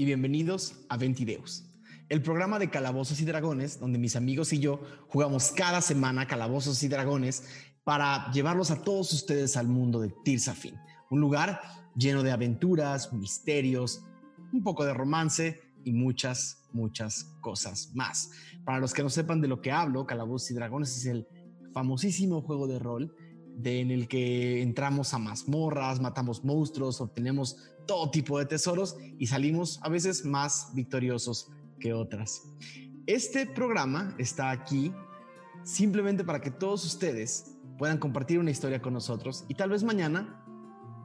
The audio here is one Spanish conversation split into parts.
y bienvenidos a Ventideus, el programa de Calabozos y Dragones, donde mis amigos y yo jugamos cada semana Calabozos y Dragones para llevarlos a todos ustedes al mundo de Tirsafin, un lugar lleno de aventuras, misterios, un poco de romance y muchas, muchas cosas más. Para los que no sepan de lo que hablo, Calabozos y Dragones es el famosísimo juego de rol en el que entramos a mazmorras, matamos monstruos, obtenemos todo tipo de tesoros y salimos a veces más victoriosos que otras. Este programa está aquí simplemente para que todos ustedes puedan compartir una historia con nosotros y tal vez mañana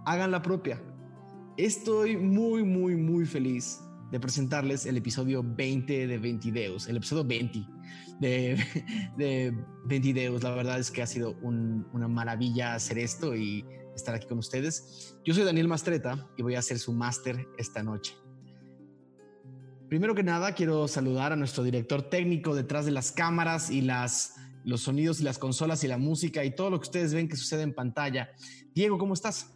hagan la propia. Estoy muy, muy, muy feliz de presentarles el episodio 20 de Ventideus, el episodio 20 de, de Ventideus. La verdad es que ha sido una maravilla hacer esto y estar aquí con ustedes. Yo soy Daniel Mastreta y voy a hacer su máster esta noche. Primero que nada, quiero saludar a nuestro director técnico detrás de las cámaras y las, los sonidos y las consolas y la música y todo lo que ustedes ven que sucede en pantalla. Diego, ¿cómo estás?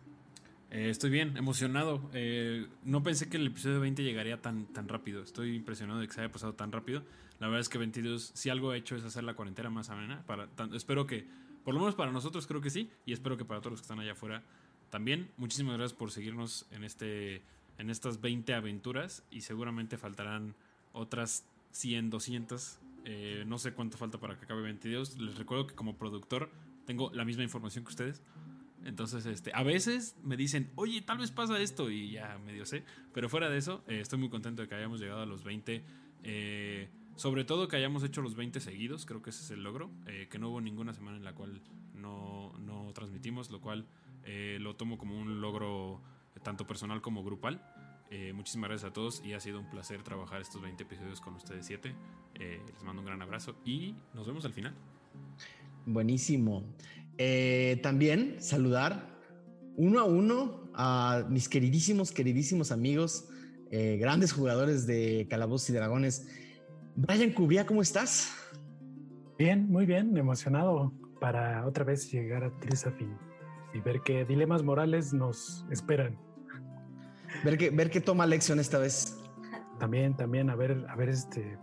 Eh, estoy bien, emocionado. Eh, no pensé que el episodio 20 llegaría tan, tan rápido. Estoy impresionado de que se haya pasado tan rápido. La verdad es que 22, si algo he hecho es hacer la cuarentena más amena. Para, espero que, por lo menos para nosotros creo que sí. Y espero que para todos los que están allá afuera también. Muchísimas gracias por seguirnos en, este, en estas 20 aventuras. Y seguramente faltarán otras 100, 200. Eh, no sé cuánto falta para que acabe 22. Les recuerdo que como productor tengo la misma información que ustedes. Entonces, este, a veces me dicen, oye, tal vez pasa esto y ya medio sé. Pero fuera de eso, eh, estoy muy contento de que hayamos llegado a los 20. Eh, sobre todo que hayamos hecho los 20 seguidos, creo que ese es el logro. Eh, que no hubo ninguna semana en la cual no, no transmitimos, lo cual lo tomo como un logro tanto personal como grupal. muchísimas gracias a todos y ha sido un placer trabajar estos 20 episodios con ustedes 7. les mando un gran abrazo y nos vemos al final. Buenísimo. Eh, también saludar uno a uno a mis queridísimos, queridísimos amigos, eh, grandes jugadores de Calabozos y Dragones. Brian Cubría, ¿cómo estás? Bien, muy bien, emocionado para otra vez llegar a Trisafin y ver qué dilemas morales nos esperan. Ver que, ver qué toma lección esta vez. También, también, a ver, a ver este,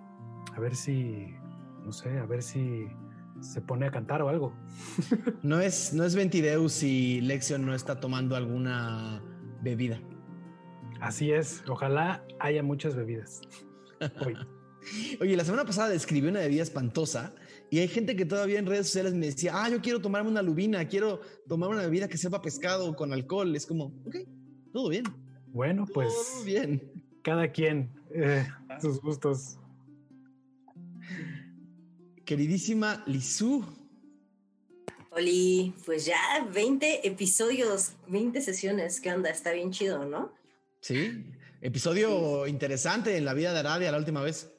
a ver si, no sé, a ver si se pone a cantar o algo. no es, no es Ventideus si Lexion no está tomando alguna bebida. Así es, ojalá haya muchas bebidas. Oye, la semana pasada describí una bebida espantosa y hay gente que todavía en redes sociales me decía, ah, yo quiero tomarme una lubina, quiero tomar una bebida que sepa pescado con alcohol. Es como, ok, todo bien. Bueno, pues. Todo bien. Cada quien, eh, sus gustos. Queridísima Lizu. Oli, pues ya 20 episodios, 20 sesiones, ¿qué onda? Está bien chido, ¿no? Sí, episodio interesante en la vida de Arabia la última vez.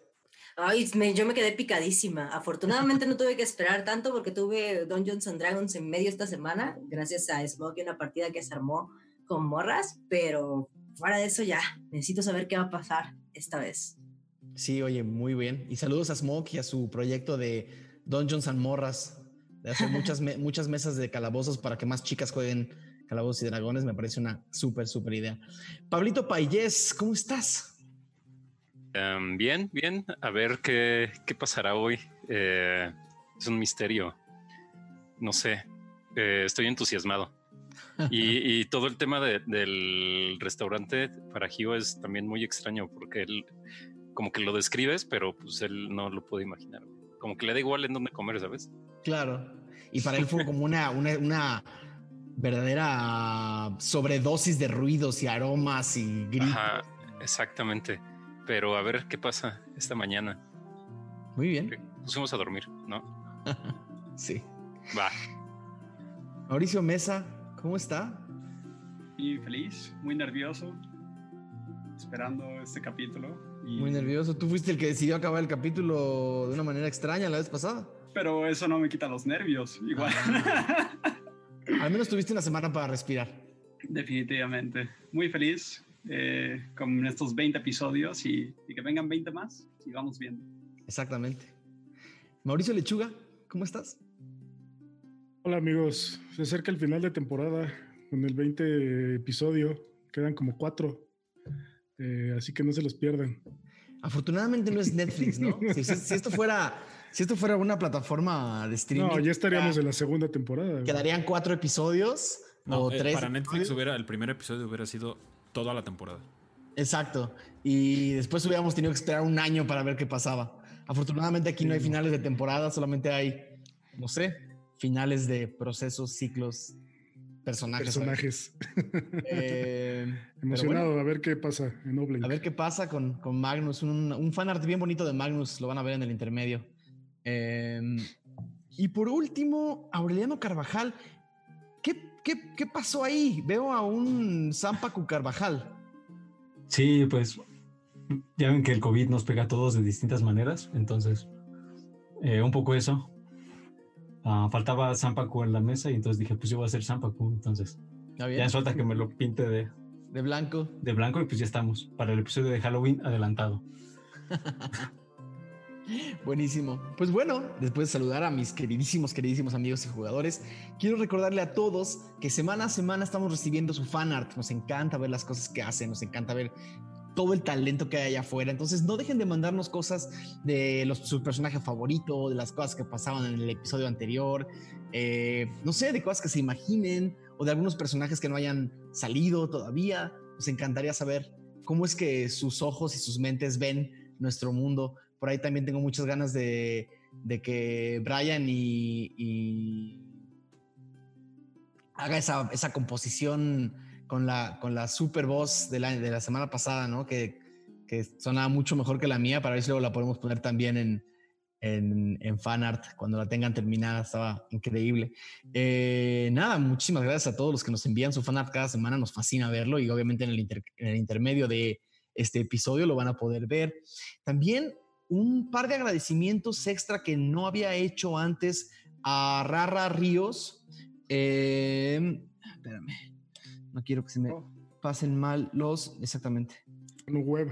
Ay, yo me quedé picadísima. Afortunadamente no tuve que esperar tanto porque tuve Dungeons and Dragons en medio esta semana, gracias a Smoke y una partida que se armó con morras, pero fuera de eso ya, necesito saber qué va a pasar esta vez. Sí, oye, muy bien. Y saludos a Smoke y a su proyecto de Dungeons and Morras, de hacer muchas, muchas mesas de calabozos para que más chicas jueguen calabozos y dragones. Me parece una súper, súper idea. Pablito Payés, ¿cómo estás? Em, bien, bien. A ver qué, qué pasará hoy. Eh, es un misterio. No sé. Eh, estoy entusiasmado. Y, y, todo el tema del restaurante para Gio es también muy extraño porque él como que lo describes, pero pues él no lo puede imaginar. Como que le da igual en dónde comer, ¿sabes? Claro. Y para él fue como una, una, verdadera sobredosis de ruidos y aromas y gritos. Ajá, exactamente. Pero a ver qué pasa esta mañana. Muy bien. Pusimos a dormir, ¿no? sí. Va. Mauricio Mesa, ¿cómo está? Y feliz, muy nervioso, esperando este capítulo muy nervioso. Tú fuiste el que decidió acabar el capítulo de una manera extraña la vez pasada. Pero eso no me quita los nervios, igual. Ah. Al menos tuviste una semana para respirar. Definitivamente. Muy feliz eh, con estos 20 episodios y, y, que vengan 20 más y vamos viendo. Exactamente. Mauricio Lechuga, ¿cómo estás? Hola amigos, se acerca el final de temporada con el 20 episodio, quedan como cuatro Eh, así que no se los pierdan. Afortunadamente no es Netflix, ¿no? si, esto fuera, si esto fuera una plataforma de streaming. No, ya estaríamos en la segunda temporada. Quedarían cuatro episodios o eh, tres. Para Netflix hubiera, el primer episodio hubiera sido toda la temporada. Exacto. Y después hubiéramos tenido que esperar un año para ver qué pasaba. Afortunadamente aquí no hay finales de temporada, solamente hay, no sé, finales de procesos, ciclos, personajes. Personajes. Eh, Emocionado a ver qué pasa en Oblink. A ver qué pasa con, con Magnus. Un, un fanart bien bonito de Magnus, lo van a ver en el intermedio. Em, y por último, Aureliano Carvajal. ¿Qué, qué, qué pasó ahí? Veo a un Zampacu Carvajal. Sí, pues ya ven que el COVID nos pega a todos de distintas maneras, entonces eh, un poco eso. Ah, faltaba Zampacu en la mesa y entonces dije, pues yo voy a hacer Zampacu, entonces ya falta que me lo pinte de, de blanco. De blanco y pues ya estamos para el episodio de Halloween adelantado. Buenísimo. Pues bueno, después de saludar a mis queridísimos, queridísimos amigos y jugadores, quiero recordarle a todos que semana a semana estamos recibiendo su fan art. Nos encanta ver las cosas que hacen, nos encanta ver todo el talento que hay allá afuera. Entonces, no dejen de mandarnos cosas de los, su personaje favorito, de las cosas que pasaban en el episodio anterior, eh, no sé, de cosas que se imaginen o de algunos personajes que no hayan salido todavía. Nos encantaría saber cómo es que sus ojos y sus mentes ven nuestro mundo. Por ahí también tengo muchas ganas de, que Brian y, haga esa, esa composición con la, con la super voz de la, de la semana pasada, ¿no? Que, que sonaba mucho mejor que la mía, para ver si luego la podemos poner también en, en, en fanart cuando la tengan terminada, estaba increíble. Eh, nada, muchísimas gracias a todos los que nos envían su fanart cada semana, nos fascina verlo y obviamente en el, en el intermedio de este episodio lo van a poder ver. También un par de agradecimientos extra que no había hecho antes a Rara Ríos. Eh, espérame. No quiero que se me oh. pasen mal los. Exactamente. Web.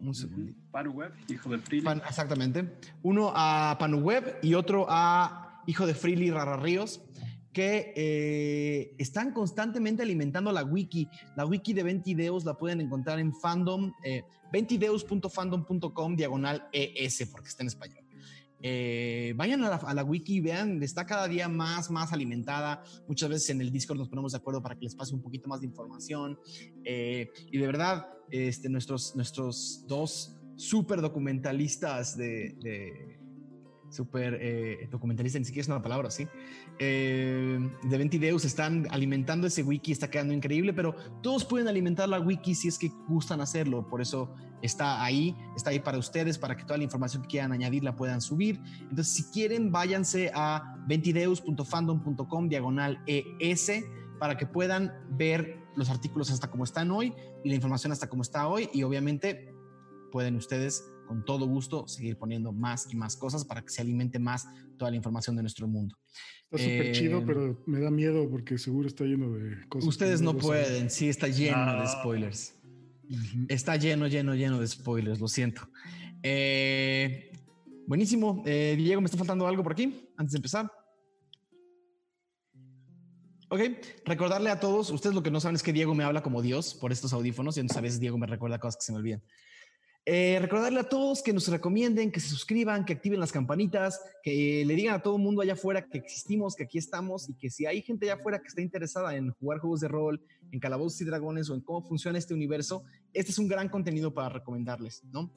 Un segundo. Panu Web, hijo de Freely. exactamente. Uno a Panu Web y otro a hijo de Freely Rara Ríos que eh, están constantemente alimentando la wiki. La wiki de Ventideos la pueden encontrar en fandom, eh, diagonal ES, porque está en español. Eh, vayan a la, wiki y vean, está cada día más, más alimentada. Muchas veces en el Discord nos ponemos de acuerdo para que les pase un poquito más de información. Eh, y de verdad, este, nuestros, nuestros dos super documentalistas de súper eh, documentalista, ni siquiera es una palabra, ¿sí? Eh, de Ventideus están alimentando ese wiki, está quedando increíble, pero todos pueden alimentar la wiki si es que gustan hacerlo, por eso está ahí, está ahí para ustedes, para que toda la información que quieran añadir la puedan subir. Entonces, si quieren, váyanse a ventideus.fandom.com diagonal ES para que puedan ver los artículos hasta como están hoy y la información hasta como está hoy y obviamente pueden ustedes con todo gusto seguir poniendo más y más cosas para que se alimente más toda la información de nuestro mundo. Está súper chido, eh, pero me da miedo porque seguro está lleno de cosas. Ustedes no, pueden, sí, está lleno de spoilers. Está lleno, lleno, lleno de spoilers, lo siento. Eh, buenísimo. Eh, Diego, ¿me está faltando algo por aquí antes de empezar? Ok, recordarle a todos, ustedes lo que no saben es que Diego me habla como Dios por estos audífonos y entonces a veces Diego me recuerda cosas que se me olvidan. Eh, recordarle a todos que nos recomienden, que se suscriban, que activen las campanitas, que le digan a todo el mundo allá afuera que existimos, que aquí estamos y que si hay gente allá afuera que está interesada en jugar juegos de rol, en calabozos y dragones o en cómo funciona este universo, este es un gran contenido para recomendarles, ¿no?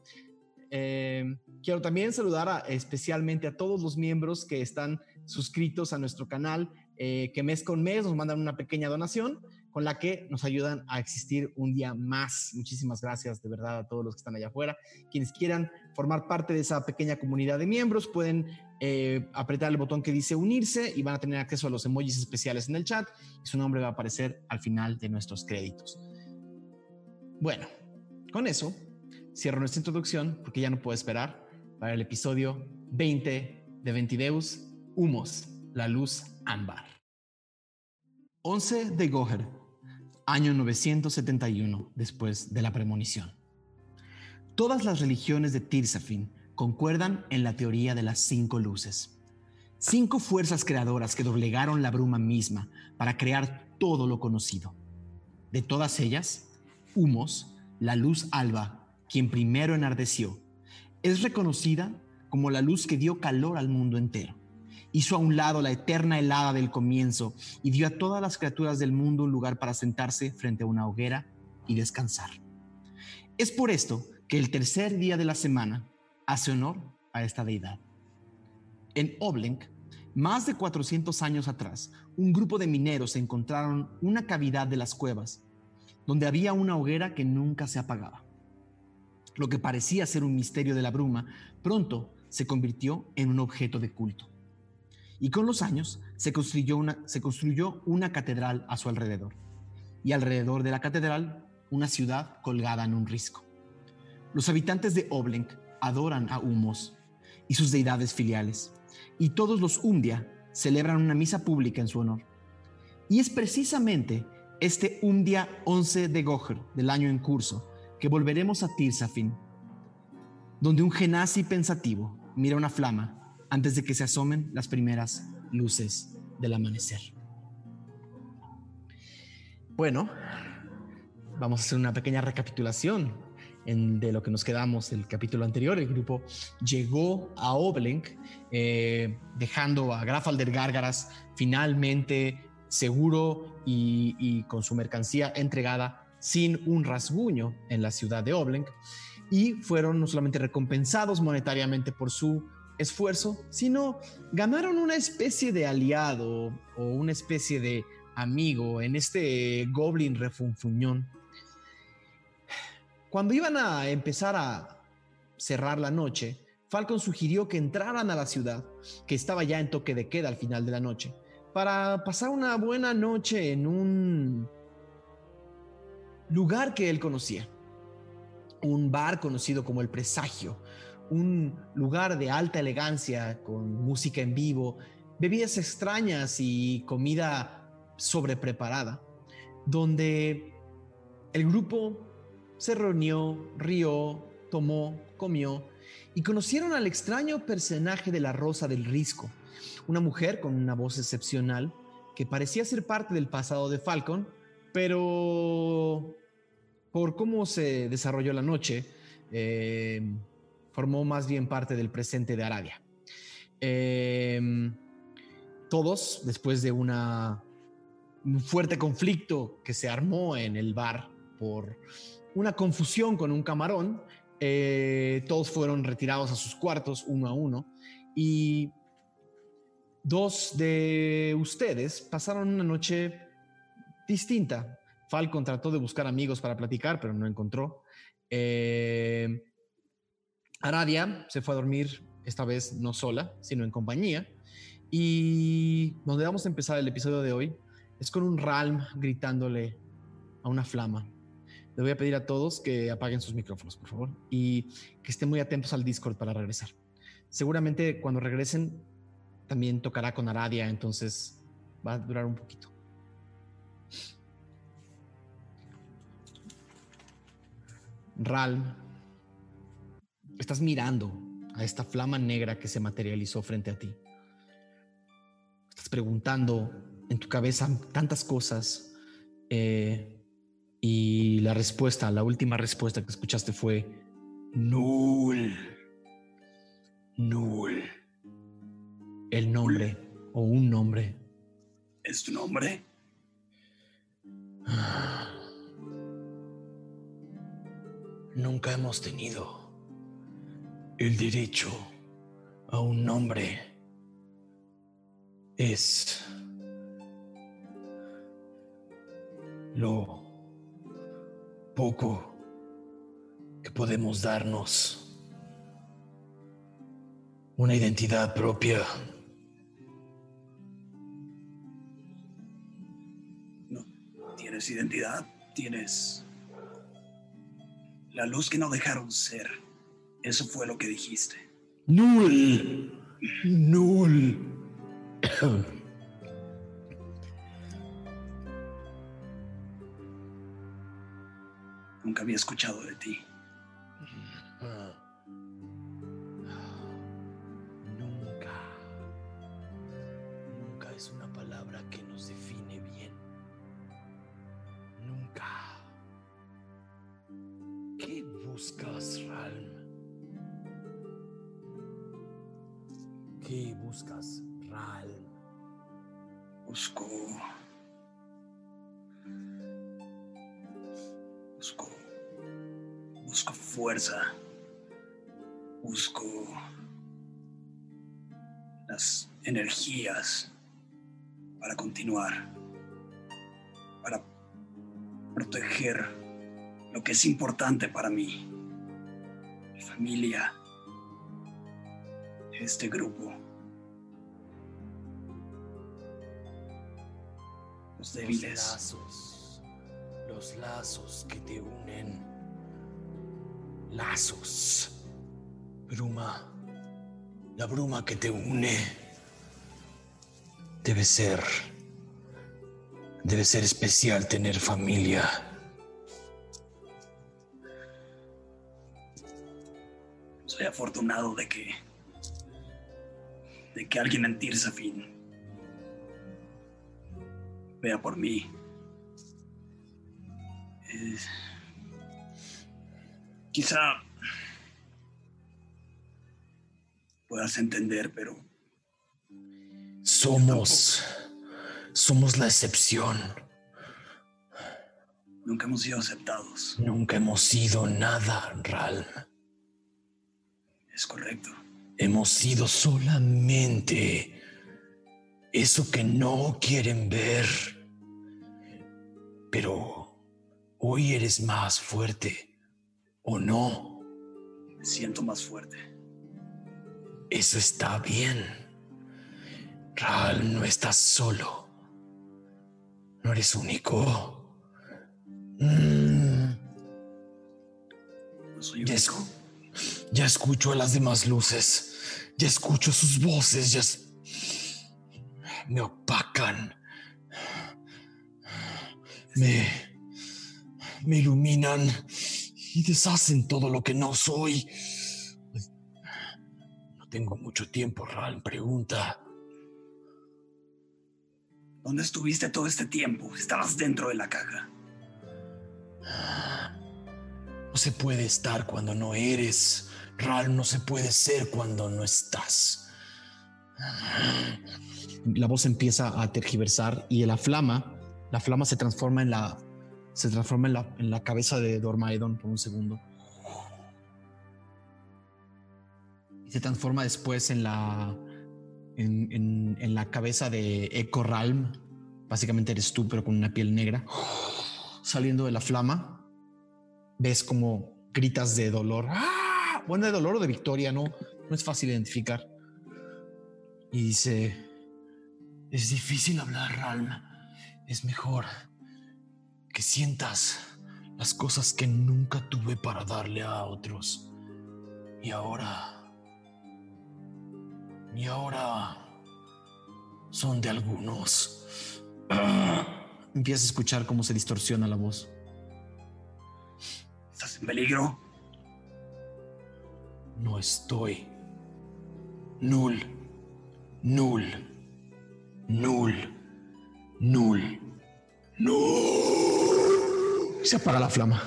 Eh, quiero también saludar especialmente a todos los miembros que están suscritos a nuestro canal, eh, que mes con mes nos mandan una pequeña donación con la que nos ayudan a existir un día más. Muchísimas gracias de verdad a todos los que están allá afuera. Quienes quieran formar parte de esa pequeña comunidad de miembros pueden eh, apretar el botón que dice unirse y van a tener acceso a los emojis especiales en el chat y su nombre va a aparecer al final de nuestros créditos. Bueno, con eso cierro nuestra introducción porque ya no puedo esperar para el episodio 20 de Ventideus, Humos, la luz ámbar. 11 de Goher, año 971 después de la premonición. Todas las religiones de Tirsafin concuerdan en la teoría de las cinco luces. Cinco fuerzas creadoras que doblegaron la bruma misma para crear todo lo conocido. De todas ellas, Humos la luz alba, quien primero enardeció, es reconocida como la luz que dio calor al mundo entero. Hizo a un lado la eterna helada del comienzo y dio a todas las criaturas del mundo un lugar para sentarse frente a una hoguera y descansar. Es por esto que el tercer día de la semana hace honor a esta deidad. En Oblenk, más de 400 años atrás, un grupo de mineros encontraron una cavidad de las cuevas donde había una hoguera que nunca se apagaba. Lo que parecía ser un misterio de la bruma, pronto se convirtió en un objeto de culto. Y con los años se construyó una, se construyó una catedral a su alrededor. Y alrededor de la catedral, una ciudad colgada en un risco. Los habitantes de Oblenk adoran a Humos y sus deidades filiales. Y todos los Umdia celebran una misa pública en su honor. Y es precisamente este un día 11 de Goher del año en curso que volveremos a Tirsafin, donde un genasi pensativo mira una flama antes de que se asomen las primeras luces del amanecer. Bueno, vamos a hacer una pequeña recapitulación de lo que nos quedamos del capítulo anterior. El grupo llegó a Oblenk, eh, dejando a Grafalder Gárgaras finalmente seguro y, con su mercancía entregada sin un rasguño en la ciudad de Oblenk y fueron no solamente recompensados monetariamente por su esfuerzo, sino ganaron una especie de aliado o una especie de amigo en este goblin refunfuñón. Cuando iban a empezar a cerrar la noche, Falcon sugirió que entraran a la ciudad, que estaba ya en toque de queda al final de la noche, para pasar una buena noche en un lugar que él conocía. Un bar conocido como El Presagio, un lugar de alta elegancia con música en vivo, bebidas extrañas y comida sobrepreparada, donde el grupo se reunió, rió, tomó, comió y conocieron al extraño personaje de la Rosa del Risco, una mujer con una voz excepcional que parecía ser parte del pasado de Falcon, pero por cómo se desarrolló la noche, eh, formó más bien parte del presente de Arabia. Em, todos, después de un fuerte conflicto que se armó en el bar por una confusión con un camarón, eh, todos fueron retirados a sus cuartos uno a uno y Dos de ustedes pasaron una noche distinta. Falcon trató de buscar amigos para platicar, pero no encontró. Eh, Aradia se fue a dormir, esta vez no sola, sino en compañía. Y donde vamos a empezar el episodio de hoy es con un Ralm gritándole a una flama. Le voy a pedir a todos que apaguen sus micrófonos, por favor, y que estén muy atentos al Discord para regresar. Seguramente cuando regresen también tocará con Aradia, entonces va a durar un poquito. Ralm, estás mirando a esta flama negra que se materializó frente a ti. Estás preguntando en tu cabeza tantas cosas eh, y la respuesta, la última respuesta que escuchaste fue Null. Null el nombre o un nombre. ¿Es tu nombre? Nunca hemos tenido el derecho a un nombre. Es lo poco que podemos darnos. Una identidad propia. identidad, tienes la luz que no dejaron ser. Eso fue lo que dijiste. Null. Null. Nunca había escuchado de ti. Fuerza. Busco las energías para continuar, para proteger lo que es importante para mí, mi familia, este grupo. Los débiles. Los lazos. Los lazos que te unen. Lazos. Bruma. La bruma que te une. Debe ser. Debe ser especial tener familia. Soy afortunado de que. de que alguien en Tirsafin vea por mí. Quizá puedas entender, pero Somos. Somos la excepción. nunca hemos sido aceptados. Nunca hemos sido nada, Ralm. Es correcto. Hemos sido solamente eso que no quieren ver. Pero hoy eres más fuerte, ¿o no? Me siento más fuerte. Eso está bien. Ral, no estás solo. No eres único. Mm, No soy ya, ya escucho a las demás luces. Ya escucho sus voces. Ya es- me opacan. Me, me iluminan y deshacen todo lo que no soy. No tengo mucho tiempo, Ral. Pregunta. ¿Dónde estuviste todo este tiempo? Estabas dentro de la caja. No se puede estar cuando no eres. Ral, no se puede ser cuando no estás. La voz empieza a tergiversar y la flama, la flama se transforma en la, se transforma en la, en la cabeza de Dormaedon por un segundo. Y se transforma después en la, en, en- la cabeza de Echo Ralm. Básicamente eres tú, pero con una piel negra. Saliendo de la flama, ves como gritas de dolor. ¡Ah! Bueno, de dolor o de victoria, no, no es fácil identificar. Y dice: Es difícil hablar, Ralm. Es mejor que sientas las cosas que nunca tuve para darle a otros. Y ahora. Y ahora. Son de algunos. Empiezas a escuchar cómo se distorsiona la voz. ¿Estás en peligro? No estoy. Null. Null. Null. Null. Null. Se apaga la flama.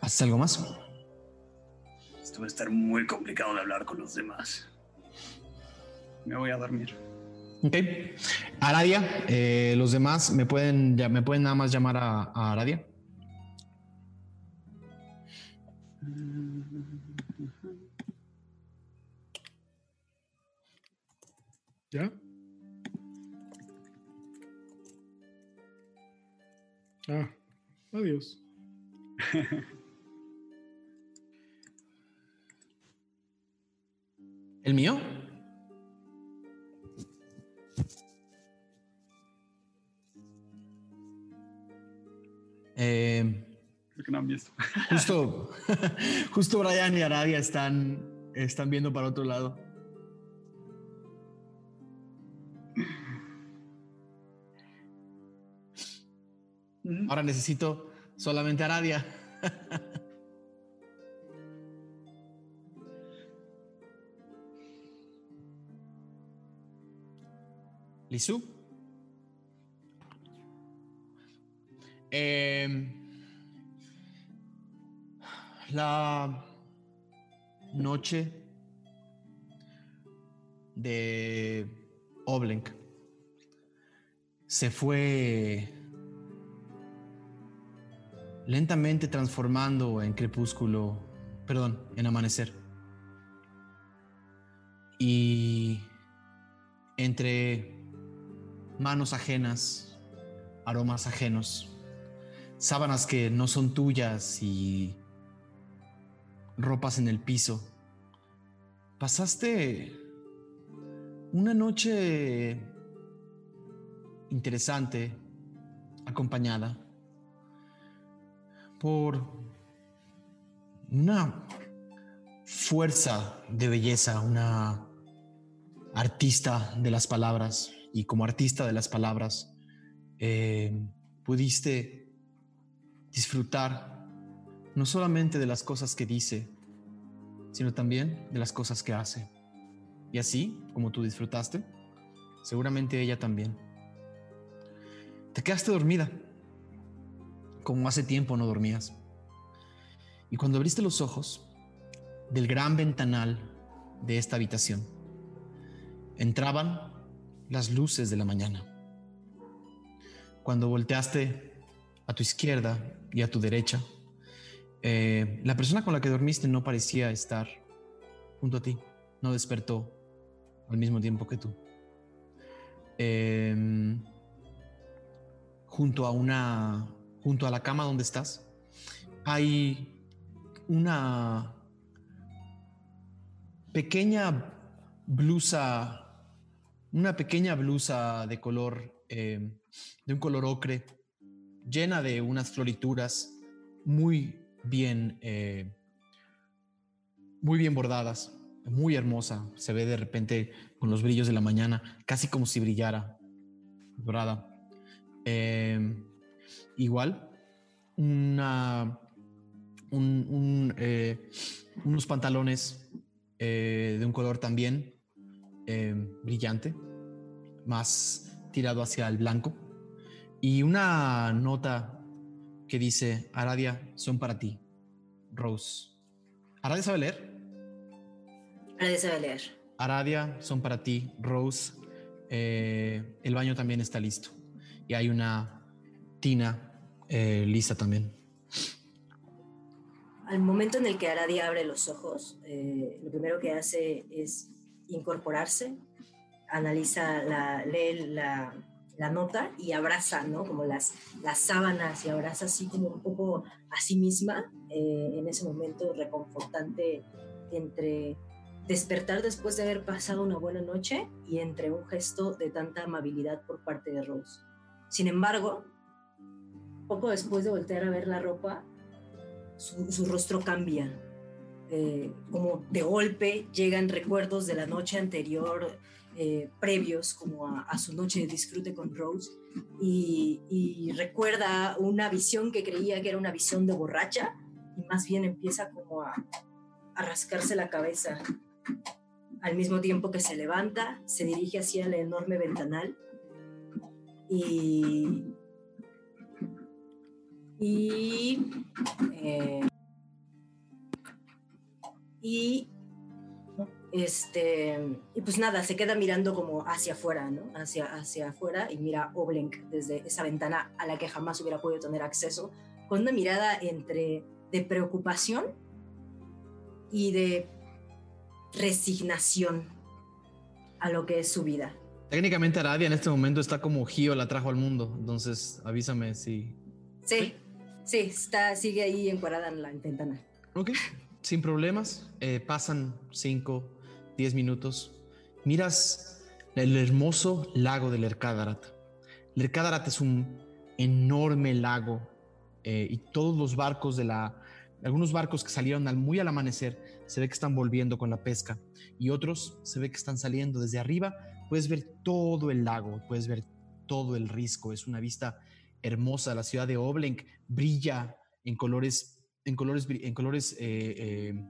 ¿Haces algo más? Esto va a estar muy complicado de hablar con los demás. Me voy a dormir. Ok. Aradia, eh, los demás me pueden, ya, me pueden nada más llamar a, a Aradia. ¿Ya? Ah, adiós. ¿El mío? Eh, Creo que no han visto. justo, justo Brian y Aradia están, están viendo para otro lado. Ahora necesito solamente Aradia. Lisu. Em, la noche de Oblenk se fue lentamente transformando en crepúsculo, perdón, en amanecer. Y entre manos ajenas, aromas ajenos, sábanas que no son tuyas y ropas en el piso, pasaste una noche interesante, acompañada por una fuerza de belleza, una artista de las palabras y como artista de las palabras eh, pudiste disfrutar no solamente de las cosas que dice, sino también de las cosas que hace. Y así, como tú disfrutaste, seguramente ella también. Te quedaste dormida como hace tiempo no dormías. Y cuando abriste los ojos del gran ventanal de esta habitación, entraban las luces de la mañana. Cuando volteaste a tu izquierda y a tu derecha, eh, la persona con la que dormiste no parecía estar junto a ti, no despertó al mismo tiempo que tú. Em, junto a una junto a la cama donde estás, hay una pequeña blusa, una pequeña blusa de color, eh, de un color ocre, llena de unas florituras muy bien, eh, muy bien bordadas, muy hermosa. Se ve de repente con los brillos de la mañana, casi como si brillara, dorada. Eh, igual, una, eh, unos pantalones eh, de un color también eh, brillante, más tirado hacia el blanco, y una nota que dice, Aradia, son para ti, Rose. ¿Aradia sabe leer? Aradia sabe leer. Aradia, son para ti, Rose. el baño también está listo. Y hay una tina eh, lista también. Al momento en el que Aradia abre los ojos, eh, lo primero que hace es incorporarse, analiza, la, lee la, nota y abraza, ¿no? Como las, las sábanas y abraza así como un poco a sí misma eh, en ese momento reconfortante entre despertar después de haber pasado una buena noche y entre un gesto de tanta amabilidad por parte de Rose. Sin embargo, poco después de voltear a ver la ropa, su, rostro cambia. Eh, como de golpe llegan recuerdos de la noche anterior, eh, previos como a, su noche de disfrute con Rose, y, recuerda una visión que creía que era una visión de borracha, y más bien empieza como a, a rascarse la cabeza. Al mismo tiempo que se levanta, se dirige hacia el enorme ventanal y y, eh, y este y pues nada, se queda mirando como hacia afuera, ¿no? Hacia, hacia afuera y mira Oblenk desde esa ventana a la que jamás hubiera podido tener acceso, con una mirada entre de preocupación y de resignación a lo que es su vida. Técnicamente Aradia en este momento está como Gio la trajo al mundo, entonces avísame si... ¿Sí? Sí, está, sigue ahí encuadrada en la ventana. Ok, sin problemas. Eh, pasan 5, 10 minutos. Miras el hermoso lago del Ercadarat. El Ercadarat es un enorme lago eh, y todos los barcos de la... Algunos barcos que salieron al, muy al amanecer se ve que están volviendo con la pesca y otros se ve que están saliendo desde arriba. Puedes ver todo el lago, puedes ver todo el risco. Es una vista hermosa. La ciudad de Oblenk brilla en colores, en colores, en colores eh, eh,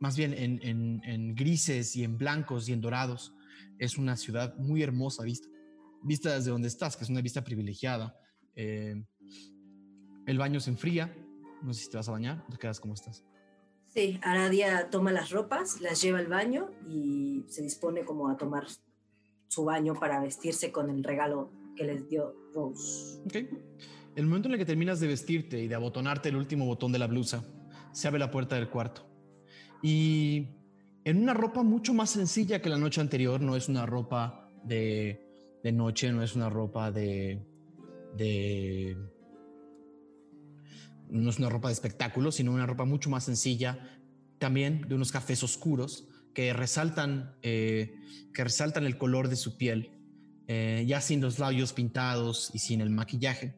más bien en, grises y en blancos y en dorados. Es una ciudad muy hermosa vista, vista desde donde estás, que es una vista privilegiada. Eh, el baño se enfría. No sé si te vas a bañar, te quedas como estás. Sí, Aradia toma las ropas, las lleva al baño y se dispone como a tomar su baño para vestirse con el regalo que les dio Rose. Ok. El momento en el que terminas de vestirte y de abotonarte el último botón de la blusa, se abre la puerta del cuarto. Y en una ropa mucho más sencilla que la noche anterior, no es una ropa de, de noche, no es una ropa de, de... No es una ropa de espectáculo, sino una ropa mucho más sencilla, también de unos cafés oscuros que resaltan, eh, que resaltan el color de su piel, eh, ya sin los labios pintados y sin el maquillaje,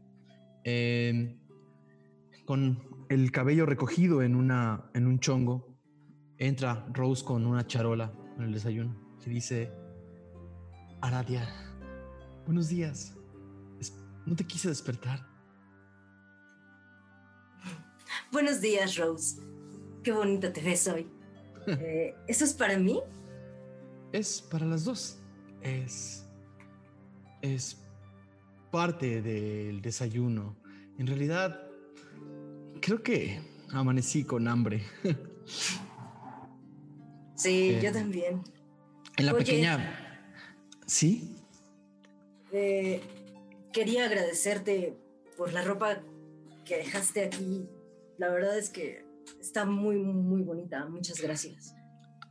eh, con el cabello recogido en, una, en un chongo, entra Rose con una charola en el desayuno y dice, Aradia, buenos días, no te quise despertar. Buenos días, Rose. Qué bonita te ves hoy. Eh, ¿Eso es para mí? Es para las dos. Es. Es parte del desayuno. En realidad, creo que amanecí con hambre. Sí, yo eh, también. En la pequeña. ¿Sí? Eh, quería agradecerte por la ropa que dejaste aquí. La verdad es que está muy, muy bonita. Muchas gracias.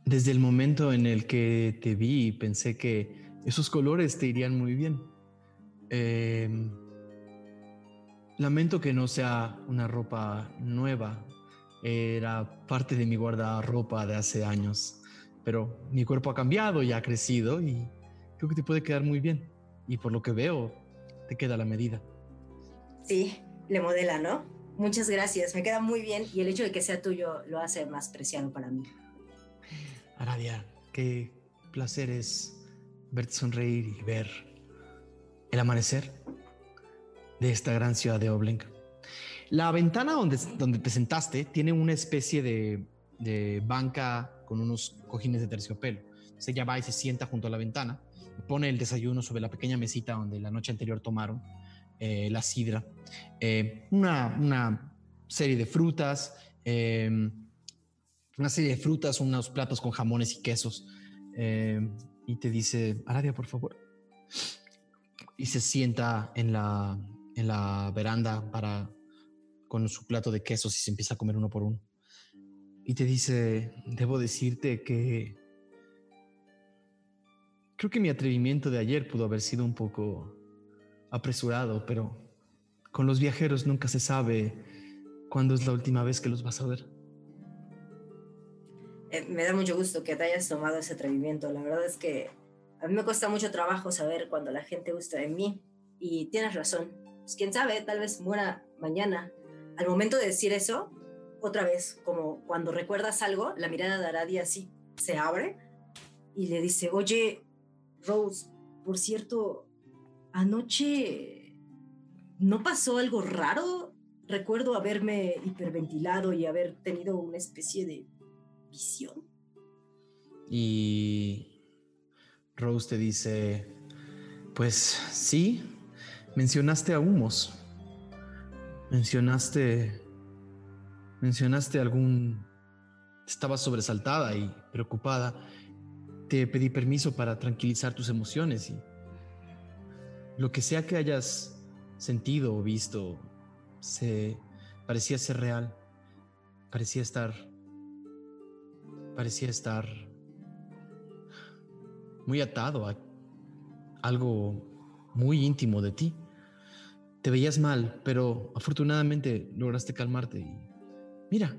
Desde el momento en el que te vi, pensé que esos colores te irían muy bien. Em, lamento que no sea una ropa nueva. Era parte de mi guardarropa de hace años. Pero mi cuerpo ha cambiado y ha crecido y creo que te puede quedar muy bien. Y por lo que veo, te queda la medida. Sí, le modela, ¿no? Muchas gracias, me queda muy bien y el hecho de que sea tuyo lo hace más preciado para mí. Aradia, qué placer es verte sonreír y ver el amanecer de esta gran ciudad de Oblenk. La ventana donde, donde te sentaste tiene una especie de, de banca con unos cojines de terciopelo. Se ella va y se sienta junto a la ventana, pone el desayuno sobre la pequeña mesita donde la noche anterior tomaron eh, la sidra, eh, una, una, serie de frutas, em, una serie de frutas, unos platos con jamones y quesos. Y te dice, Aradia, por favor. Y se sienta en la, en la veranda para, con su plato de quesos y se empieza a comer uno por uno. Y te dice, debo decirte que creo que mi atrevimiento de ayer pudo haber sido un poco apresurado, pero con los viajeros nunca se sabe cuándo es la última vez que los vas a ver. Eh, me da mucho gusto que te hayas tomado ese atrevimiento. La verdad es que a mí me cuesta mucho trabajo saber cuando la gente gusta de mí y tienes razón. Pues quién sabe, tal vez muera mañana. Al momento de decir eso, otra vez, como cuando recuerdas algo, la mirada de Aradia así se abre y le dice, oye, Rose, por cierto, anoche no pasó algo raro. Recuerdo haberme hiperventilado y haber tenido una especie de Y Rose te dice, pues sí, mencionaste a humos. Mencionaste, mencionaste algún, estaba sobresaltada y preocupada. Te pedí permiso para tranquilizar tus emociones y lo que sea que hayas sentido o visto, se parecía ser real, parecía estar, parecía estar muy atado a algo muy íntimo de ti. Te veías mal, pero afortunadamente lograste calmarte y mira,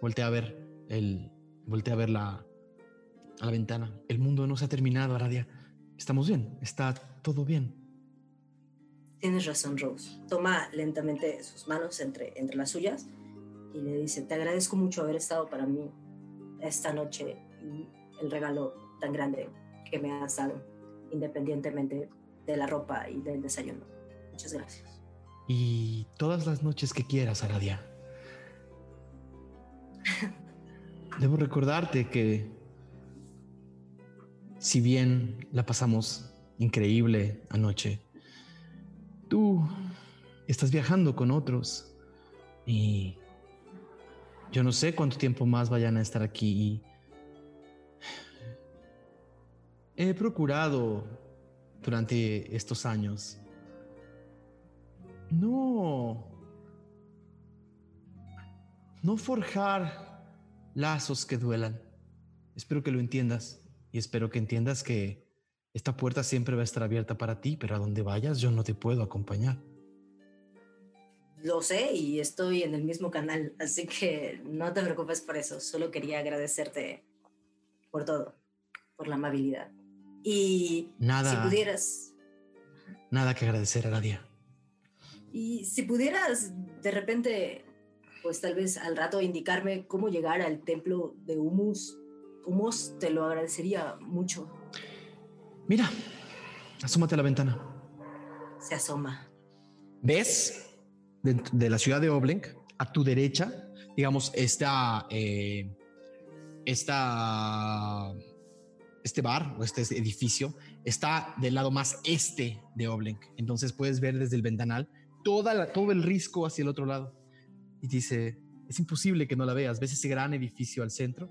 volteé a ver el, volteé a ver la, a la ventana. El mundo no se ha terminado, Aradia. Estamos bien, está todo bien. Tienes razón, Rose. Toma lentamente sus manos entre, entre las suyas y le dice, te agradezco mucho haber estado para mí esta noche y el regalo tan grande que me has dado, independientemente de la ropa y del desayuno. Muchas gracias. Y todas las noches que quieras, Aradia. Debo recordarte que si bien la pasamos increíble anoche, Tú estás viajando con otros y yo no sé cuánto tiempo más vayan a estar aquí. He procurado durante estos años no no forjar lazos que duelan. Espero que lo entiendas y espero que entiendas que esta puerta siempre va a estar abierta para ti, pero a donde vayas yo no te puedo acompañar. Lo sé y estoy en el mismo canal, así que no te preocupes por eso. Solo quería agradecerte por todo, por la amabilidad. Y nada, si pudieras... Nada que agradecer a nadie. Y si pudieras de repente, pues tal vez al rato indicarme cómo llegar al templo de Humus, Humus te lo agradecería mucho. Mira, asómate a la ventana. Se asoma. ¿Ves? De, la ciudad de Oblenk, a tu derecha, digamos, está, eh, esta, este bar o este edificio está del lado más este de Oblenk. Entonces puedes ver desde el ventanal toda todo el risco hacia el otro lado. Y dice, es imposible que no la veas. Ves ese gran edificio al centro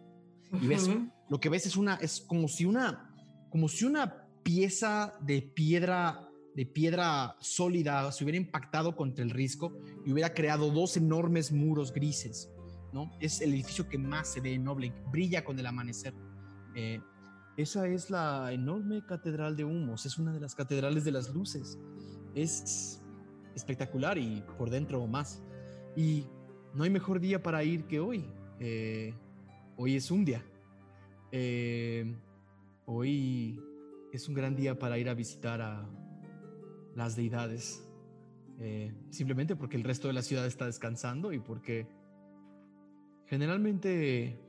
y ves, lo que ves es una, es como si una, como si una pieza de piedra de piedra sólida se hubiera impactado contra el risco y hubiera creado dos enormes muros grises. ¿no? Es el edificio que más se ve en Oblenk, brilla con el amanecer. Eh, esa es la enorme catedral de humos, es una de las catedrales de las luces. Es espectacular y por dentro más. Y no hay mejor día para ir que hoy. Eh, hoy es un día. Eh, hoy es un gran día para ir a visitar a, las deidades, eh, simplemente porque el resto de la ciudad está descansando y porque generalmente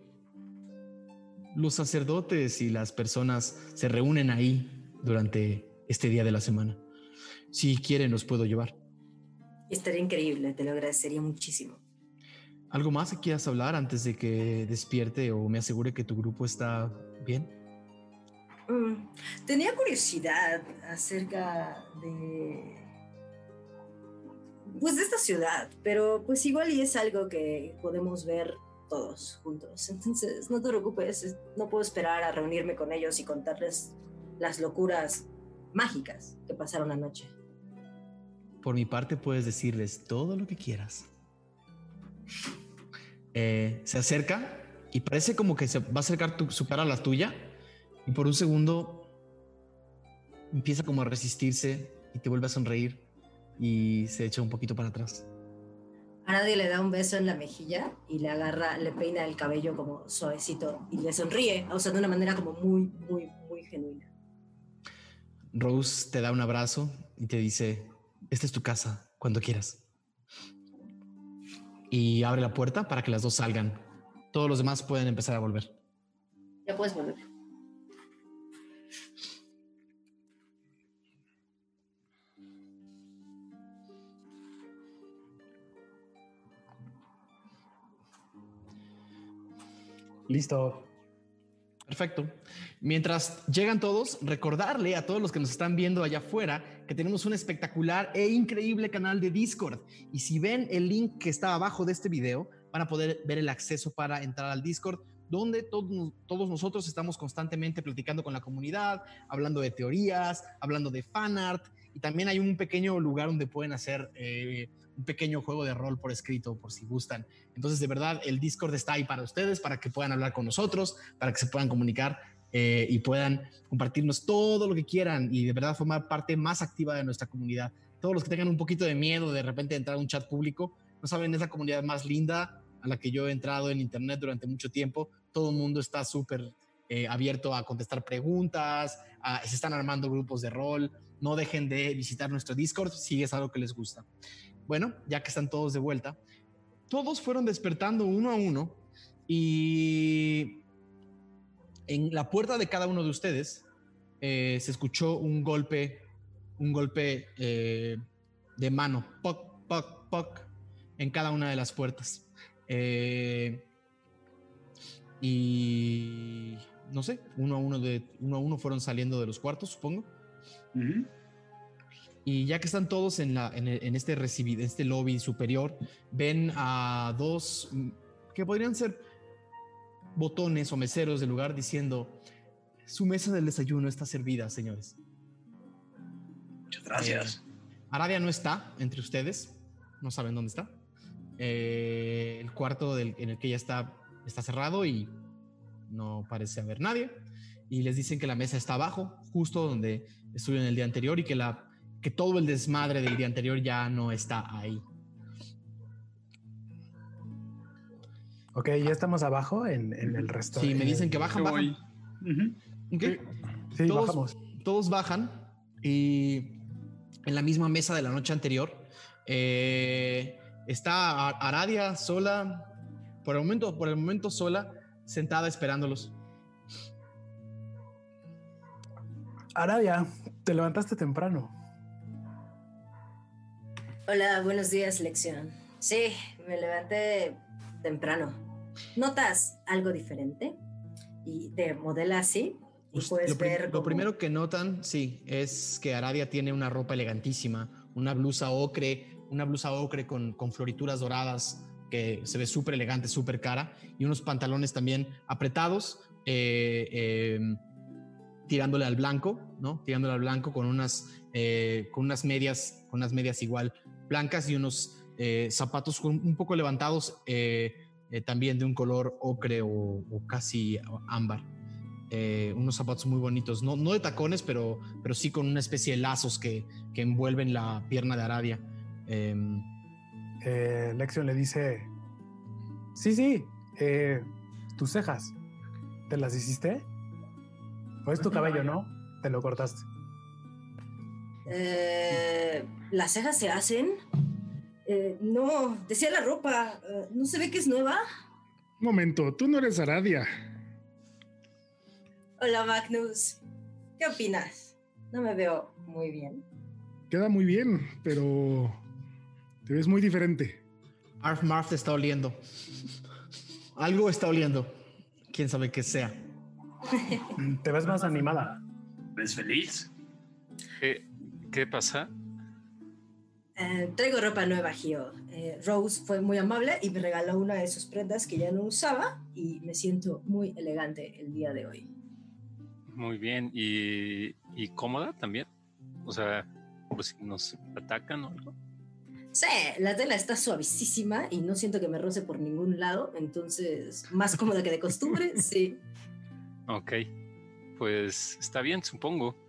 los sacerdotes y las personas se reúnen ahí durante este día de la semana. Si quieren, los puedo llevar. Estaría increíble, te lo agradecería muchísimo. ¿Algo más que quieras hablar antes de que despierte o me asegure que tu grupo está bien? Mm, tenía curiosidad acerca de pues de esta ciudad, pero pues igual y es algo que podemos ver todos juntos. Entonces, no te preocupes, no puedo esperar a reunirme con ellos y contarles las locuras mágicas que pasaron anoche. Por mi parte, puedes decirles todo lo que quieras. Eh, se acerca y parece como que se va a acercar su cara a la tuya y por un segundo empieza como a resistirse y te vuelve a sonreír y se echa un poquito para atrás. A nadie le da un beso en la mejilla y le agarra, le peina el cabello como suavecito y le sonríe, o sea, de una manera como muy, muy, muy genuina. Rose te da un abrazo y te dice, esta es tu casa, cuando quieras. Y abre la puerta para que las dos salgan. Todos los demás pueden empezar a volver. Ya puedes volver. Listo. Perfecto. Mientras llegan todos, recordarle a todos los que nos están viendo allá afuera que tenemos un espectacular e increíble canal de Discord. Y si ven el link que está abajo de este video, van a poder ver el acceso para entrar al Discord, donde todos, nosotros estamos constantemente platicando con la comunidad, hablando de teorías, hablando de fanart. Y también hay un pequeño lugar donde pueden hacer eh, un pequeño juego de rol por escrito, por si gustan. Entonces, de verdad, el Discord está ahí para ustedes, para que puedan hablar con nosotros, para que se puedan comunicar eh, y puedan compartirnos todo lo que quieran y de verdad formar parte más activa de nuestra comunidad. Todos los que tengan un poquito de miedo de repente entrar a un chat público, no saben, es la comunidad más linda a la que yo he entrado en Internet durante mucho tiempo. Todo el mundo está súper eh, abierto a contestar preguntas, se están armando grupos de rol. No dejen de visitar nuestro Discord si es algo que les gusta. Bueno, ya que están todos de vuelta, todos fueron despertando uno a uno y en la puerta de cada uno de ustedes eh, se escuchó un golpe, un golpe eh, de mano, poc, poc, poc, en cada una de las puertas. Eh, y no sé, uno a uno de uno a uno fueron saliendo de los cuartos, supongo. Y ya que están todos en, la, en, este, este lobby superior, ven a dos mm, que podrían ser botones o meseros del lugar diciendo, su mesa del desayuno está servida, señores. Muchas gracias. Eh, Aradia no está entre ustedes, no saben dónde está. Eh, el cuarto en el que ella está está cerrado y no parece haber nadie. Y les dicen que la mesa está abajo, justo donde estuvieron el día anterior y que, la, que todo el desmadre del día anterior ya no está ahí. Ok, ya estamos abajo en, el resto. Sí, me dicen que bajan, bajan. Sí, todos, bajamos. Todos bajan y en la misma mesa de la noche anterior eh, está Aradia sola, por el momento, por el momento sola, sentada esperándolos. Aradia, te levantaste temprano. Hola, buenos días, lección. Sí, me levanté temprano. ¿Notas algo diferente? Y te modela así. Y pues, puedes lo, ver lo primero que notan, sí, es que Aradia tiene una ropa elegantísima, una blusa ocre, una blusa ocre con, con florituras doradas, que se ve súper elegante, súper cara, y unos pantalones también apretados, eh, eh, tirándole al blanco, ¿no? Tirándole al blanco con unas, eh, con unas medias, con unas medias igual blancas y unos zapatos un poco levantados, también de un color ocre o, casi ámbar. unos zapatos muy bonitos, no, no de tacones, pero, pero sí con una especie de lazos que, que envuelven la pierna de Aradia. Em, eh, Lexion le dice, sí, sí, eh, tus cejas, ¿te las hiciste? ¿O es tu cabello, no? Te lo cortaste. Eh, ¿Las cejas se hacen? Eh, no, decía la ropa, ¿no se ve que es nueva? Un momento, tú no eres Aradia. Hola Magnus, ¿qué opinas? No me veo muy bien. Queda muy bien, pero te ves muy diferente. Arf Marf te está oliendo. Algo está oliendo. Quién sabe qué sea. Te ves más animada. ¿Ves feliz? ¿Qué, pasa? Eh, traigo ropa nueva, Gio. Eh, Rose fue muy amable y me regaló una de sus prendas que ya no usaba y me siento muy elegante el día de hoy. Muy bien. ¿Y, y cómoda también? O sea, pues si nos atacan o algo. Sí, la tela está suavísima y no siento que me roce por ningún lado, entonces más cómoda que de costumbre, sí. Ok, pues está bien, supongo.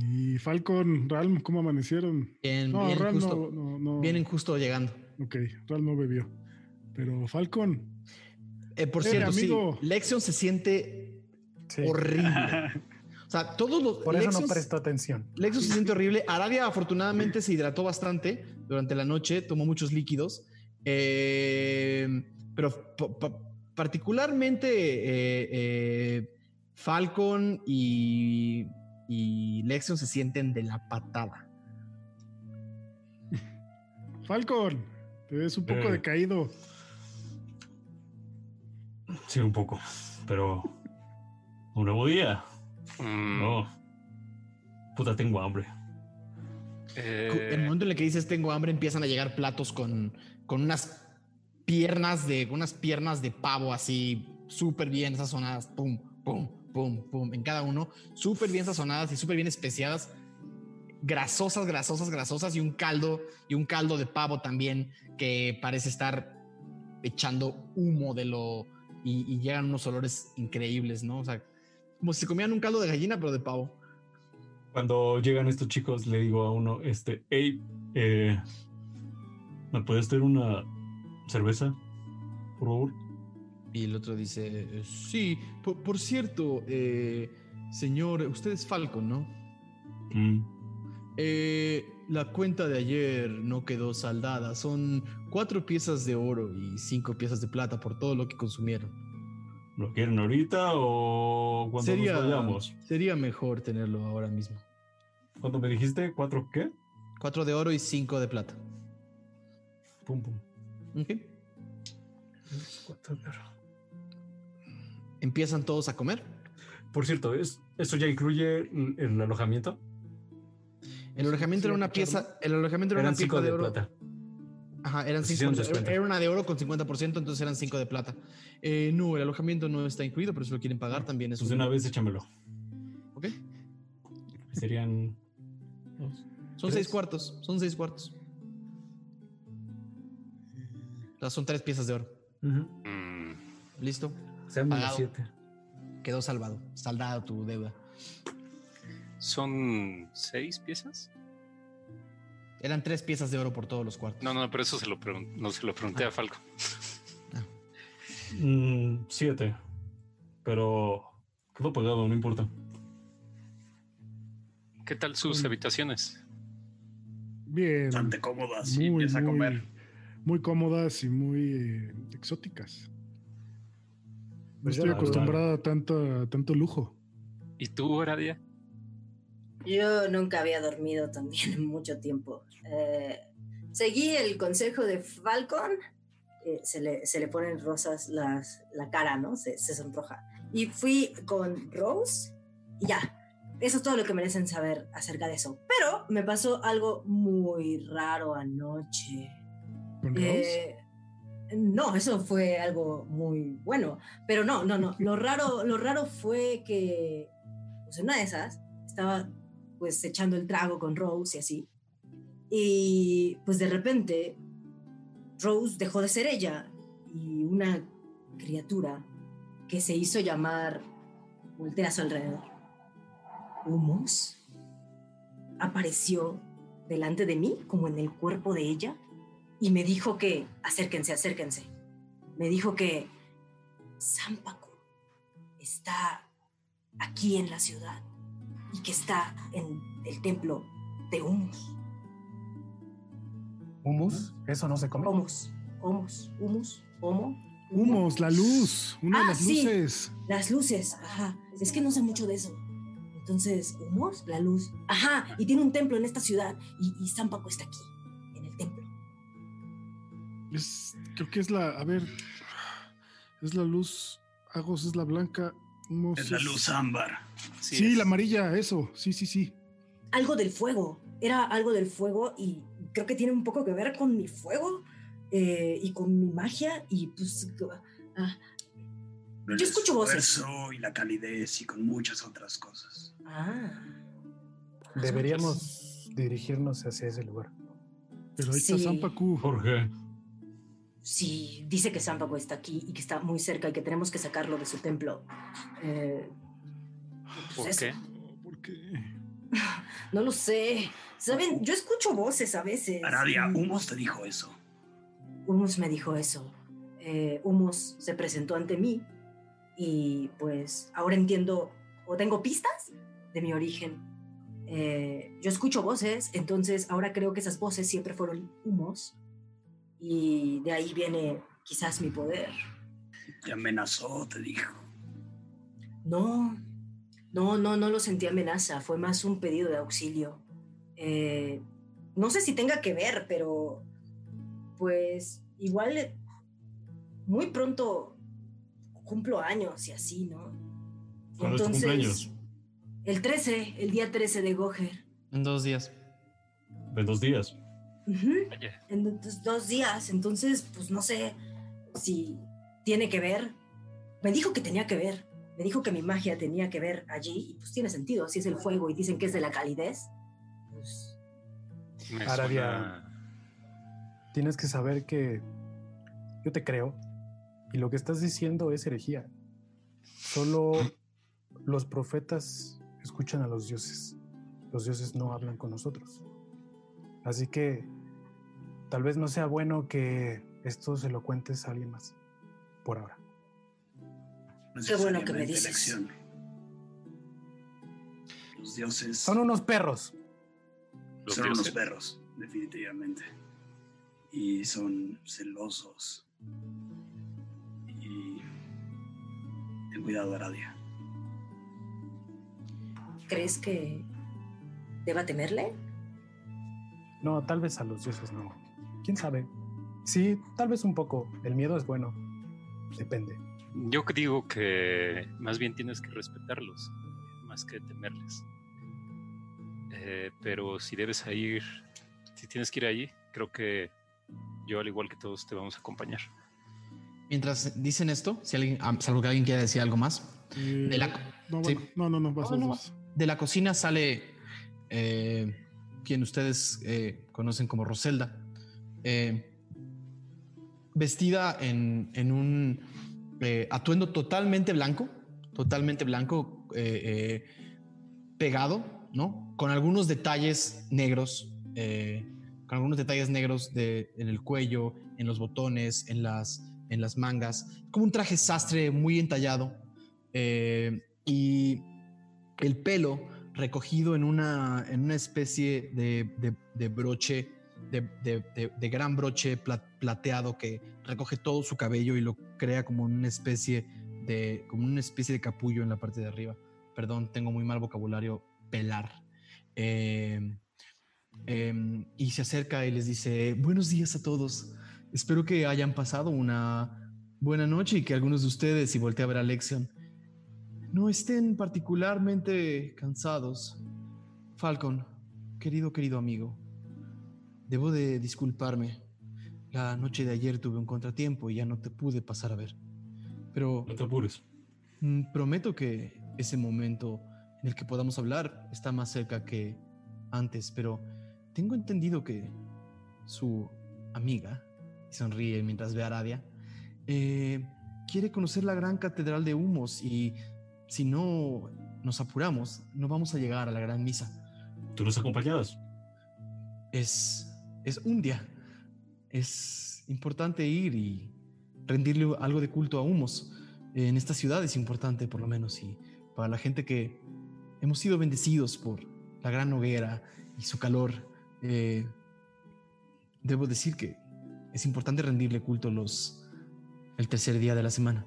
Y Falcon, Ralm, ¿cómo amanecieron? Bien, no, vienen, justo, no, vienen justo llegando. Ok, Ralm no bebió. Pero Falcon. Eh, por cierto, amigo. sí, Lexion se siente horrible. O sea, todos los. Por eso no prestó atención. Lexus se siente horrible. Aradia, afortunadamente, se hidrató bastante durante la noche, tomó muchos líquidos. Eh, pero particularmente eh, eh, Falcon y, y Lexion se sienten de la patada. Falcon, te ves un poco decaído. Sí, un poco, pero un nuevo día. Mm. No. Puta, tengo hambre. En el momento en el que dices tengo hambre, empiezan a llegar platos con, con unas piernas de unas piernas de pavo así súper bien sazonadas, pum, pum, pum, pum, en cada uno, súper bien sazonadas y súper bien especiadas, grasosas, grasosas, grasosas y un caldo y un caldo de pavo también que parece estar echando humo de lo y, llegan unos olores increíbles, ¿no? O sea, como si se comían un caldo de gallina, pero de pavo. Cuando llegan estos chicos, le digo a uno, este, hey, eh, ¿me puedes traer una cerveza, por favor? Y el otro dice, sí, por, cierto, eh, señor, usted es Falcon, ¿no? Mm. Eh, la cuenta de ayer no quedó saldada. Son cuatro piezas de oro y cinco piezas de plata por todo lo que consumieron. ¿Lo quieren ahorita o cuando sería, nos vayamos? Sería mejor tenerlo ahora mismo. ¿Cuánto me dijiste? ¿Cuatro qué? Cuatro de oro y cinco de plata. Pum, pum. Ok. Empiezan todos a comer. Por cierto, ¿es, ¿eso ya incluye el alojamiento? El alojamiento era una pieza, el alojamiento era una pieza de, oro. Plata. Ajá, eran cinco, era una de oro con 50%, entonces eran cinco de plata. Eh, no, el alojamiento no está incluido, pero si lo quieren pagar también es. Pues de una vez échamelo. Ok. Serían. son seis cuartos, son seis cuartos. son tres piezas de oro. Mm. Listo. Siete. Quedó salvado, saldado tu deuda. ¿Son seis piezas? Eran tres piezas de oro por todos los cuartos. No, no, pero eso se lo, no, se lo pregunté a ah. Falco. Ah. Mm, siete. Pero quedó pagado, no importa. ¿Qué tal sus habitaciones? Bien. Bastante cómodas y empieza a comer. Muy cómodas y muy eh, exóticas. No pues estoy acostumbrada a tanto, tanto lujo. ¿Y tú, Horadia? Yo nunca había dormido también en mucho tiempo. Eh, seguí el consejo de Falcon. Eh, se, le, se, le, ponen rosas las, la cara, ¿no? Se, se, sonroja. Y fui con Rose y ya. Eso es todo lo que merecen saber acerca de eso. Pero me pasó algo muy raro anoche. ¿Con Rose? Eh, no, eso fue algo muy bueno. Pero no, no, no. Lo raro, lo raro fue que pues una de esas estaba pues echando el trago con Rose y así. Y pues de repente Rose dejó de ser ella y una criatura que se hizo llamar voltea a su alrededor. Humos apareció delante de mí como en el cuerpo de ella y me dijo que acérquense, acérquense. Me dijo que Zampaco está aquí en la ciudad y que está en el templo de Humus. ¿Humus? ¿Eso no se come? Humus, humus, humus, homo. Humus, la luz, una de ah, las sí, luces. Las luces, ajá. Es que no sé mucho de eso. Entonces, humus, la luz. Ajá, y tiene un templo en esta ciudad y, y San Paco está aquí. Es, creo que es la, a ver, es la luz, Agos es la blanca, es la luz ámbar. Sí, la amarilla, eso. Sí, sí, sí. Algo del fuego. Era algo del fuego y creo que tiene un poco que ver con mi fuego eh, y con mi magia y pues... Ah. Yo escucho voces. y la calidez y con muchas otras cosas. Ah. Deberíamos dirigirnos hacia ese lugar. Pero ahí está Zampacu. Jorge. Sí, dice que Zampacu está aquí y que está muy cerca y que tenemos que sacarlo de su templo. Eh, pues ¿Por qué? ¿Por qué? No lo sé. Saben, yo escucho voces a veces. Aradia, Humos te dijo eso. Humos me dijo eso. Eh, Humos se presentó ante mí y pues ahora entiendo o tengo pistas de mi origen. Eh, yo escucho voces, entonces ahora creo que esas voces siempre fueron Humos y de ahí viene quizás mi poder. ¿Te amenazó, te dijo? No, no, no, no lo sentí amenaza, fue más un pedido de auxilio. Eh, no sé si tenga que ver, pero pues igual muy pronto cumplo años y así, ¿no? ¿Cuándo Entonces, cumpleaños? El 13, el día 13 de Goher. En dos días. En dos días. En dos días, entonces, pues no sé si tiene que ver. Me dijo que tenía que ver. Me dijo que mi magia tenía que ver allí y pues tiene sentido. Si es el fuego y dicen que es de la calidez, pues... Aradia, tienes que saber que yo te creo y lo que estás diciendo es herejía. Solo los profetas escuchan a los dioses. Los dioses no hablan con nosotros. Así que tal vez no sea bueno que esto se lo cuentes a alguien más, por ahora. Qué bueno que me dices. Los dioses. Son unos perros. son unos perros, definitivamente. Y son celosos. Y. Ten cuidado, Aradia. ¿Crees que deba temerle? No, tal vez a los dioses no. ¿Quién sabe? Sí, tal vez un poco. El miedo es bueno. Depende. Yo digo que más bien tienes que respetarlos, más que temerles. Eh, pero si debes ir, si tienes que ir allí, creo que yo, al igual que todos, te vamos a acompañar. Mientras dicen esto, si alguien, ah, salvo que alguien quiera decir algo más, Eh, de la, no, sí. bueno, no, no, no, vas, No, vas, no, vas. de la cocina sale eh, quien ustedes eh, conocen como Roselda, eh, vestida en, un eh, atuendo totalmente blanco, totalmente blanco, pegado, ¿no? Con algunos detalles negros, con algunos detalles negros de, en el cuello, en los botones, en las, en las mangas, como un traje sastre muy entallado. y el pelo recogido en una, en una especie de, de- broche, de, de- gran broche pla- plateado que recoge todo su cabello y lo crea como una especie de, como una especie de capullo en la parte de arriba. Perdón, tengo muy mal vocabulario, pelar. Eh, em, y se acerca y les dice, buenos días a todos. Espero que hayan pasado una buena noche y que algunos de ustedes, y voltea a ver a Lexion, no estén particularmente cansados. Falcon, querido, querido amigo, debo de disculparme. La noche de ayer tuve un contratiempo y ya no te pude pasar a ver. Pero No te apures. mm, prometo que ese momento en el que podamos hablar está más cerca que antes, pero tengo entendido que su amiga, y sonríe mientras ve a Aradia, eh, quiere conocer la gran catedral de humos y si no nos apuramos, no vamos a llegar a la gran misa. ¿Tú nos acompañabas? Es, es un día. Es importante ir y rendirle algo de culto a humos. En esta ciudad es importante, por lo menos, y para la gente que hemos sido bendecidos por la gran hoguera y su calor, eh, debo decir que es importante rendirle culto los, el tercer día de la semana.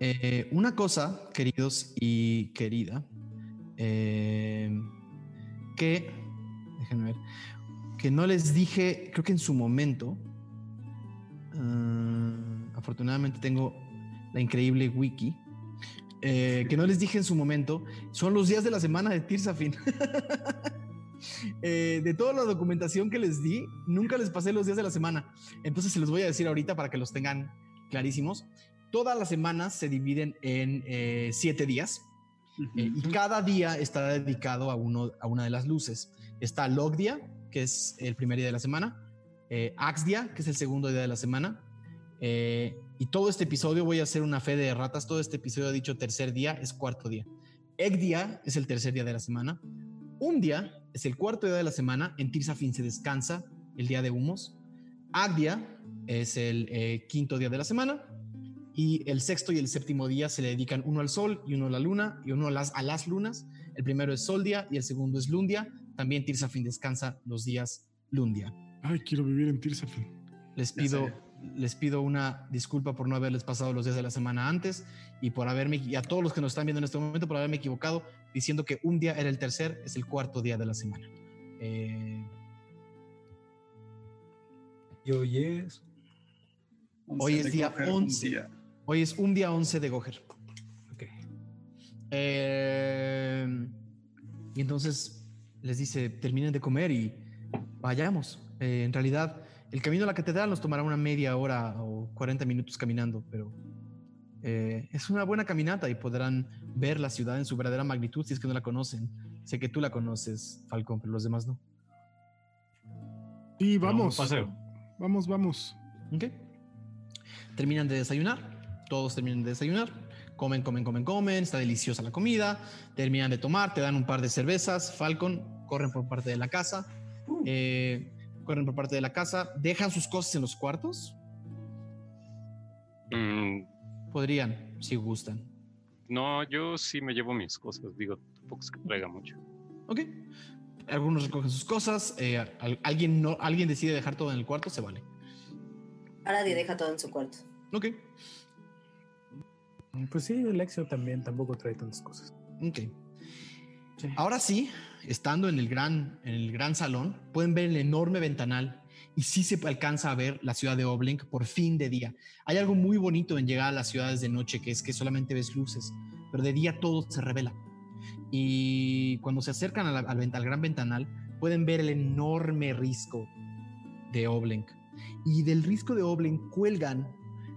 Eh, una cosa, queridos y querida, eh, que, déjenme ver, que no les dije, creo que en su momento, ah, afortunadamente tengo la increíble wiki, eh, que no les dije en su momento, son los días de la semana de Tirsafin. Eh, de toda la documentación que les di, nunca les pasé los días de la semana. Entonces se los voy a decir ahorita para que los tengan clarísimos. Todas las semanas se dividen en eh, siete días. Eh, y cada día está dedicado a, uno, a una de las luces. Está Logdia, que es el primer día de la semana, eh, Axdia, que es el segundo día de la semana, eh, y todo este episodio voy a hacer una fe de ratas, todo este episodio ha dicho tercer día, es cuarto día. Egdia es el tercer día de la semana, un día es el cuarto día de la semana, en Tirsafin se descansa el día de humos, Agdia es el eh, quinto día de la semana, y el sexto y el séptimo día se le dedican uno al sol y uno a la luna y uno a las, a las lunas. El primero es sol día y el segundo es lundia. También Tirsafin descansa los días lundia. Ay, quiero vivir en Tirsafin. Les pido, les pido una disculpa por no haberles pasado los días de la semana antes y por haberme, y a todos los que nos están viendo en este momento, por haberme equivocado diciendo que un día era el tercer, es el cuarto día de la semana. Eh, Y hoy es. Hoy es día 11. Hoy es un día 11 de Goher. Ok. Eh, y entonces les dice, terminen de comer y vayamos. Eh, en realidad, el camino a la catedral nos tomará una media hora o 40 minutos caminando, pero eh, es una buena caminata y podrán ver la ciudad en su verdadera magnitud si es que no la conocen. Sé que tú la conoces, Falcón, pero los demás no. Y Pero vamos. un paseo. Vamos, vamos. ¿Ok? Terminan de desayunar, todos terminan de desayunar, comen, comen, comen, comen, está deliciosa la comida, terminan de tomar, te dan un par de cervezas, Falcon, corren por parte de la casa, eh, corren por parte de la casa, dejan sus cosas en los cuartos, Mm, podrían, si gustan. no, yo sí me llevo mis cosas. Digo, tampoco es que traiga mucho. ¿Ok? Algunos recogen sus cosas, eh, al- alguien, no, alguien decide dejar todo en el cuarto, se vale. Aradia deja todo en su cuarto. Ok, Pues sí, Alexio también tampoco trae tantas cosas. ok. Ahora sí, estando en el gran, en el gran salón, pueden ver el enorme ventanal y sí se alcanza a ver la ciudad de Oblink por fin de día. Hay algo muy bonito en llegar a las ciudades de noche, que es que solamente ves luces, pero de día todo se revela. Y cuando se acercan al, al, al gran ventanal, pueden ver el enorme risco de Oblenk. Y del risco de Oblenk cuelgan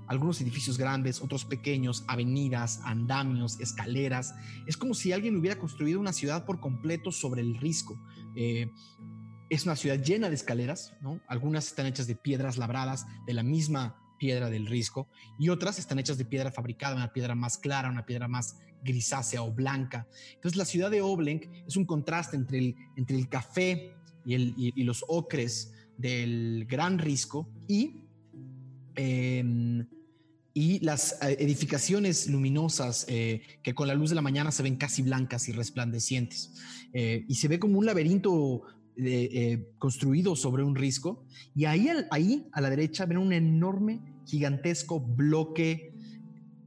algunos edificios grandes, otros pequeños, avenidas, andamios, escaleras. Es como si alguien hubiera construido una ciudad por completo sobre el risco. Eh, es una ciudad llena de escaleras, ¿no? Algunas están hechas de piedras labradas de la misma piedra del risco y otras están hechas de piedra fabricada, una piedra más clara, una piedra más grisácea o blanca. Entonces la ciudad de Oblenk es un contraste entre el, entre el café y, el, y, los ocres del gran risco y, eh, y las eh, edificaciones luminosas eh, que con la luz de la mañana se ven casi blancas y resplandecientes. Eh, y se ve como un laberinto construido sobre un risco. Y ahí, ahí a la derecha ven un enorme, gigantesco bloque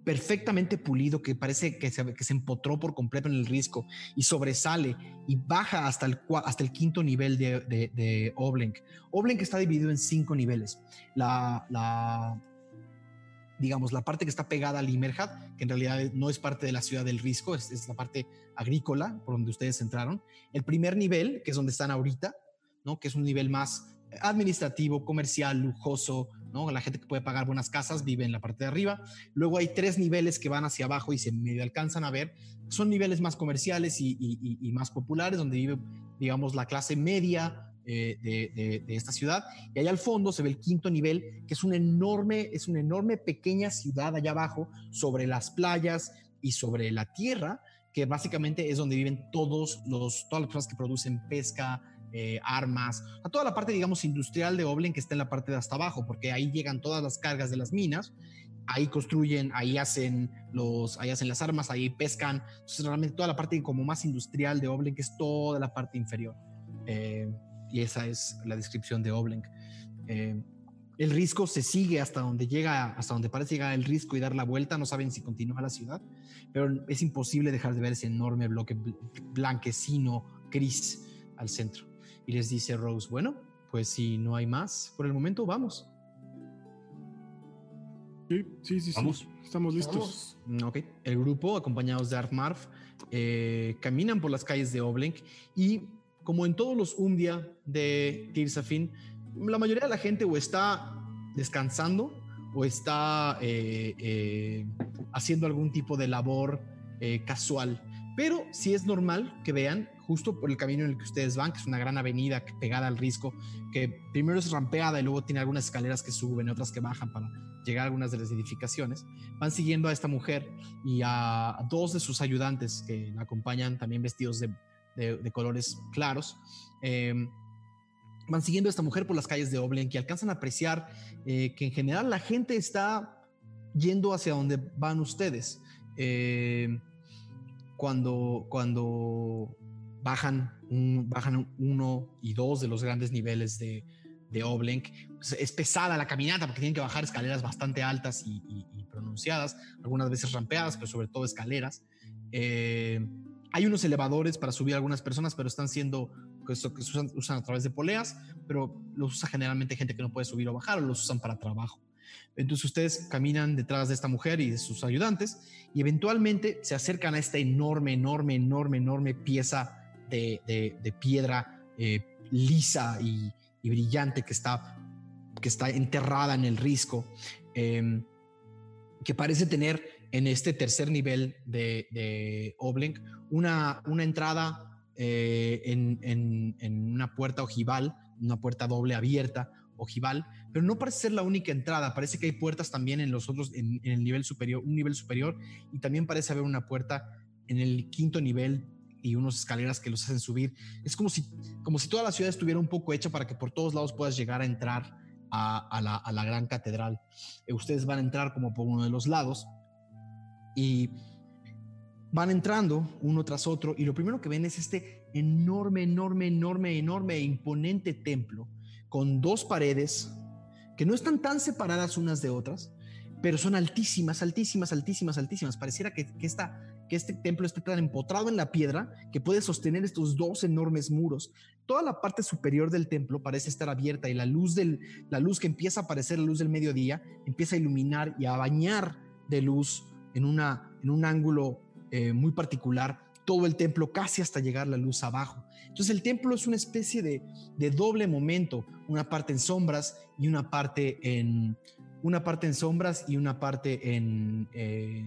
perfectamente pulido que parece que se, que se empotró por completo en el risco y sobresale y baja hasta el, hasta el quinto nivel de, de, de Oblenk. Oblenk está dividido en cinco niveles. La, la, digamos, la parte que está pegada al Imerhat, que en realidad no es parte de la ciudad del Risco, es, es, la parte agrícola por donde ustedes entraron. El primer nivel, que es donde están ahorita, ¿no? que es un nivel más administrativo, comercial, lujoso, ¿no? La gente que puede pagar buenas casas vive en la parte de arriba. Luego hay tres niveles que van hacia abajo y se medio alcanzan a ver. Son niveles más comerciales y, y, y más populares, donde vive, digamos, la clase media, de, de, de, esta ciudad. Y allá al fondo se ve el quinto nivel, que es una enorme, es una enorme pequeña ciudad allá abajo, sobre las playas y sobre la tierra, que básicamente es donde viven todos los, todas las personas que producen pesca, eh, armas, a toda la parte, digamos, industrial de Oblen que está en la parte de hasta abajo, porque ahí llegan todas las cargas de las minas, ahí construyen, ahí hacen los, ahí hacen las armas, ahí pescan, entonces realmente toda la parte como más industrial de Oblen, que es toda la parte inferior. Eh, y esa es la descripción de Oblenk. Eh, el risco se sigue hasta donde llega, hasta donde parece llegar el risco y dar la vuelta. No saben si continúa la ciudad, pero es imposible dejar de ver ese enorme bloque blanquecino, gris al centro. Y les dice Rose, bueno, pues si no hay más, por el momento vamos. Sí, sí, sí, vamos. Sí. Estamos listos. Vamos. Ok, el grupo, acompañados de Artmarf, eh, caminan por las calles de Oblenk y como en todos los Umdia de Tirsafin, la mayoría de la gente o está descansando o está eh, eh, haciendo algún tipo de labor eh, casual. Pero sí es normal que vean justo por el camino en el que ustedes van, que es una gran avenida pegada al risco, que primero es rampeada y luego tiene algunas escaleras que suben y otras que bajan para llegar a algunas de las edificaciones. Van siguiendo a esta mujer y a dos de sus ayudantes que la acompañan también vestidos de de, colores claros. Eh, van siguiendo a esta mujer por las calles de Oblen, que alcanzan a apreciar eh, que en general la gente está yendo hacia donde van ustedes. Eh, cuando, cuando bajan, bajan uno y dos de los grandes niveles de, de Oblenk. Es pesada la caminata porque tienen que bajar escaleras bastante altas y, y, y pronunciadas, algunas veces rampeadas, pero sobre todo escaleras. Eh, hay unos elevadores para subir a algunas personas, pero están siendo que, que usan, usan, a través de poleas, pero los usa generalmente gente que no puede subir o bajar o los usan para trabajo. Entonces ustedes caminan detrás de esta mujer y de sus ayudantes y eventualmente se acercan a esta enorme, enorme, enorme, enorme pieza de, de, de piedra eh, lisa y, y, brillante que está, que está enterrada en el risco, eh, que parece tener en este tercer nivel de, de Oblenk una, una entrada eh, en, en, una puerta ojival, una puerta doble abierta, ojival, pero no parece ser la única entrada, parece que hay puertas también en los otros, en, el nivel superior, un nivel superior, y también parece haber una puerta en el quinto nivel y unas escaleras que los hacen subir. Es como si, como si toda la ciudad estuviera un poco hecha para que por todos lados puedas llegar a entrar a, a, la, a la, gran catedral. Eh, ustedes van a entrar como por uno de los lados y van entrando uno tras otro y lo primero que ven es este enorme, enorme, enorme, enorme e imponente templo con dos paredes que no están tan separadas unas de otras, pero son altísimas, altísimas, altísimas, altísimas. Pareciera que, que, esta, que este templo esté tan empotrado en la piedra que puede sostener estos dos enormes muros. Toda la parte superior del templo parece estar abierta y la luz, del, la luz que empieza a aparecer, la luz del mediodía, empieza a iluminar y a bañar de luz en, una, en un ángulo eh, muy particular todo el templo casi hasta llegar la luz abajo. Entonces el templo es una especie de, de doble momento, una parte en sombras y una parte en una parte en sombras y una parte en, eh,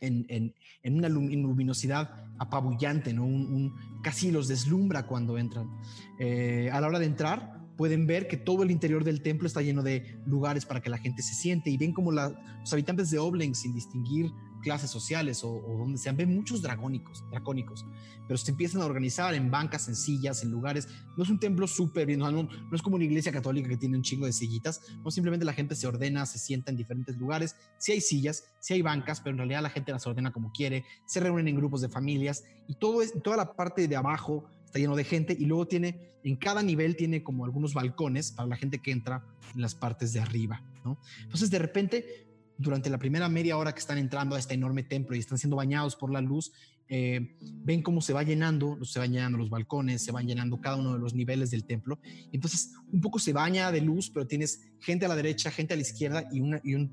en, en, en, una luminosidad apabullante, ¿no? Un, casi los deslumbra cuando entran. Eh, a la hora de entrar, pueden ver que todo el interior del templo está lleno de lugares para que la gente se siente y ven como la, los habitantes de Obleng, sin distinguir clases sociales o, donde sean, ven muchos dragónicos, dracónicos, pero se empiezan a organizar en bancas, en sillas, en lugares. No es un templo súper bien, no, no, es como una iglesia católica que tiene un chingo de sillitas, no simplemente la gente se ordena, se sienta en diferentes lugares. Sí hay sillas, sí hay bancas, pero en realidad la gente las ordena como quiere, se reúnen en grupos de familias y todo es, toda la parte de abajo está lleno de gente y luego tiene, en cada nivel tiene como algunos balcones para la gente que entra en las partes de arriba, ¿no? Entonces de repente durante la primera media hora que están entrando a este enorme templo y están siendo bañados por la luz, eh, ven cómo se va llenando, se van llenando los balcones, se van llenando cada uno de los niveles del templo. Entonces, un poco se baña de luz, pero tienes gente a la derecha, gente a la izquierda y, una, y, un,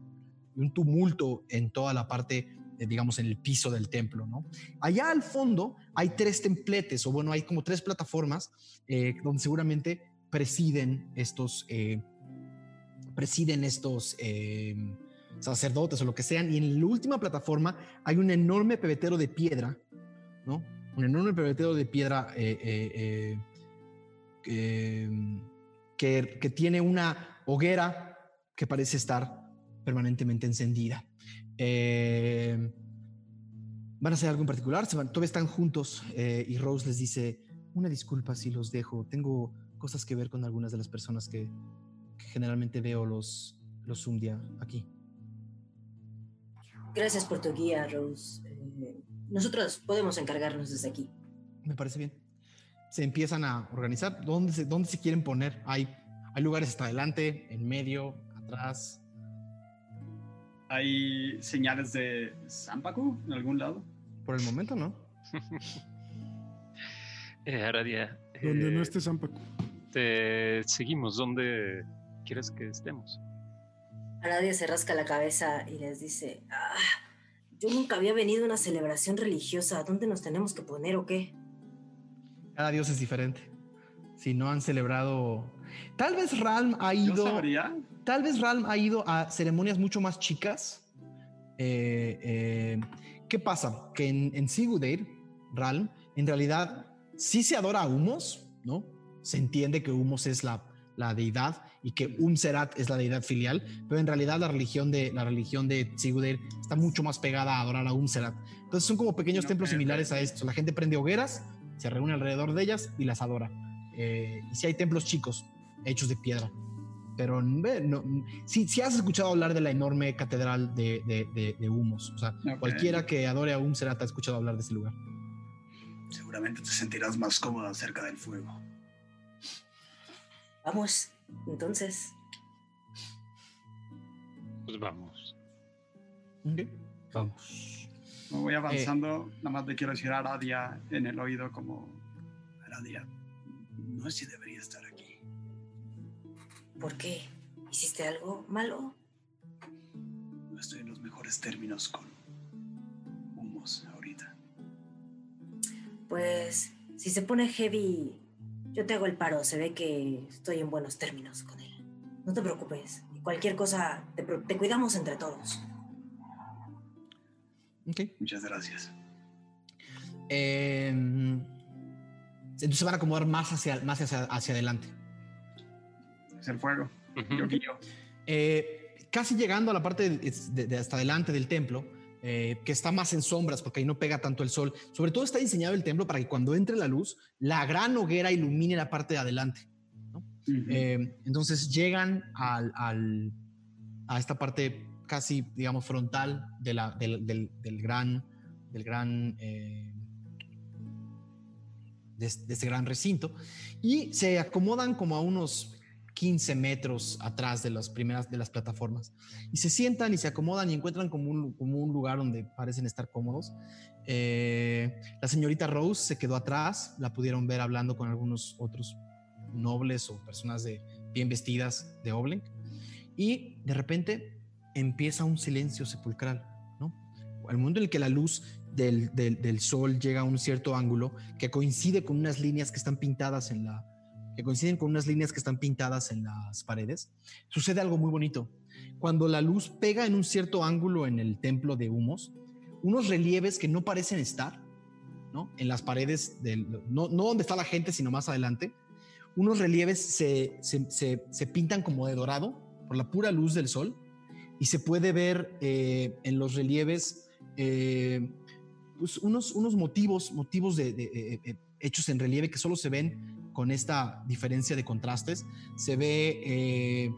tumulto en toda la parte, eh, digamos, en el piso del templo. ¿no? Allá al fondo hay tres templetes, o bueno, hay como tres plataformas eh, donde seguramente presiden estos, presiden estos sacerdotes o lo que sean, y en la última plataforma hay un enorme pebetero de piedra, ¿no? Un enorme pebetero de piedra eh, eh, eh, que, que, tiene una hoguera que parece estar permanentemente encendida. ¿Van a hacer algo en particular? Se todavía están juntos y Rose les dice, una disculpa si los dejo, tengo cosas que ver con algunas de las personas que, generalmente veo los, los día aquí. Gracias por tu guía, Rose. Eh, nosotros podemos encargarnos desde aquí. Me parece bien. Se empiezan a organizar. ¿Dónde se, dónde se quieren poner? Hay, hay lugares hasta adelante, en medio, atrás. ¿Hay señales de Zampacu en algún lado? Por el momento, no. eh, Aradia. Donde no eh, esté Zampacu. Te seguimos. ¿Dónde quieres que estemos? Aradia se rasca la cabeza y les dice, ah, yo nunca había venido a una celebración religiosa, ¿dónde nos tenemos que poner o qué? Cada dios es diferente. Si no han celebrado... Tal vez Ralm ha ido... Tal vez Ralm ha ido a ceremonias mucho más chicas. Eh, eh, ¿Qué pasa? Que en, en Sigudeir, Ralm, en realidad sí se adora a Humos, ¿no? Se entiende que Humos es la, la deidad, y que Umserat es la deidad filial, pero en realidad la religión de la religión de Sigudir está mucho más pegada a adorar a Umserat. Entonces son como pequeños templos similares a esto. La gente prende hogueras, se reúne alrededor de ellas y las adora. Eh, y si hay templos chicos hechos de piedra. Pero no, si, si, has escuchado hablar de la enorme catedral de, de, Humos, o sea, cualquiera que adore a Umserat ha escuchado hablar de ese lugar. Seguramente te sentirás más cómoda cerca del fuego. Vamos. Entonces. Pues vamos. Vamos. Me voy avanzando. nada más le quiero decir a Aradia en el oído como... Aradia, no sé si debería estar aquí. ¿Por qué? ¿Hiciste algo malo? No estoy en los mejores términos con humos ahorita. Pues si se pone heavy, yo te hago el paro, se ve que estoy en buenos términos con él. No te preocupes, cualquier cosa te, cuidamos entre todos. Ok. Muchas gracias. Em, entonces se van a acomodar más hacia, más hacia, adelante. Es el fuego. yo, eh, casi llegando a la parte de hasta adelante del templo, eh, que está más en sombras porque ahí no pega tanto el sol. Sobre todo está diseñado el templo para que cuando entre la luz, la gran hoguera ilumine la parte de adelante. Eh, entonces llegan al, a esta parte casi, digamos, frontal de la, del, del, gran, del gran eh, de, este gran recinto y se acomodan como a unos 15 metros atrás de las primeras de las plataformas y se sientan y se acomodan y encuentran como un, como un lugar donde parecen estar cómodos. Eh, la señorita Rose se quedó atrás, la pudieron ver hablando con algunos otros nobles o personas de, bien vestidas de Oblenk y de repente empieza un silencio sepulcral, ¿no? el momento en el que la luz del, del, sol llega a un cierto ángulo que coincide con unas líneas que están pintadas en la que coinciden con unas líneas que están pintadas en las paredes, sucede algo muy bonito. Cuando la luz pega en un cierto ángulo en el templo de humos, unos relieves que no parecen estar, ¿no? En las paredes, del, no, no donde está la gente, sino más adelante, unos relieves se, se, se, pintan como de dorado por la pura luz del sol y se puede ver eh, en los relieves eh, pues unos, unos motivos, motivos de, eh, hechos en relieve que solo se ven con esta diferencia de contrastes. Se ve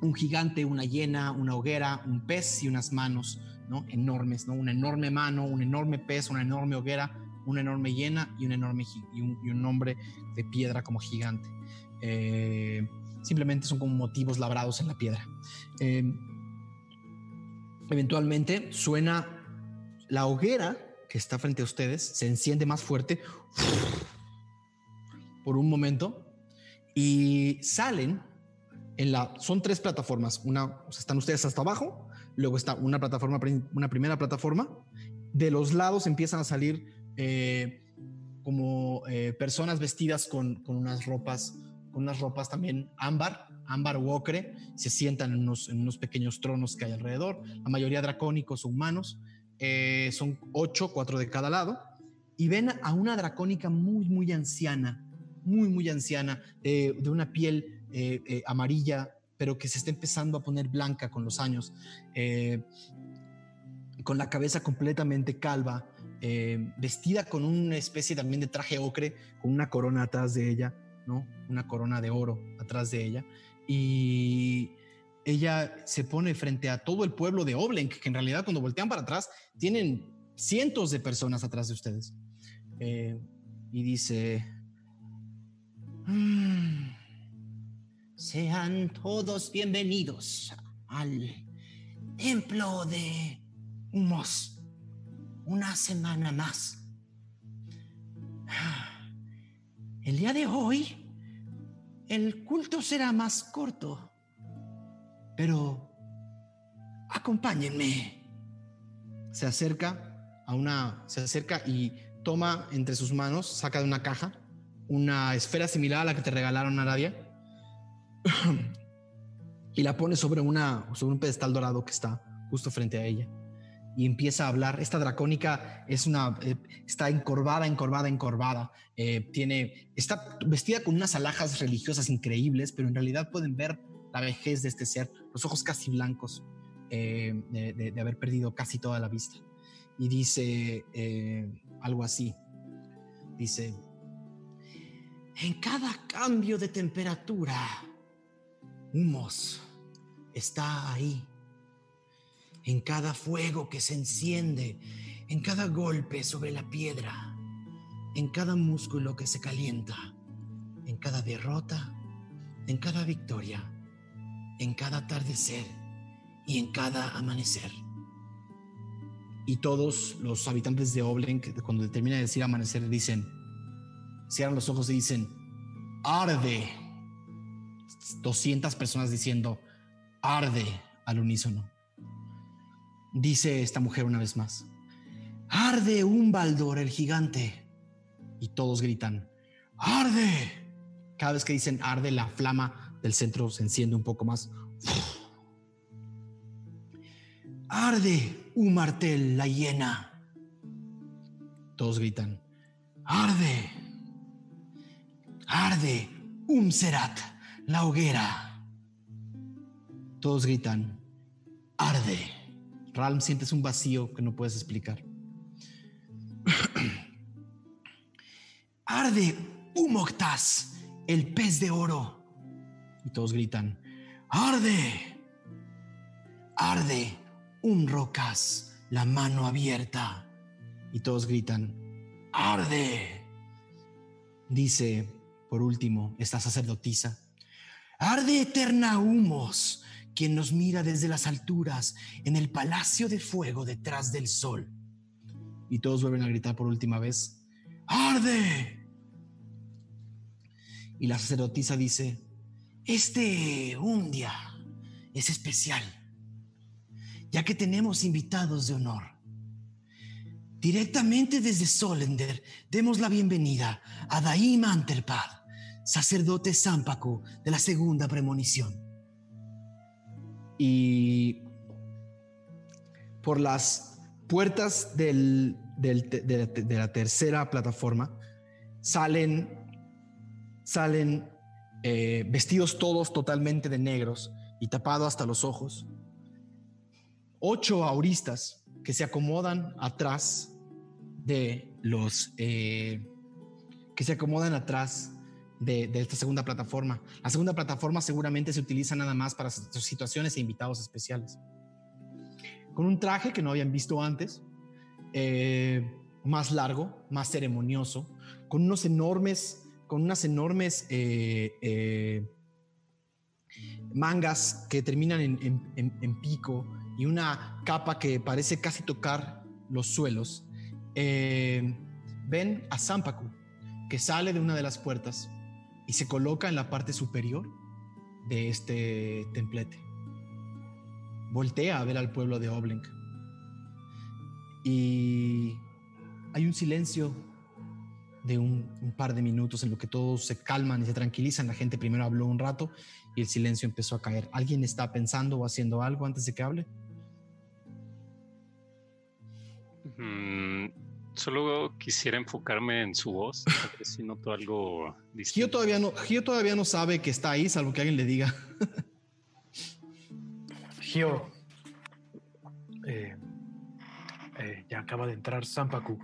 un gigante, una hiena, una hoguera, un pez y unas manos ¿no? enormes, ¿no? una enorme mano, un enorme pez, una enorme hoguera, una enorme hiena y un enorme un, hombre de piedra como gigante. Eh, simplemente son como motivos labrados en la piedra. Eh, eventualmente suena la hoguera que está frente a ustedes, se enciende más fuerte por un momento y salen en la son tres plataformas. Una están ustedes hasta abajo luego está una plataforma una primera plataforma. De los lados empiezan a salir eh, como eh, personas vestidas con, con, unas ropas, con unas ropas también ámbar, ámbar u ocre, se sientan en unos, en unos pequeños tronos que hay alrededor, la mayoría dracónicos o humanos, eh, son ocho, cuatro de cada lado, y ven a una dracónica muy, muy anciana, muy, muy anciana, de una piel amarilla, pero que se está empezando a poner blanca con los años, con la cabeza completamente calva, eh, vestida con una especie también de traje ocre, con una corona atrás de ella, ¿no? Una corona de oro atrás de ella. Y ella se pone frente a todo el pueblo de Oblenk, que en realidad cuando voltean para atrás tienen cientos de personas atrás de ustedes. Eh, y dice, sean todos bienvenidos al templo de Humos una semana más. El día de hoy, el culto será más corto, pero acompáñenme. Se acerca a una, se acerca y toma entre sus manos, saca de una caja una esfera similar a la que te regalaron, Aradia, y la pone sobre, una, sobre un pedestal dorado que está justo frente a ella y empieza a hablar. Esta dracónica es una, eh, está encorvada, encorvada, encorvada. Eh, tiene, está vestida con unas alhajas religiosas increíbles, pero en realidad pueden ver la vejez de este ser, los ojos casi blancos eh, de, haber perdido casi toda la vista. Y dice algo así. Dice, en cada cambio de temperatura, humos está ahí en cada fuego que se enciende, en cada golpe sobre la piedra, en cada músculo que se calienta, en cada derrota, en cada victoria, en cada atardecer y en cada amanecer. Y todos los habitantes de Oblenk, cuando termina de decir amanecer, dicen, cierran los ojos y dicen, arde. 200 personas diciendo, arde al unísono. Dice esta mujer una vez más. Arde un Baldor el gigante. Y todos gritan, arde. Cada vez que dicen arde, la flama del centro se enciende un poco más. Arde un martel la hiena. Todos gritan, arde. Arde un cerat la hoguera. Todos gritan, arde. Ralm, sientes un vacío que no puedes explicar. Arde Humoctas, el pez de oro. Y todos gritan, arde. Arde un rocas, la mano abierta. Y todos gritan, arde. Dice, por último, esta sacerdotisa, arde eterna humos, quien nos mira desde las alturas en el palacio de fuego detrás del sol. Y todos vuelven a gritar por última vez, ¡Arde! Y la sacerdotisa dice, este un día es especial, ya que tenemos invitados de honor. Directamente desde Solender, demos la bienvenida a Daima Anterpad, sacerdote Zampacu de la segunda premonición. Y por las puertas del, de, la, tercera plataforma salen, salen eh, vestidos todos totalmente de negros y tapados hasta los ojos. Ocho auristas que se acomodan atrás de los eh, que se acomodan atrás de, esta segunda plataforma. La segunda plataforma seguramente se utiliza nada más para situaciones e invitados especiales. Con un traje que no habían visto antes, eh, más largo, más ceremonioso, con unos enormes, con unas enormes eh, mangas que terminan en pico y una capa que parece casi tocar los suelos eh, ven a Zampacu, que sale de una de las puertas y se coloca en la parte superior de este templete. Voltea a ver al pueblo de Oblenk. Y hay un silencio de un, par de minutos en lo que todos se calman y se tranquilizan. La gente primero habló un rato y el silencio empezó a caer. ¿Alguien está pensando o haciendo algo antes de que hable? Mm, solo quisiera enfocarme en su voz, a ver si noto algo distinto. Gio todavía, no, Gio todavía no sabe que está ahí, salvo que alguien le diga. Gio, eh, eh, ya acaba de entrar Sampaku.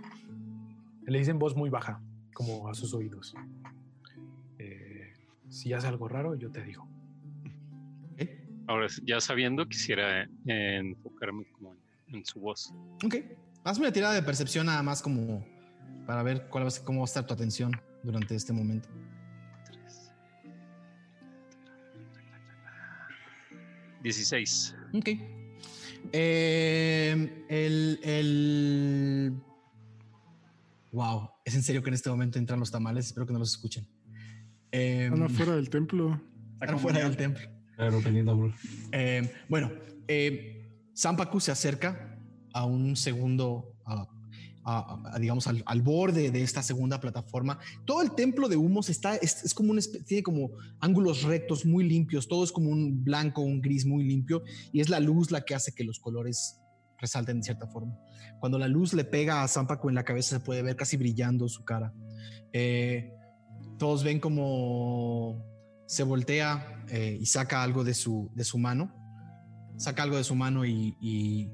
Le dicen voz muy baja, como a sus oídos. Eh, si hace algo raro, yo te digo. Ahora, ya sabiendo, quisiera enfocarme como en, su voz. Ok. Hazme una tirada de percepción nada más como para ver cuál va cómo va a estar tu atención durante este momento. Dieciséis. Ok. Eh, el, el... Wow, es en serio que en este momento entran los tamales. Espero que no los escuchen. Eh, Están afuera del templo. Están afuera del templo. Claro, eh, bueno, eh, Zampacu se acerca a un segundo, digamos, al, borde de esta segunda plataforma. Todo el templo de humos está, es, como un, tiene como ángulos rectos muy limpios, todo es como un blanco, un gris muy limpio, y es la luz la que hace que los colores resalten de cierta forma. Cuando la luz le pega a Zampaco en la cabeza se puede ver casi brillando su cara. Eh, todos ven como se voltea eh, y saca algo de su, mano, saca algo de su mano y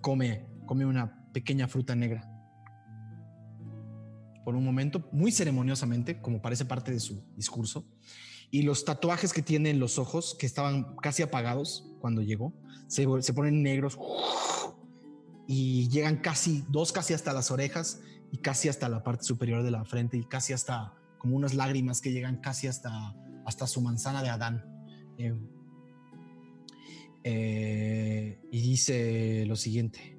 come, come una pequeña fruta negra. Por un momento, muy ceremoniosamente, como parece parte de su discurso, y los tatuajes que tiene en los ojos, que estaban casi apagados cuando llegó, se, se ponen negros y llegan casi, dos casi hasta las orejas y casi hasta la parte superior de la frente y casi hasta como unas lágrimas que llegan casi hasta, hasta su manzana de Adán. Eh, eh, y dice lo siguiente.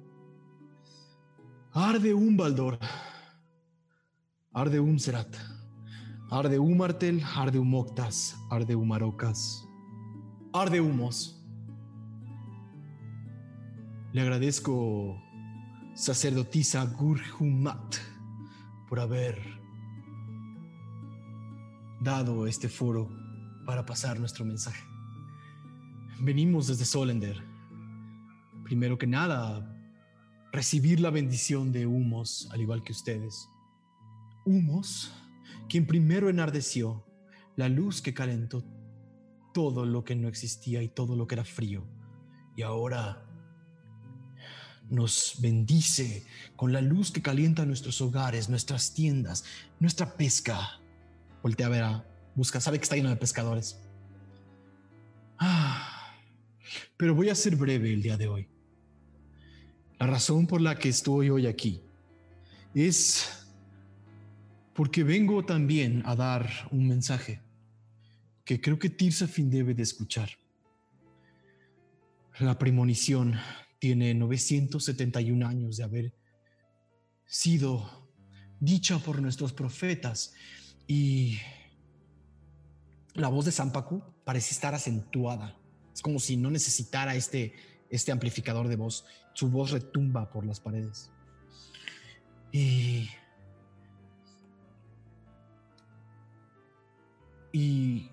Arde un Baldor, arde un Serat, arde un Martel, arde un Moctas, arde un Marocas, arde humos. Le agradezco, sacerdotisa Gurhumat, por haber dado este foro para pasar nuestro mensaje. Venimos desde Solender. Primero que nada, recibir la bendición de Humos, al igual que ustedes. Humos, quien primero enardeció la luz que calentó todo lo que no existía y todo lo que era frío. Y ahora nos bendice con la luz que calienta nuestros hogares, nuestras tiendas, nuestra pesca. Voltea a ver a busca, sabe que está lleno de pescadores. Ah pero voy a ser breve el día de hoy. La razón por la que estoy hoy aquí es porque vengo también a dar un mensaje que creo que Tirsafin debe de escuchar. La premonición tiene 971 años de haber sido dicha por nuestros profetas y la voz de Zampacu parece estar acentuada es como si no necesitara este, este amplificador de voz. Su voz retumba por las paredes. Y... Y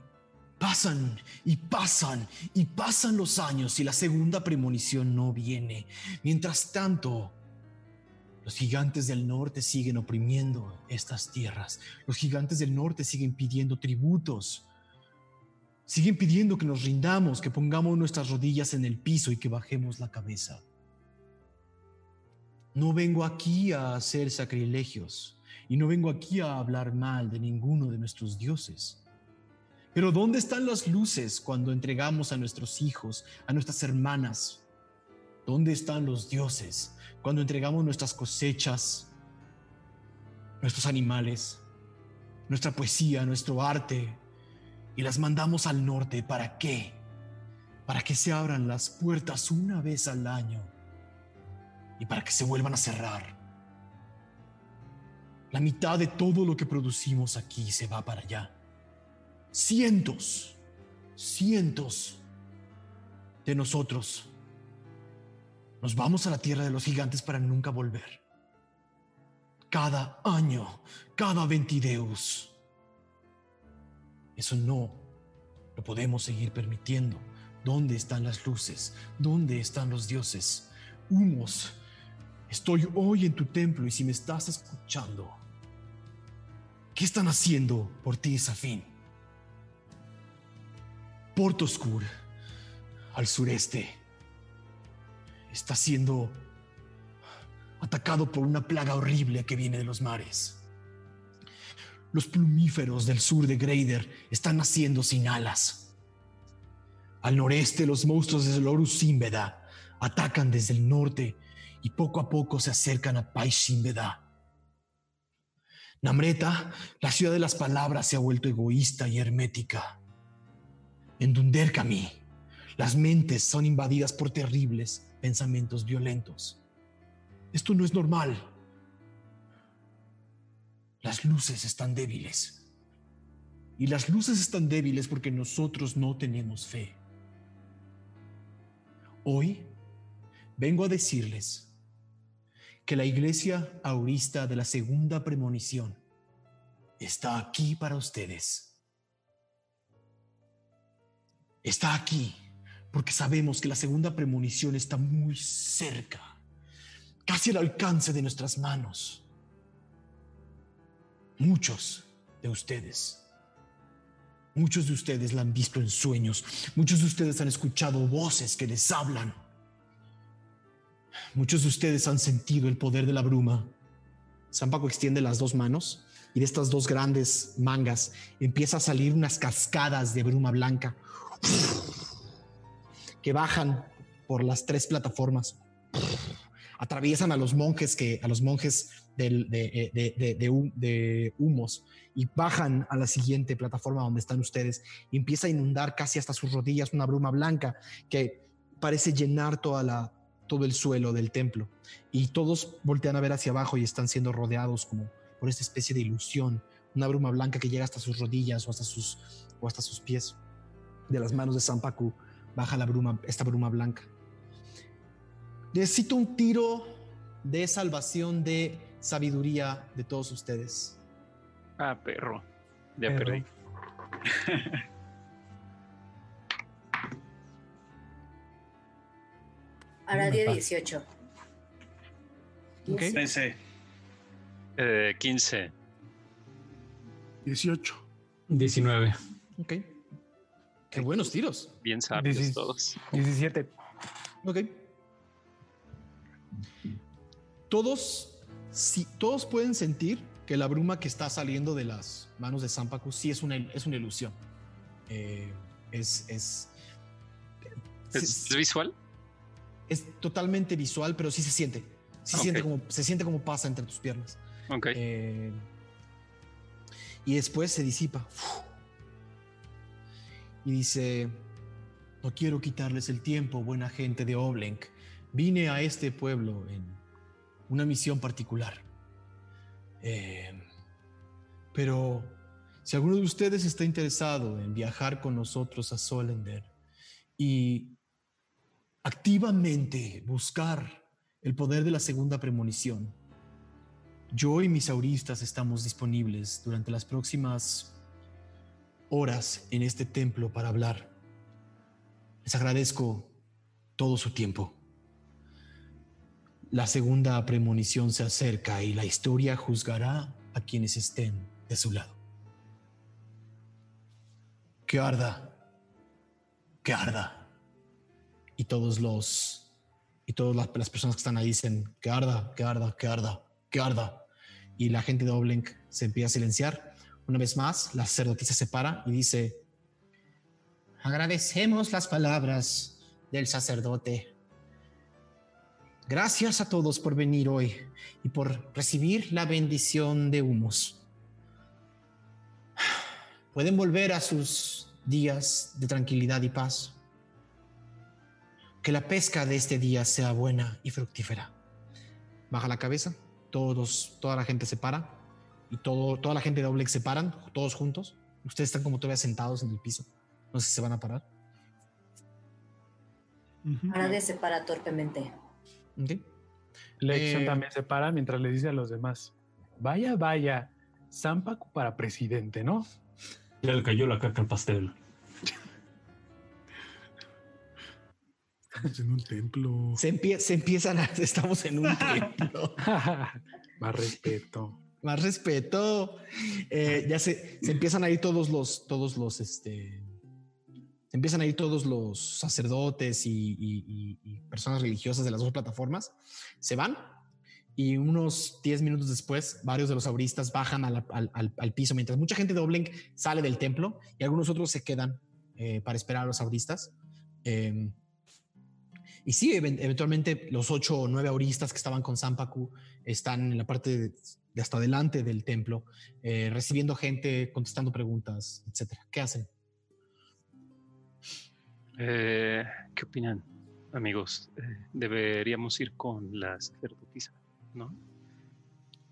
pasan y pasan y pasan los años y la segunda premonición no viene. Mientras tanto, los gigantes del norte siguen oprimiendo estas tierras. Los gigantes del norte siguen pidiendo tributos. Siguen pidiendo que nos rindamos, que pongamos nuestras rodillas en el piso y que bajemos la cabeza. No vengo aquí a hacer sacrilegios y no vengo aquí a hablar mal de ninguno de nuestros dioses. Pero ¿dónde están las luces cuando entregamos a nuestros hijos, a nuestras hermanas? ¿Dónde están los dioses cuando entregamos nuestras cosechas, nuestros animales, nuestra poesía, nuestro arte y las mandamos al norte? ¿Para qué? Para que se abran las puertas una vez al año y para que se vuelvan a cerrar. La mitad de todo lo que producimos aquí se va para allá cientos, cientos de nosotros nos vamos a la tierra de los gigantes para nunca volver. Cada año, cada ventideus. Eso no lo podemos seguir permitiendo. ¿Dónde están las luces? ¿Dónde están los dioses? Humos. Estoy hoy en tu templo y si me estás escuchando, ¿qué están haciendo por ti, Safín? Porto Oscur, al sureste, está siendo atacado por una plaga horrible que viene de los mares. Los plumíferos del sur de Greider están naciendo sin alas. Al noreste, los monstruos de Lorus Simbeda atacan desde el norte y poco a poco se acercan a Pais Simbeda. Namreta, la ciudad de las palabras, se ha vuelto egoísta y hermética. En Dunderkami, las mentes son invadidas por terribles pensamientos violentos. Esto no es normal. Las luces están débiles. Y las luces están débiles porque nosotros no tenemos fe. Hoy vengo a decirles que la iglesia aurista de la segunda premonición está aquí para ustedes está aquí porque sabemos que la segunda premonición está muy cerca, casi al alcance de nuestras manos. Muchos de ustedes, muchos de ustedes la han visto en sueños, muchos de ustedes han escuchado voces que les hablan, muchos de ustedes han sentido el poder de la bruma. San Paco extiende las dos manos y de estas dos grandes mangas empieza a salir unas cascadas de bruma blanca que bajan por las tres plataformas, atraviesan a los monjes que a los monjes de, de, humos y bajan a la siguiente plataforma donde están ustedes y empieza a inundar casi hasta sus rodillas una bruma blanca que parece llenar toda la, todo el suelo del templo y todos voltean a ver hacia abajo y están siendo rodeados como por esta especie de ilusión, una bruma blanca que llega hasta sus rodillas o hasta sus, o hasta sus pies de las manos de Sampaku baja la bruma, esta bruma blanca. Necesito un tiro de salvación de sabiduría de todos ustedes. Ah, perro. Ya perdí. Ahora día 18. Okay. 13. Eh, 15. 18. 19. Ok. Qué buenos tiros. Bien sabios todos. 17. Ok. Todos, si, todos pueden sentir que la bruma que está saliendo de las manos de Sampaku sí es una, es una ilusión. Eh, es, es, ¿Es, visual? Es totalmente visual, pero sí se siente. Sí se, siente como, se siente como pasa entre tus piernas. Ok. Eh, y después se disipa y dice, no quiero quitarles el tiempo, buena gente de Oblenk. Vine a este pueblo en una misión particular. Eh, pero si alguno de ustedes está interesado en viajar con nosotros a Solender y activamente buscar el poder de la segunda premonición, Yo y mis auristas estamos disponibles durante las próximas horas en este templo para hablar. Les agradezco todo su tiempo. La segunda premonición se acerca y la historia juzgará a quienes estén de su lado. Que arda, que arda. Y todos los, y todas las, personas que están ahí dicen, que arda, que arda, que arda, que arda y la gente de Oblenk se empieza a silenciar. Una vez más, la sacerdotisa se para y dice, agradecemos las palabras del sacerdote. Gracias a todos por venir hoy y por recibir la bendición de humos. Pueden volver a sus días de tranquilidad y paz. Que la pesca de este día sea buena y fructífera. Baja la cabeza todos, toda la gente se para y todo, toda la gente de Oblex se paran, todos juntos. Ustedes están como todavía sentados en el piso. No sé si se van a parar. Nadie se para torpemente. Okay. Eh, también se para mientras le dice a los demás: Vaya, vaya, Zampacu para presidente, ¿no? Ya le cayó la caca al pastel. Estamos en un templo. Se, se empiezan a. Estamos en un templo. Más respeto. Más respeto. Eh, ya se, se, empiezan a ir todos los. Todos los. Este, empiezan a ir todos los sacerdotes y, personas religiosas de las dos plataformas. Se van y unos 10 minutos después, varios de los auristas bajan al, piso, mientras mucha gente de Oblenk sale del templo y algunos otros se quedan eh, para esperar a los auristas. Eh, y sí, eventualmente los ocho o nueve auristas que estaban con Sampaku están en la parte de, hasta adelante del templo, eh, recibiendo gente, contestando preguntas, etcétera. ¿Qué hacen? Eh, ¿Qué opinan, amigos? Eh, deberíamos ir con la sacerdotisa, ¿no?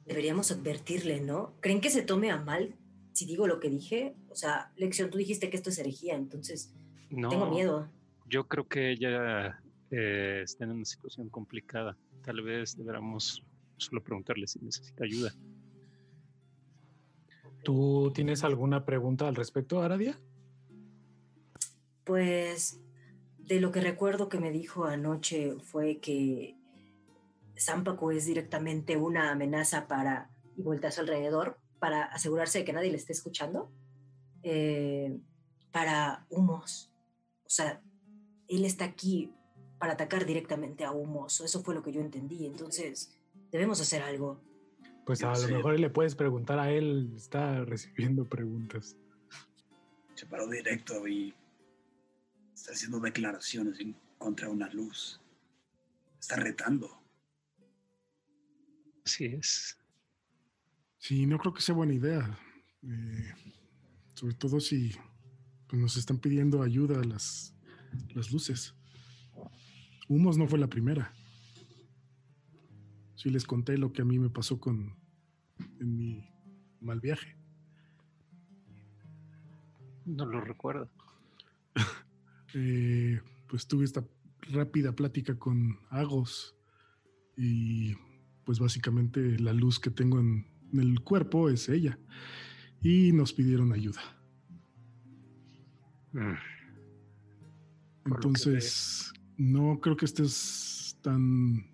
Deberíamos advertirle, ¿no? ¿Creen que se tome a mal si digo lo que dije? O sea, Lección, tú dijiste que esto es herejía, entonces no, tengo miedo. Yo creo que ella eh, está en una situación complicada. Tal vez deberíamos solo preguntarle si necesita ayuda. ¿Tú tienes alguna pregunta al respecto, Aradia? Pues de lo que recuerdo que me dijo anoche fue que Zampaco es directamente una amenaza para, y vuelta a su alrededor, para asegurarse de que nadie le esté escuchando, eh, para humos. O sea, él está aquí para atacar directamente a Humos. Eso fue lo que yo entendí. Entonces, debemos hacer algo. Pues a lo mejor le puedes preguntar a él. Está recibiendo preguntas. Se paró directo y está haciendo declaraciones en contra de una luz. Está retando. Así es. Sí, no creo que sea buena idea. Eh, sobre todo si pues, nos están pidiendo ayuda a las, las luces. Humos no fue la primera. Sí les conté lo que a mí me pasó con en mi mal viaje. No lo recuerdo. Eh, pues tuve esta rápida plática con Agos y pues básicamente la luz que tengo en, el cuerpo es ella y nos pidieron ayuda. Mm. Entonces, no creo que estés tan...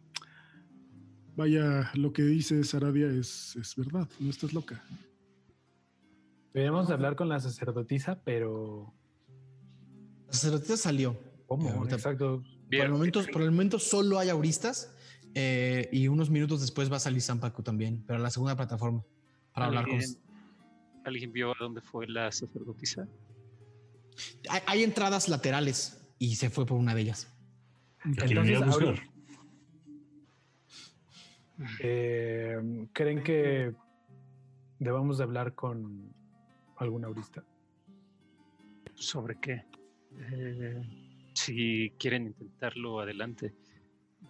Vaya, lo que dice Saradia es, es verdad, no estás loca. Deberíamos hablar con la sacerdotisa, pero... La sacerdotisa salió. ¿Cómo? Exacto. Por el, momento, por el momento solo hay auristas eh, y unos minutos después va a salir Zampaco también, pero la segunda plataforma para hablar con... ¿Alguien vio a dónde fue la sacerdotisa? hay entradas laterales y se fue por una de ellas. Entonces, eh, ¿Creen que debamos de hablar con algún aurista? ¿Sobre qué? Eh, si quieren intentarlo, adelante.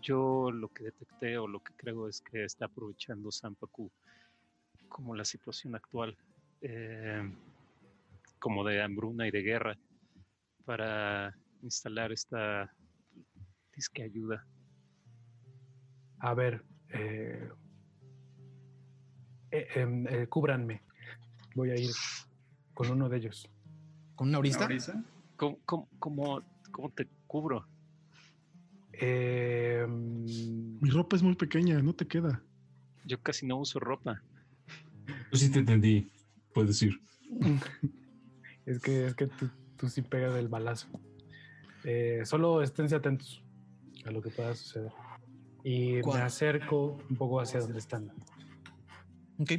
Yo lo que detecté o lo que creo es que está aprovechando Sampaku como la situación actual, eh, como de hambruna y de guerra, para instalar esta que ayuda. A ver, eh, Eh, em, eh, cúbranme. Voy a ir con uno de ellos. ¿Con una aurista? ¿Ahorita? ¿Cómo, cómo, cómo, cómo te cubro? Em, Mi ropa es muy pequeña, no te queda. Yo casi no uso ropa. Yo sí te entendí, puedes ir. es que, es que tú, tú sí pegas el balazo. Eh, solo esténse atentos a lo que pueda suceder. Y ¿Cuál? me acerco un poco hacia donde están. Ok.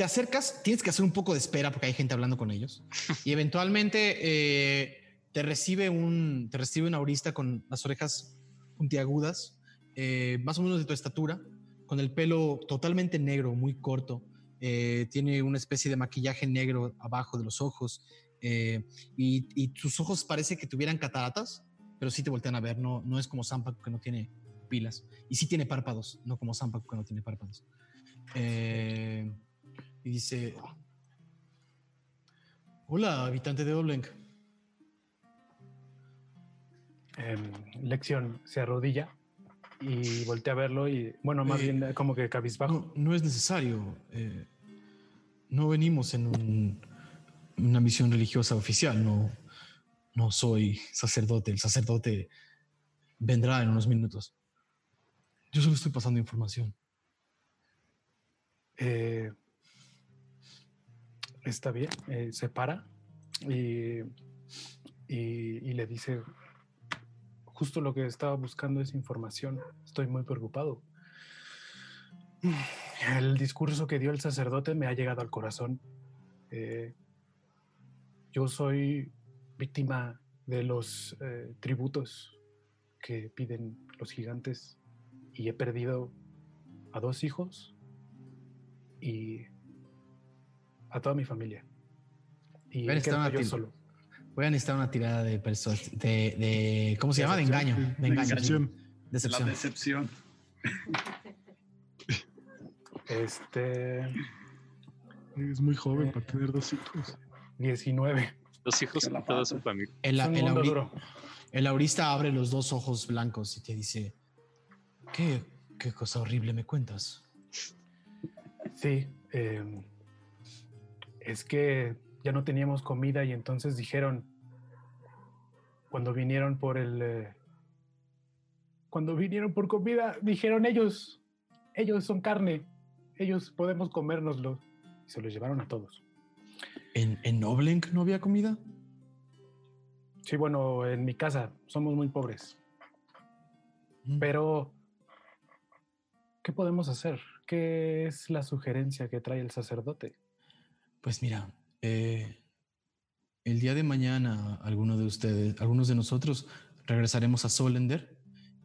Te acercas, tienes que hacer un poco de espera porque hay gente hablando con ellos. Y eventualmente eh, te recibe un te recibe un aurista con las orejas puntiagudas, eh, más o menos de tu estatura, con el pelo totalmente negro, muy corto. eh, tiene una especie de maquillaje negro abajo de los ojos. eh, y, y sus ojos parece que tuvieran cataratas, pero sí te voltean a ver. No, no es como Sampa que no tiene pilas. Y sí tiene párpados, no como Sampa que no tiene párpados. Eh, y dice: Hola, habitante de Oblenk. Em, lección se arrodilla y voltea a verlo y, bueno, más Eh, bien eh, como que cabizbajo. No, no es necesario. eh, no venimos en un- una misión religiosa oficial. No, no soy sacerdote. El sacerdote vendrá en unos minutos. Yo solo estoy pasando información. Eh, está bien, eh, se para y, y- le dice, justo lo que estaba buscando es información, estoy muy preocupado. El discurso que dio el sacerdote me ha llegado al corazón. Eh, yo soy víctima de los eh, tributos que piden los gigantes y he perdido a dos hijos y a toda mi familia. Y Voy a necesitar una yo til- solo. Voy a necesitar una tirada de de, de- ¿cómo se llama? De Decepción. engaño. De engaño. sí. Decepción. La Decepción. decepción. Este, Es muy joven para tener dos hijos. 19. Los hijos y toda su familia. Auri- el aurista abre los dos ojos blancos y te dice: ¿Qué, qué cosa horrible me cuentas? Sí, eh, es que ya no teníamos comida y entonces dijeron, cuando vinieron por el... eh, cuando vinieron por comida, dijeron ellos, ellos son carne, ellos podemos comérnoslo. Y se los llevaron a todos. ¿En, en Oblenk no había comida? Sí, bueno, en mi casa somos muy pobres, Mm. pero ¿qué podemos hacer? ¿Qué es la sugerencia que trae el sacerdote? Pues mira, eh, el día de mañana alguno de ustedes, algunos de nosotros regresaremos a Solender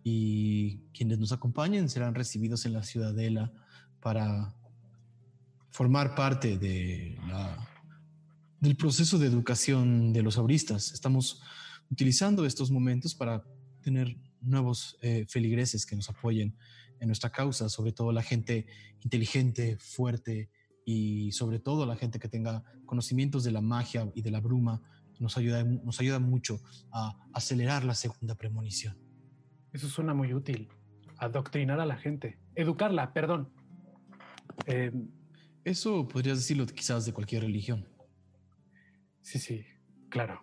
y quienes nos acompañen serán recibidos en la ciudadela para formar parte de la, del proceso de educación de los auristas. Estamos utilizando estos momentos para tener nuevos eh, feligreses que nos apoyen en nuestra causa, sobre todo la gente inteligente, fuerte y sobre todo la gente que tenga conocimientos de la magia y de la bruma, nos ayuda, nos ayuda mucho a acelerar la segunda premonición. Eso suena muy útil. Adoctrinar a la gente. Educarla, perdón. Eh, Eso podrías decirlo quizás de cualquier religión. sí, sí, claro.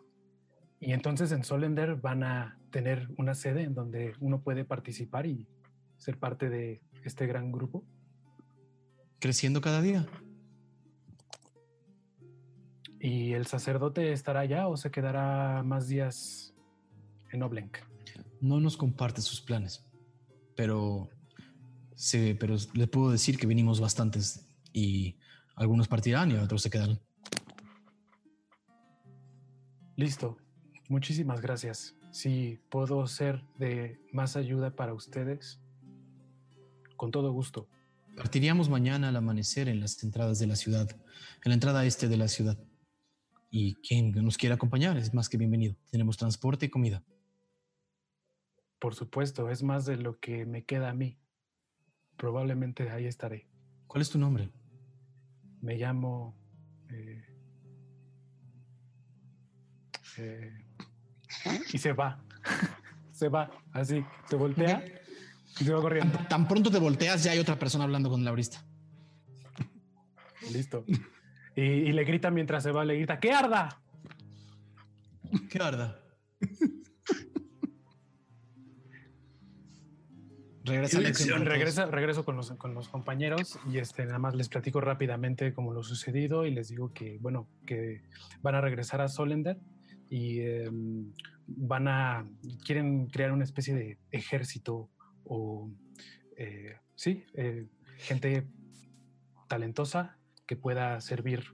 Y entonces en Solender van a tener una sede en donde uno puede participar y ser parte de este gran grupo. Creciendo cada día. ¿Y el sacerdote estará allá o se quedará más días en Oblenk? No nos comparte sus planes, pero, sí, pero le puedo decir que vinimos bastantes y algunos partirán y otros se quedarán. Listo. Muchísimas gracias. Si puedo ser de más ayuda para ustedes, con todo gusto. Partiríamos mañana al amanecer en las entradas de la ciudad, en la entrada este de la ciudad. Y quien nos quiera acompañar es más que bienvenido. Tenemos transporte y comida. Por supuesto, es más de lo que me queda a mí. Probablemente ahí estaré. ¿Cuál es tu nombre? Me llamo... eh, eh, y se va. se va, así. Se voltea y se va corriendo. Tan, tan pronto te volteas, ya hay otra persona hablando con el aurista. Listo. Y, y le grita mientras se va, le grita, ¡que arda! ¿Qué arda? Regresa, regresa, regreso con los, con los compañeros y este, nada más les platico rápidamente como lo sucedido y les digo que, bueno, que van a regresar a Solender y em, van a, quieren crear una especie de ejército o, eh, sí, eh, gente talentosa que pueda servir,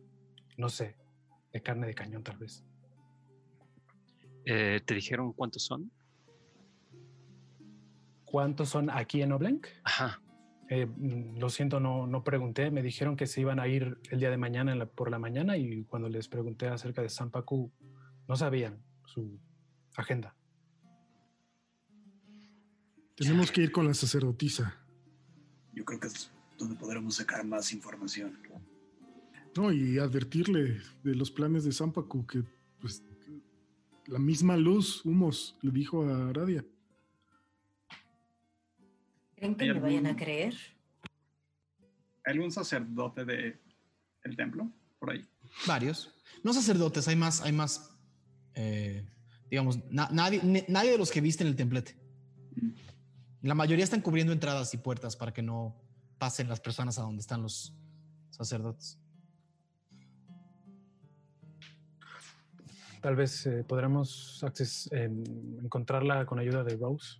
no sé, de carne de cañón tal vez. Eh, ¿Te dijeron cuántos son? ¿Cuántos son aquí en Oblenk? Ajá. Eh, mm, lo siento, no, no pregunté. Me dijeron que se iban a ir el día de mañana en la- por la mañana y cuando les pregunté acerca de Sampaku, no sabían su agenda. Tenemos que ir con la sacerdotisa. Yo creo que es donde podremos sacar más información. No, y advertirle de los planes de Zampacu que pues la misma luz, Humos, le dijo a Aradia. ¿Creen que ¿Hay me vayan a creer? ¿Hay algún sacerdote de el templo por ahí? Varios. No sacerdotes, hay más, hay más, eh, digamos, na- nadie, ne- nadie de los que viste en el templete. La mayoría están cubriendo entradas y puertas para que no pasen las personas a donde están los sacerdotes. Tal vez eh, podremos em, encontrarla con ayuda de Rose.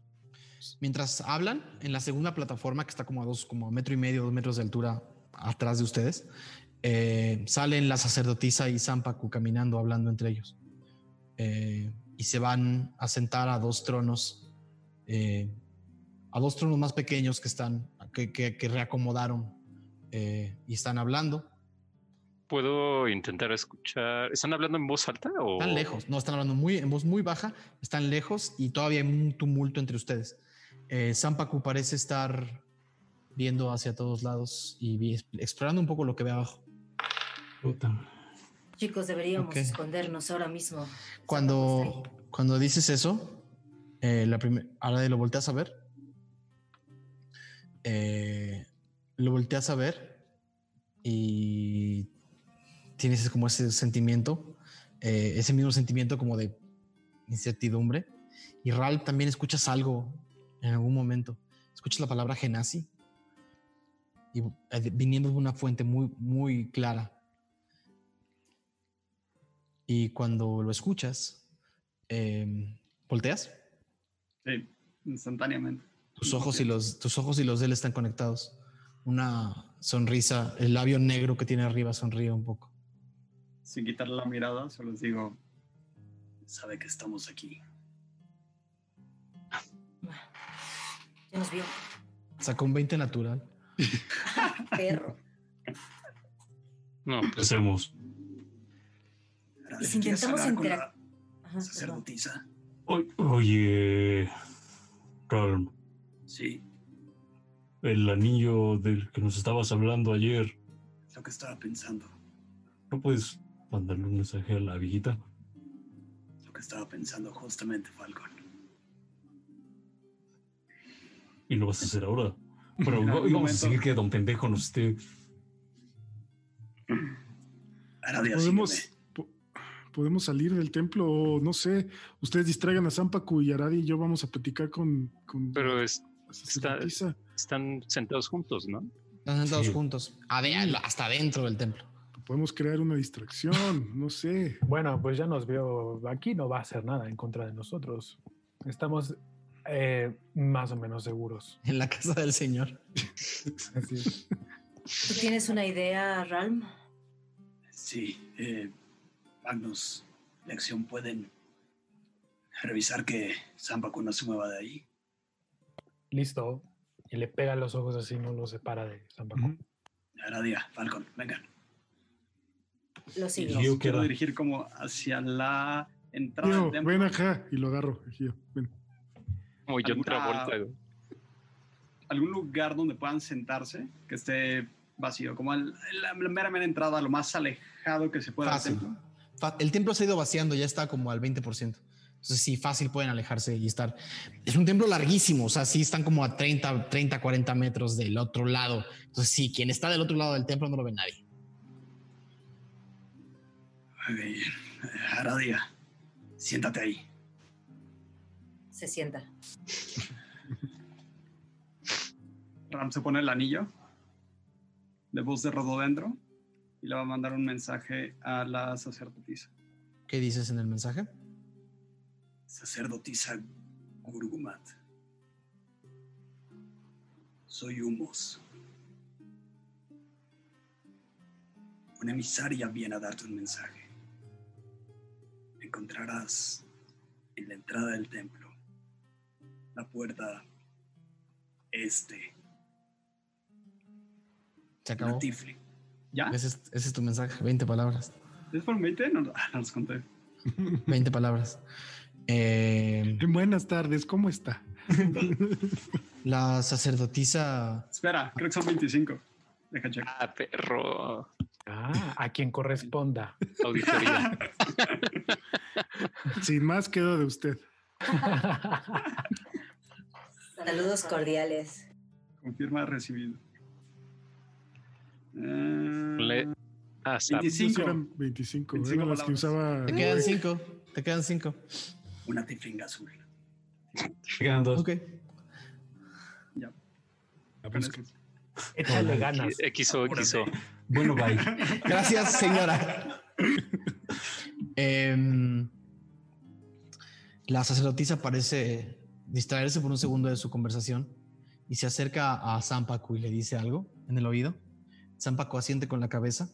Mientras hablan, en la segunda plataforma, que está como a dos, como a metro y medio, dos metros de altura atrás de ustedes, eh, salen la sacerdotisa y Zampacu caminando, hablando entre ellos. Eh, y se van a sentar a dos tronos, eh, a dos tronos más pequeños que están, que, reacomodaron y están hablando. ¿Puedo intentar escuchar? ¿Están hablando en voz alta o...? Están lejos, no están hablando muy en voz muy baja, están lejos y todavía hay un tumulto entre ustedes. Eh, Zampacu parece estar viendo hacia todos lados y vi- explorando un poco lo que ve abajo. Puta. Chicos, deberíamos escondernos ahora mismo. Cuando, cuando dices eso, eh, la ahora lo volteas a ver. eh, lo volteas a ver y tienes como ese sentimiento, eh, ese mismo sentimiento como de incertidumbre. Y Ral, también escuchas algo en algún momento. Escuchas la palabra genasi y eh, viniendo de una fuente muy, muy clara. Y cuando lo escuchas, eh, volteas, Sí, instantáneamente. tus ojos y los, tus ojos y los de él están conectados. Una sonrisa, el labio negro que tiene arriba sonríe un poco. Sin quitarle la mirada, solo les digo, Sabe que estamos aquí. Ya nos vio. Sacó un 20 natural. Perro. No, ¿Qué pues hacemos? Aradia, si ¿quieres intentamos Ajá, perdón. sacerdotisa? Oye, Ralm, Sí, el anillo del que nos estabas hablando ayer, es lo que estaba pensando. ¿no puedes mandarle un mensaje a la viejita? Lo que estaba pensando justamente, Falcon. Y lo vas a hacer ahora. Pero no íbamos a seguir que Don Pendejo nos esté. Aradia, Podemos, po- podemos salir del templo, o no sé. Ustedes distraigan a Zampacu y Aradia y yo vamos a platicar con, con pero es- están sentados juntos, ¿no? Están sentados Sí. juntos, hasta dentro del templo. Podemos crear una distracción, no sé. Bueno, pues ya nos vio. Aquí no va a hacer nada en contra de nosotros. Estamos eh, más o menos seguros. En la casa del Señor. Así es. ¿Tú tienes una idea, Ralm? Sí, eh, Magnus, Lección, pueden revisar que Zampacu no se mueva de ahí. Listo. Y le pega los ojos así, no lo separa de Zampacu. Ujú. Aradia, Falcon, vengan. Lo y sigo. Yo quiero quiero- dirigir como hacia la entrada Gio, del templo. ven acá y lo agarro. Gio, ven. Como yo ¿Alguna- otra vuelta. algún lugar donde puedan sentarse, que esté vacío, como la, la mera, mera entrada, lo más alejado que se pueda Fácil. templo. El templo se ha ido vaciando, ya está como al 20%. Entonces sí, fácil pueden alejarse y estar. Es un templo larguísimo, o sea, sí están como a 30, 30, 40 metros del otro lado. Entonces sí, quien está del otro lado del templo no lo ve nadie. Ok. Aradia, siéntate ahí. Se sienta. Ram se pone el anillo de voz de rododendro y le va a mandar un mensaje a la sacerdotisa. ¿Qué dices en el mensaje? Sacerdotisa Gurgumat. Soy Humos. Una emisaria viene a darte un mensaje. Encontrarás en la entrada del templo la puerta este. Se acabó. ¿Ya? Ese es, ese es tu mensaje, 20 palabras. ¿Es por 20? No, ah, no los conté. 20 palabras. Eh, Buenas tardes, ¿cómo está? la sacerdotisa. Espera, creo que son 25. Deja checar. Ah, perro. Ah, a quien corresponda. Auditoría. Sin más quedo de usted. Saludos cordiales. Confirma recibido. Eh, Le- ah, Sam. 25. Eran 25. 25 eran las que usaba. Te quedan 5. Te quedan 5. Una tifling azul. Quedan dos. Ok. Ya. La Échale ganas. XO, XO. Bueno, bye. Gracias, señora. Em, la sacerdotisa parece distraerse por un segundo de su conversación y se acerca a Zampacu y le dice algo en el oído. Zampacu asiente con la cabeza.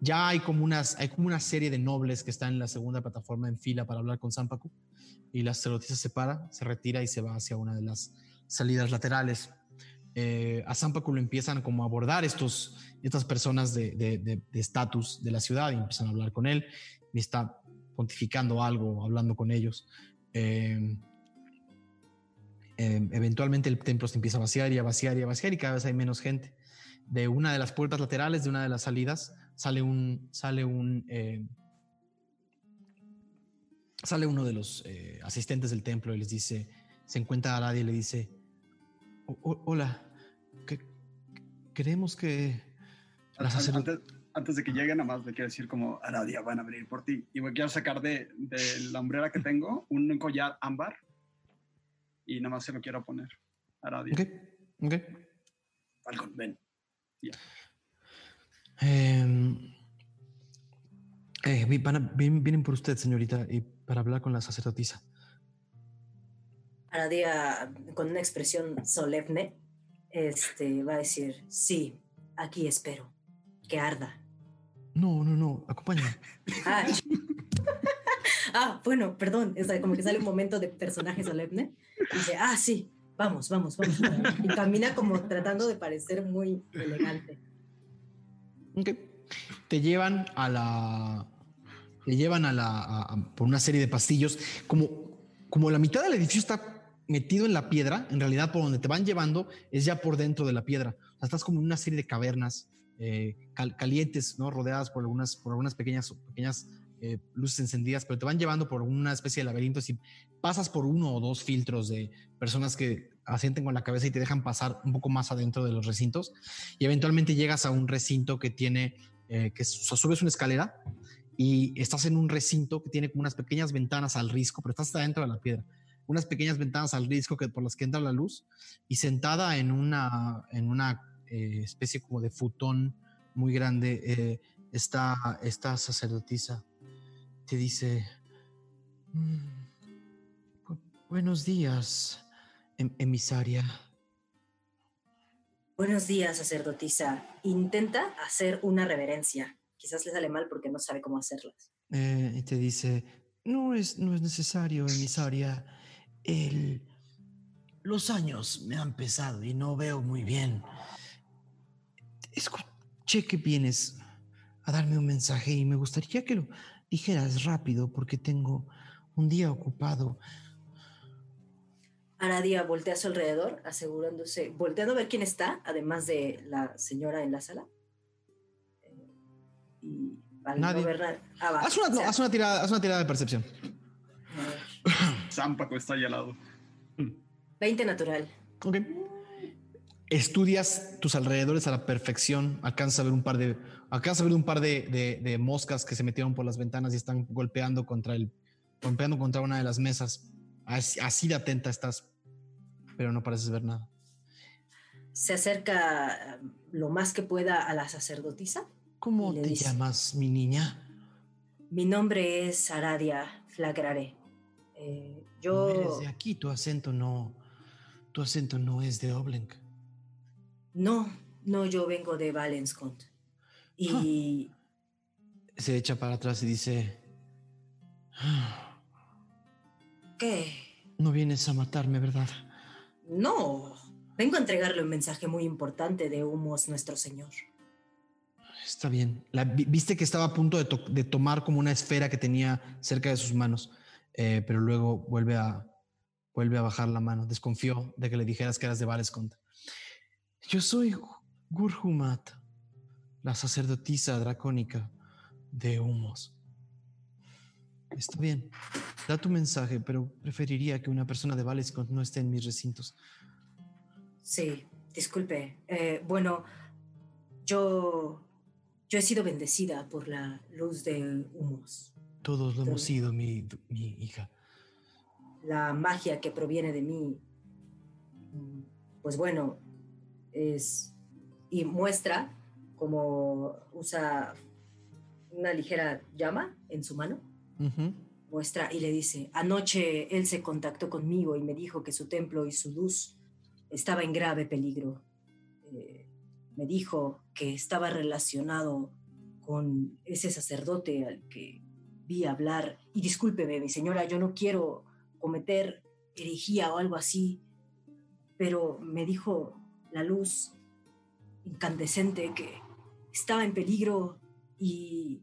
Ya hay como, unas, hay como una serie de nobles que están en la segunda plataforma en fila para hablar con Zampacu y la sacerdotisa se para, se retira y se va hacia una de las salidas laterales. Eh, a Zampacu lo empiezan como a abordar estos, estas personas de de- de- de estatus de, la ciudad y empiezan a hablar con él y está pontificando algo, hablando con ellos. Eh, eh, eventualmente el templo se empieza a vaciar y a vaciar y a vaciar y cada vez hay menos gente. De una de las puertas laterales, de una de las salidas, sale un, sale un, eh, sale uno de los eh, asistentes del templo y les dice, se encuentra a nadie y le dice, "O- o- hola, queremos que Antes, antes de que lleguen, nada más le quiero decir como Aradia van a venir por ti. Y voy quiero sacar de, de la hombrera que tengo un collar ámbar y nada más se lo quiero poner. Aradia. Ok, ok. Falcon, ven. Em, eh, vi- van a- vin- vienen por usted, señorita, y para hablar con la sacerdotisa. Aradia, con una expresión solemne, este, va a decir, sí, aquí espero, que arda. No, no, no, acompáñame. Ah, ah, bueno, perdón, sea, como que sale un momento de personaje solemne. Y dice, ah, sí, vamos, vamos, vamos. Y camina como tratando de parecer muy elegante. Ok. Te llevan a la. Te llevan a la. a- a- por una serie de pastillos. Como, como la mitad del edificio está metido en la piedra, en realidad por donde te van llevando es ya por dentro de la piedra. O sea, estás como en una serie de cavernas eh, cal- calientes, ¿no? Rodeadas por algunas, por algunas pequeñas, pequeñas eh, luces encendidas, pero te van llevando por una especie de laberinto. Si pasas por uno o dos filtros de personas que asienten con la cabeza y te dejan pasar un poco más adentro de los recintos, y eventualmente llegas a un recinto que tiene, eh, que subes una escalera y estás en un recinto que tiene como unas pequeñas ventanas al risco, pero estás adentro de la piedra, unas pequeñas ventanas al risco que, por las que entra la luz y sentada en una, en una eh, especie como de futón muy grande eh, está esta sacerdotisa. Te dice, "Mm, bu- buenos días, em- emisaria. Buenos días, sacerdotisa. Intenta hacer una reverencia. Quizás le sale mal porque no sabe cómo hacerlas. Eh, y te dice, no es, no es necesario, emisaria. El, los años me han pesado y no veo muy bien. Escuché que vienes a darme un mensaje y me gustaría que lo dijeras rápido porque tengo un día ocupado. Aradia voltea a su alrededor, asegurándose, volteando a ver quién está, además de la señora en la sala. Eh, Y al Nadie. no ver ah, Haz una, o no, sea, haz una tirada, haz una tirada de percepción. Zampaco está ahí al lado. 20 natural. Ok. estudias tus alrededores a la perfección, alcanzas a ver un par de, alcanzas a ver un par de, de- de moscas que se metieron por las ventanas y están golpeando contra el, golpeando contra una de las mesas. Así, así de atenta estás, pero no pareces ver nada. Se acerca eh, lo más que pueda a la sacerdotisa. ¿Cómo te dice- llamas, mi niña? Mi nombre es Aradia Flagrare. Eh, No eres yo de aquí, tu acento no, tu acento no es de Oblenk. no, no, yo vengo de Valenscont. Y Se echa para atrás y dice, "Ah, ¿qué? no vienes a matarme, ¿verdad? No, vengo a entregarle un mensaje muy importante de Humos Nuestro Señor. Está bien. La, vi- viste que estaba a punto de, to- de tomar como una esfera que tenía cerca de sus manos, eh, pero luego vuelve a, vuelve a bajar la mano. Desconfió de que le dijeras que eras de Valescont. Yo soy Gu- Gurhumat, la sacerdotisa dracónica de Humos. Está bien. Da tu mensaje, pero preferiría que una persona de Valescont no esté en mis recintos. Sí, disculpe. Eh, bueno, yo, yo he sido bendecida por la luz de Humos. Todos lo hemos sido, mi, mi hija. La magia que proviene de mí, pues bueno, es... Y muestra como usa una ligera llama en su mano. Ujú. muestra y le dice, anoche él se contactó conmigo y me dijo que su templo y su luz estaba en grave peligro. Eh, me dijo que estaba relacionado con ese sacerdote al que vi hablar. Y discúlpeme, mi señora, yo no quiero cometer herejía o algo así, pero me dijo la luz incandescente que estaba en peligro y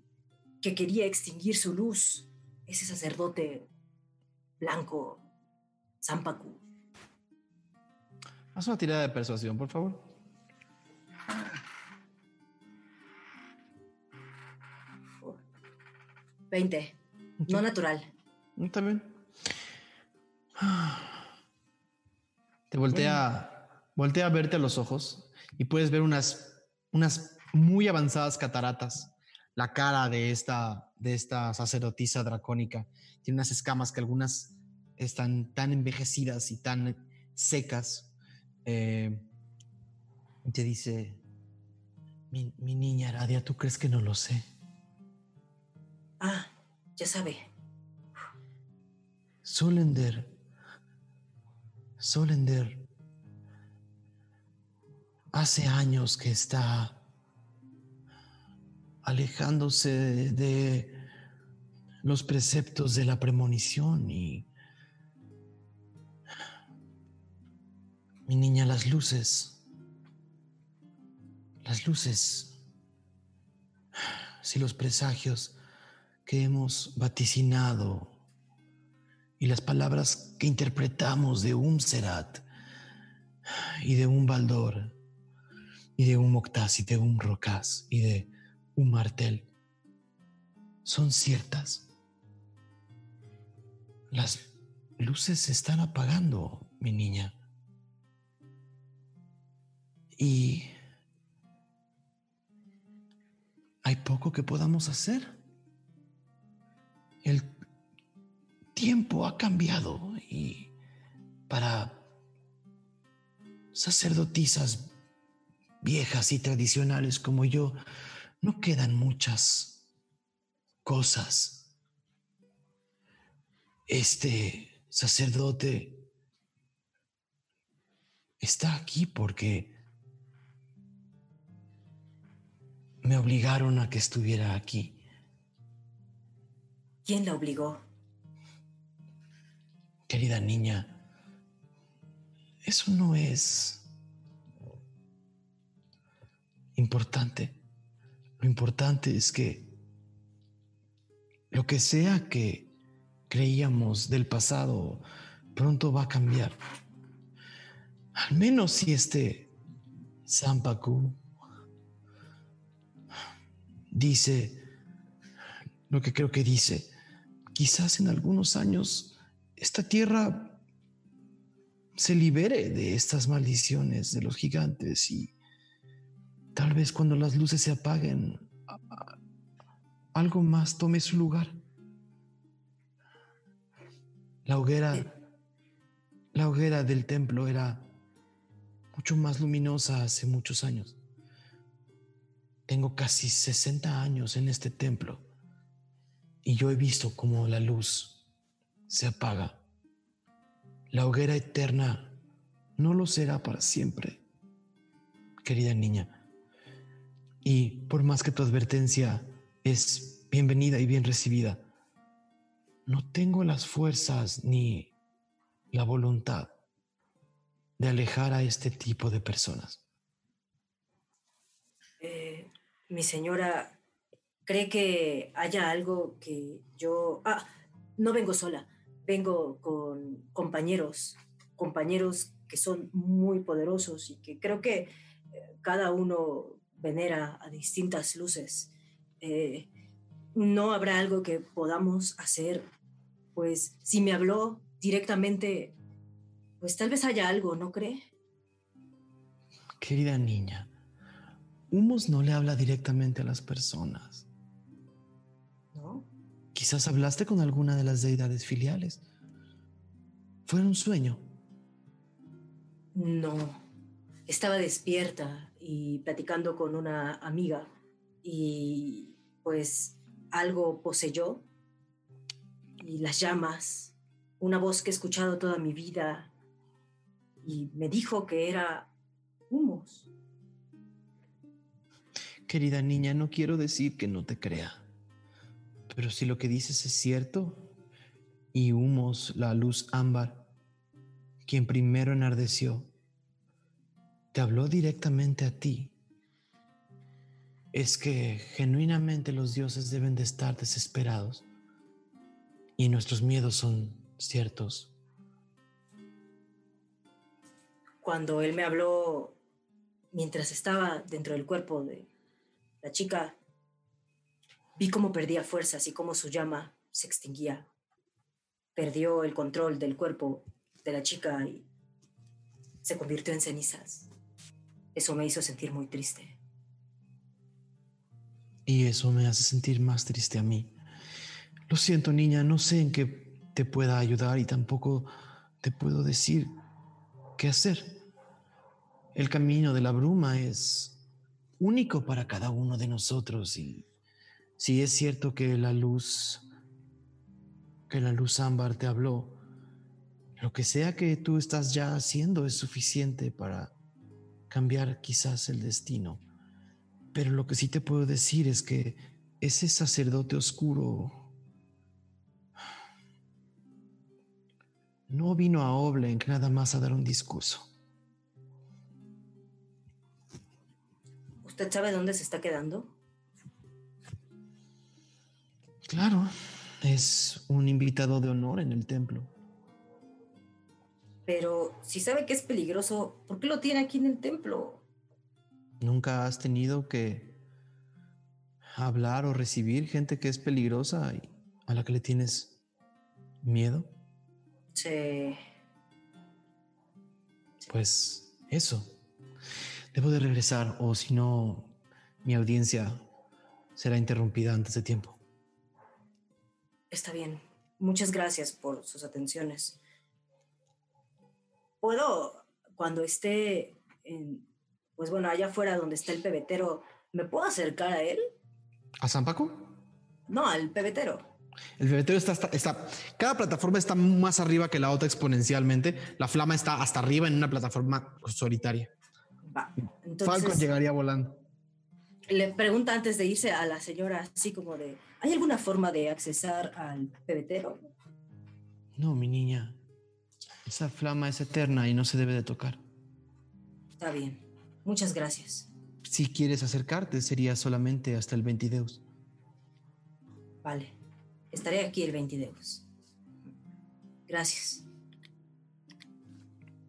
que quería extinguir su luz, ese sacerdote blanco, Zampacu. Haz una tirada de persuasión, por favor. Veinte. No natural. Bien. Te voltea, voltea a verte a los ojos y puedes ver unas, unas muy avanzadas cataratas. La cara de esta, de esta sacerdotisa dracónica tiene unas escamas que algunas están tan envejecidas y tan secas. Eh, y te dice, mi, mi niña Aradia, ¿tú crees que no lo sé? Ah, ya sabe. Solender. Solender. Hace años que está alejándose de, los preceptos de la premonición y mi niña las luces las luces si los presagios que hemos vaticinado y las palabras que interpretamos de un Serat y de un Baldor y de un Moctaz y de un Rocaz y de un Martel son ciertas. Las luces se están apagando, mi niña. Y hay poco que podamos hacer. El tiempo ha cambiado y para sacerdotisas viejas y tradicionales como yo, no quedan muchas cosas. Este sacerdote está aquí porque me obligaron a que estuviera aquí. ¿Quién la obligó? Querida niña, eso no es importante. Lo importante es que lo que sea que creíamos del pasado pronto va a cambiar. Al menos si este Sampaku dice lo que creo que dice. Quizás en algunos años esta tierra se libere de estas maldiciones de los gigantes y tal vez cuando las luces se apaguen, algo más tome su lugar. La hoguera, la hoguera del templo era mucho más luminosa hace muchos años. Tengo casi 60 años en este templo y yo he visto cómo la luz se apaga. La hoguera eterna no lo será para siempre, querida niña. Y por más que tu advertencia es bienvenida y bien recibida, no tengo las fuerzas ni la voluntad de alejar a este tipo de personas. Eh, mi señora, ¿cree que haya algo que yo... Ah, no vengo sola, vengo con compañeros, compañeros que son muy poderosos y que creo que eh, cada uno venera a distintas luces. Eh, no habrá algo que podamos hacer, pues si me habló directamente, pues tal vez haya algo, ¿no cree? Querida niña, Humos no le habla directamente a las personas. Quizás hablaste con alguna de las deidades filiales. ¿Fue un sueño? No. Estaba despierta y platicando con una amiga y pues algo poseyó y las llamas, una voz que he escuchado toda mi vida y me dijo que era humos. Querida niña, no quiero decir que no te crea, pero si lo que dices es cierto y humos, la luz ámbar, quien primero enardeció, te habló directamente a ti, es que genuinamente los dioses deben de estar desesperados y nuestros miedos son ciertos. Cuando él me habló mientras estaba dentro del cuerpo de la chica, vi cómo perdía fuerzas y cómo su llama se extinguía. Perdió el control del cuerpo de la chica y se convirtió en cenizas. Eso me hizo sentir muy triste. Y eso me hace sentir más triste a mí. Lo siento, niña, no sé en qué te pueda ayudar y tampoco te puedo decir qué hacer. El camino de la bruma es único para cada uno de nosotros y si es cierto que la luz que la luz ámbar te habló, lo que sea que tú estás ya haciendo es suficiente para cambiar quizás el destino. Pero lo que sí te puedo decir es que ese sacerdote oscuro no vino a Oblenk nada más a dar un discurso. ¿Usted sabe dónde se está quedando? Claro, es un invitado de honor en el templo. Pero si sabe que es peligroso, ¿por qué lo tiene aquí en el templo? ¿Nunca has tenido que hablar o recibir gente que es peligrosa y a la que le tienes miedo? Sí. Pues eso. Debo de regresar o si no, mi audiencia será interrumpida antes de tiempo. Está bien. Muchas gracias por sus atenciones. ¿Puedo, cuando esté en, pues bueno, allá afuera donde está el pebetero, ¿me puedo acercar a él? ¿A San Paco? No, al pebetero. El pebetero está, está, está, cada plataforma está más arriba que la otra exponencialmente. La flama está hasta arriba en una plataforma solitaria. Va. Falcon llegaría volando. Le pregunta antes de irse a la señora, así como de, ¿hay alguna forma de accesar al pebetero? No, mi niña. Esa flama es eterna y no se debe de tocar. Está bien. Muchas gracias. Si quieres acercarte, sería solamente hasta el 22. Vale. Estaré aquí el 22. Gracias.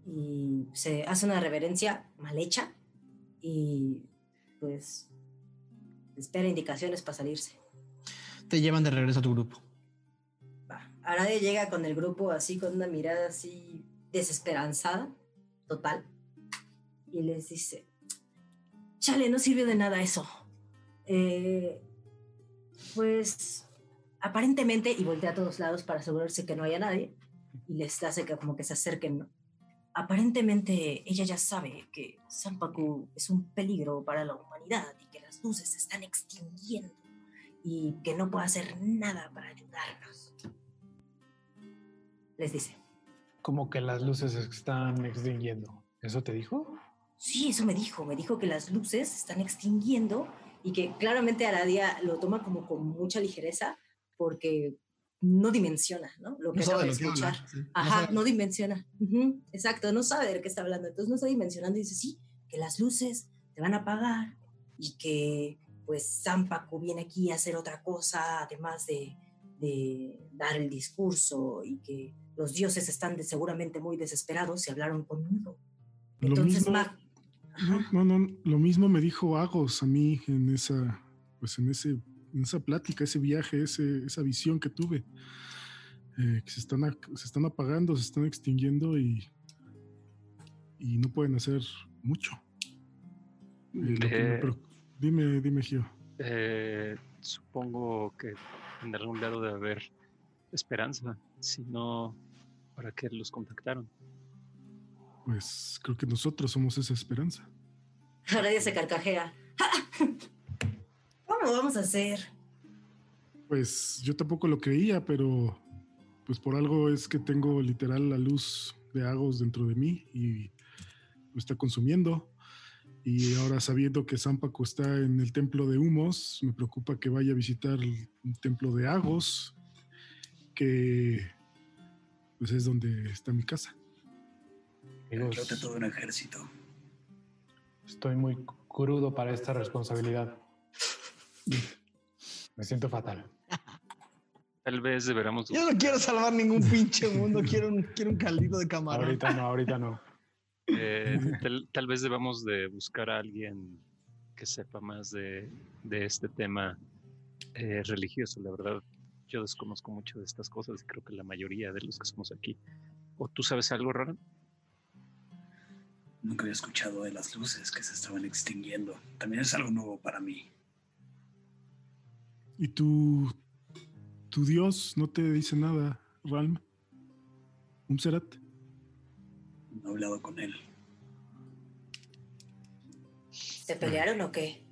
Y se hace una reverencia mal hecha y pues espera indicaciones para salirse. Te llevan de regreso a tu grupo. Va. Arade llega con el grupo así, con una mirada así desesperanzada, total, y les dice, chale, no sirvió de nada eso. Eh, pues aparentemente, y voltea a todos lados para asegurarse que no haya nadie, y les hace que como que se acerquen, ¿no? Aparentemente ella ya sabe que Sampaku es un peligro para la humanidad y luces se están extinguiendo y que no puede hacer nada para ayudarnos. Les dice. Como que las luces se están extinguiendo. ¿Eso te dijo? Sí, eso me dijo. Me dijo que las luces se están extinguiendo y que claramente Aradia lo toma como con mucha ligereza porque no dimensiona, ¿no? Lo que No acaba de escuchar. habla, sí. No Ajá, sabe. no dimensiona. Ujú, Exacto, no sabe de qué está hablando. Entonces no está dimensionando y dice, sí, que las luces te van a apagar y que pues Sampaku viene aquí a hacer otra cosa además de, de dar el discurso y que los dioses están de- seguramente muy desesperados y hablaron conmigo. Lo Entonces, mismo, Mag- no, no, no, lo mismo me dijo Agos a mí en esa, pues en ese, en esa plática, ese viaje, ese, esa visión que tuve. Eh, que se están, se están apagando, se están extinguiendo y, y no pueden hacer mucho. Eh, lo que me preocu- dime, dime, Gio. eh, supongo que en algún lado debe haber esperanza. Si no, ¿para qué los contactaron? Pues creo que nosotros somos esa esperanza. Aradia se carcajea. ¿Cómo vamos a hacer? Pues yo tampoco lo creía, pero pues por algo es que tengo literal la luz de Agos dentro de mí y lo está consumiendo. Y ahora sabiendo que Zampaco está en el templo de Humos, me preocupa que vaya a visitar el templo de Agos, que pues es donde está mi casa. Amigos, todo un ejército. estoy muy crudo para esta responsabilidad. Me siento fatal. Tal vez deberíamos... Yo no quiero salvar ningún pinche mundo, quiero un, quiero un caldito de camarón. Ahorita no, ahorita no. Eh, tal, tal vez debamos de buscar a alguien que sepa más de, de este tema eh, religioso. La verdad, yo desconozco mucho de estas cosas y creo que la mayoría de los que somos aquí. ¿O tú sabes algo, Rara? Nunca había escuchado de las luces que se estaban extinguiendo. También es algo nuevo para mí. ¿Y tu, tu Dios no te dice nada, Ralm? ¿Umserat? No he hablado con él. ¿Se pelearon o qué?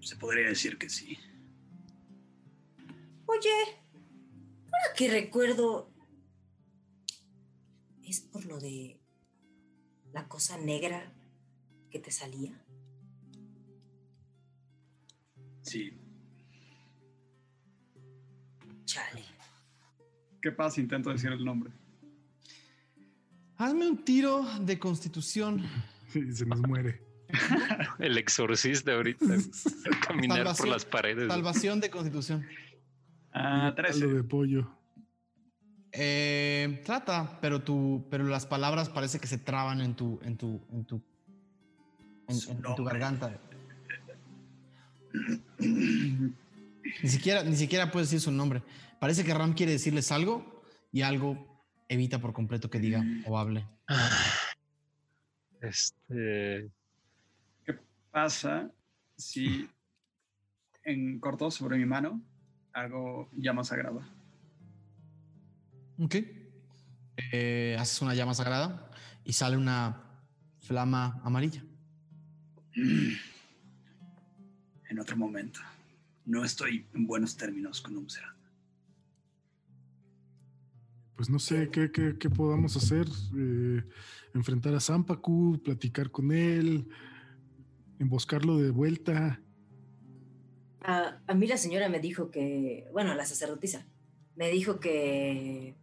Se podría decir que sí. Oye, ahora que recuerdo, ¿es por lo de la cosa negra que te salía? Sí. Chale. ¿Qué pasa? Intento decir el nombre. Hazme un tiro de constitución. Y se nos muere. El exorcista ahorita. Caminar por las paredes. Salvación de constitución. Ah, Caldo 13. de pollo. Eh, trata, pero tu, pero las palabras parece que se traban en tu, en tu, en tu, en, Su en- en tu garganta. Ni siquiera, ni siquiera puedes decir su nombre. Parece que Ram quiere decirles algo y algo evita por completo que diga o hable. Este. ¿Qué pasa si en corto sobre mi mano hago llama sagrada? Ok. Eh, haces una llama sagrada y sale una flama amarilla. En otro momento. No estoy en buenos términos con Umserat. Pues no sé qué, qué- podamos hacer. eh, enfrentar a Zampacu, platicar con él, emboscarlo de vuelta. A, a mí la señora me dijo que, bueno, la sacerdotisa, me dijo que,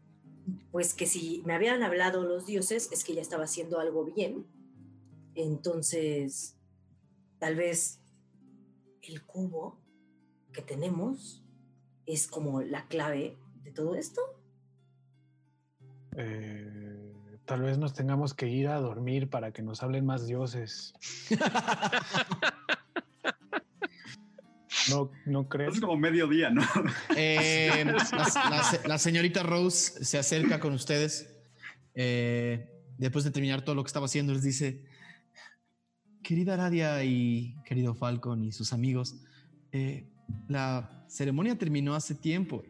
pues que si me habían hablado los dioses es que ella estaba haciendo algo bien. Entonces, tal vez el cubo que tenemos es como la clave de todo esto. Eh, tal vez nos tengamos que ir a dormir para que nos hablen más dioses. No, no crees. Es como mediodía, ¿no? Eh, la, la, señorita Rose se acerca con ustedes. Eh, después de terminar todo lo que estaba haciendo, les dice: Querida Aradia y querido Falcon y sus amigos, eh, la ceremonia terminó hace tiempo.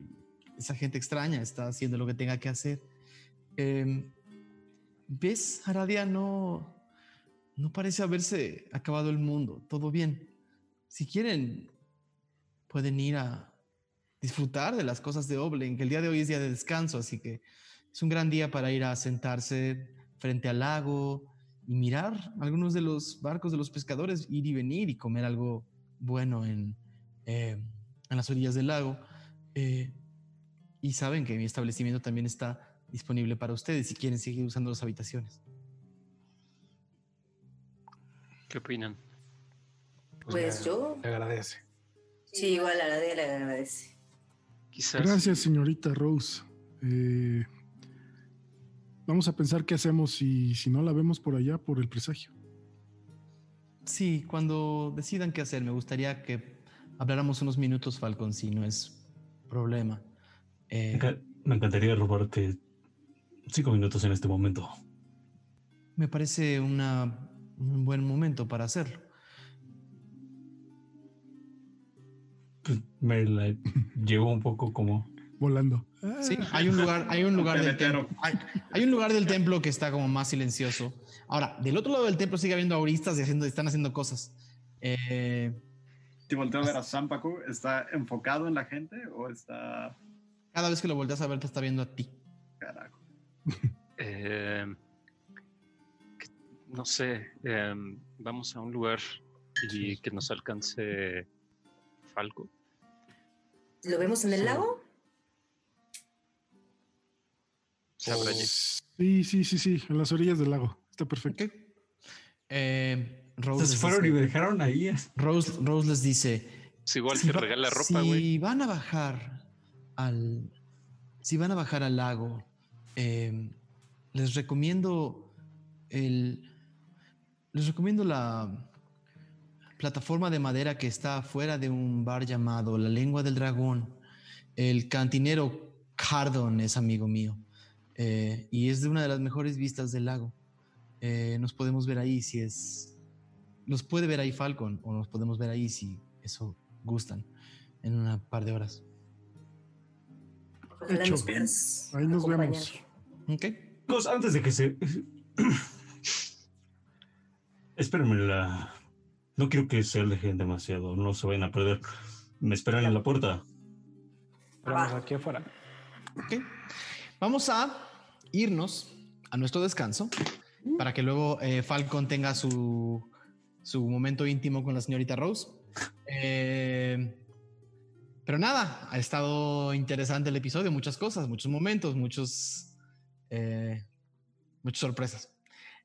Esa gente extraña está haciendo lo que tenga que hacer. Em, ¿Ves, Aradia? No, no parece haberse acabado el mundo. Todo bien. Si quieren, pueden ir a disfrutar de las cosas de Oblen, que el día de hoy es día de descanso, así que es un gran día para ir a sentarse frente al lago y mirar algunos de los barcos de los pescadores, ir y venir y comer algo bueno en, eh, en las orillas del lago. Eh, y saben que mi establecimiento también está disponible para ustedes si quieren seguir usando las habitaciones. ¿Qué opinan? Pues, yo. Le agradece. Sí, igual a la de le agradece. Gracias, señorita Rose. Eh, vamos a pensar qué hacemos si, si no la vemos por allá por el presagio. Sí, cuando decidan qué hacer, me gustaría que habláramos unos minutos, Falcon, si no es problema. Eh, me encantaría robarte cinco minutos en este momento. Me parece una, un buen momento para hacerlo. Pues, me la llevo un poco como volando. Sí, hay un lugar, hay un lugar del templo, hay, un lugar del templo que está como más silencioso. Ahora, del otro lado del templo sigue habiendo auristas y haciendo, están haciendo cosas. Eh, Te volteo a ver a Sampaku, ¿está enfocado en la gente o está...? Cada vez que lo volteas a ver te está viendo a ti. Carajo. Eh, no sé, em, vamos a un lugar y que nos alcance Falco. ¿Lo vemos en el lago? Sí, sí, sí, sí, en las orillas del lago. Está perfecto. Eh, Rose se fueron y me dejaron ahí. Rose, Rose les dice: si igual te regala ropa, güey. Si van a bajar al. Si van a bajar al lago, em, les recomiendo el. Les recomiendo la plataforma de madera que está fuera de un bar llamado La Lengua del Dragón. El cantinero Cardon es amigo mío eh, y es de una de las mejores vistas del lago. Eh, nos podemos ver ahí si es. Nos puede ver ahí Falcon o nos podemos ver ahí si eso gustan en una par de horas. Ahí nos vemos. Ok. Pues antes de que se. Espérenme la no quiero que se alejen demasiado, no se vayan a perder. Me esperan en la puerta. Vamos aquí afuera. Ok. Vamos a irnos a nuestro descanso para que luego eh, Falcon tenga su, su momento íntimo con la señorita Rose. Eh, pero nada, ha estado interesante el episodio, muchas cosas, muchos momentos, muchos, eh, muchas sorpresas.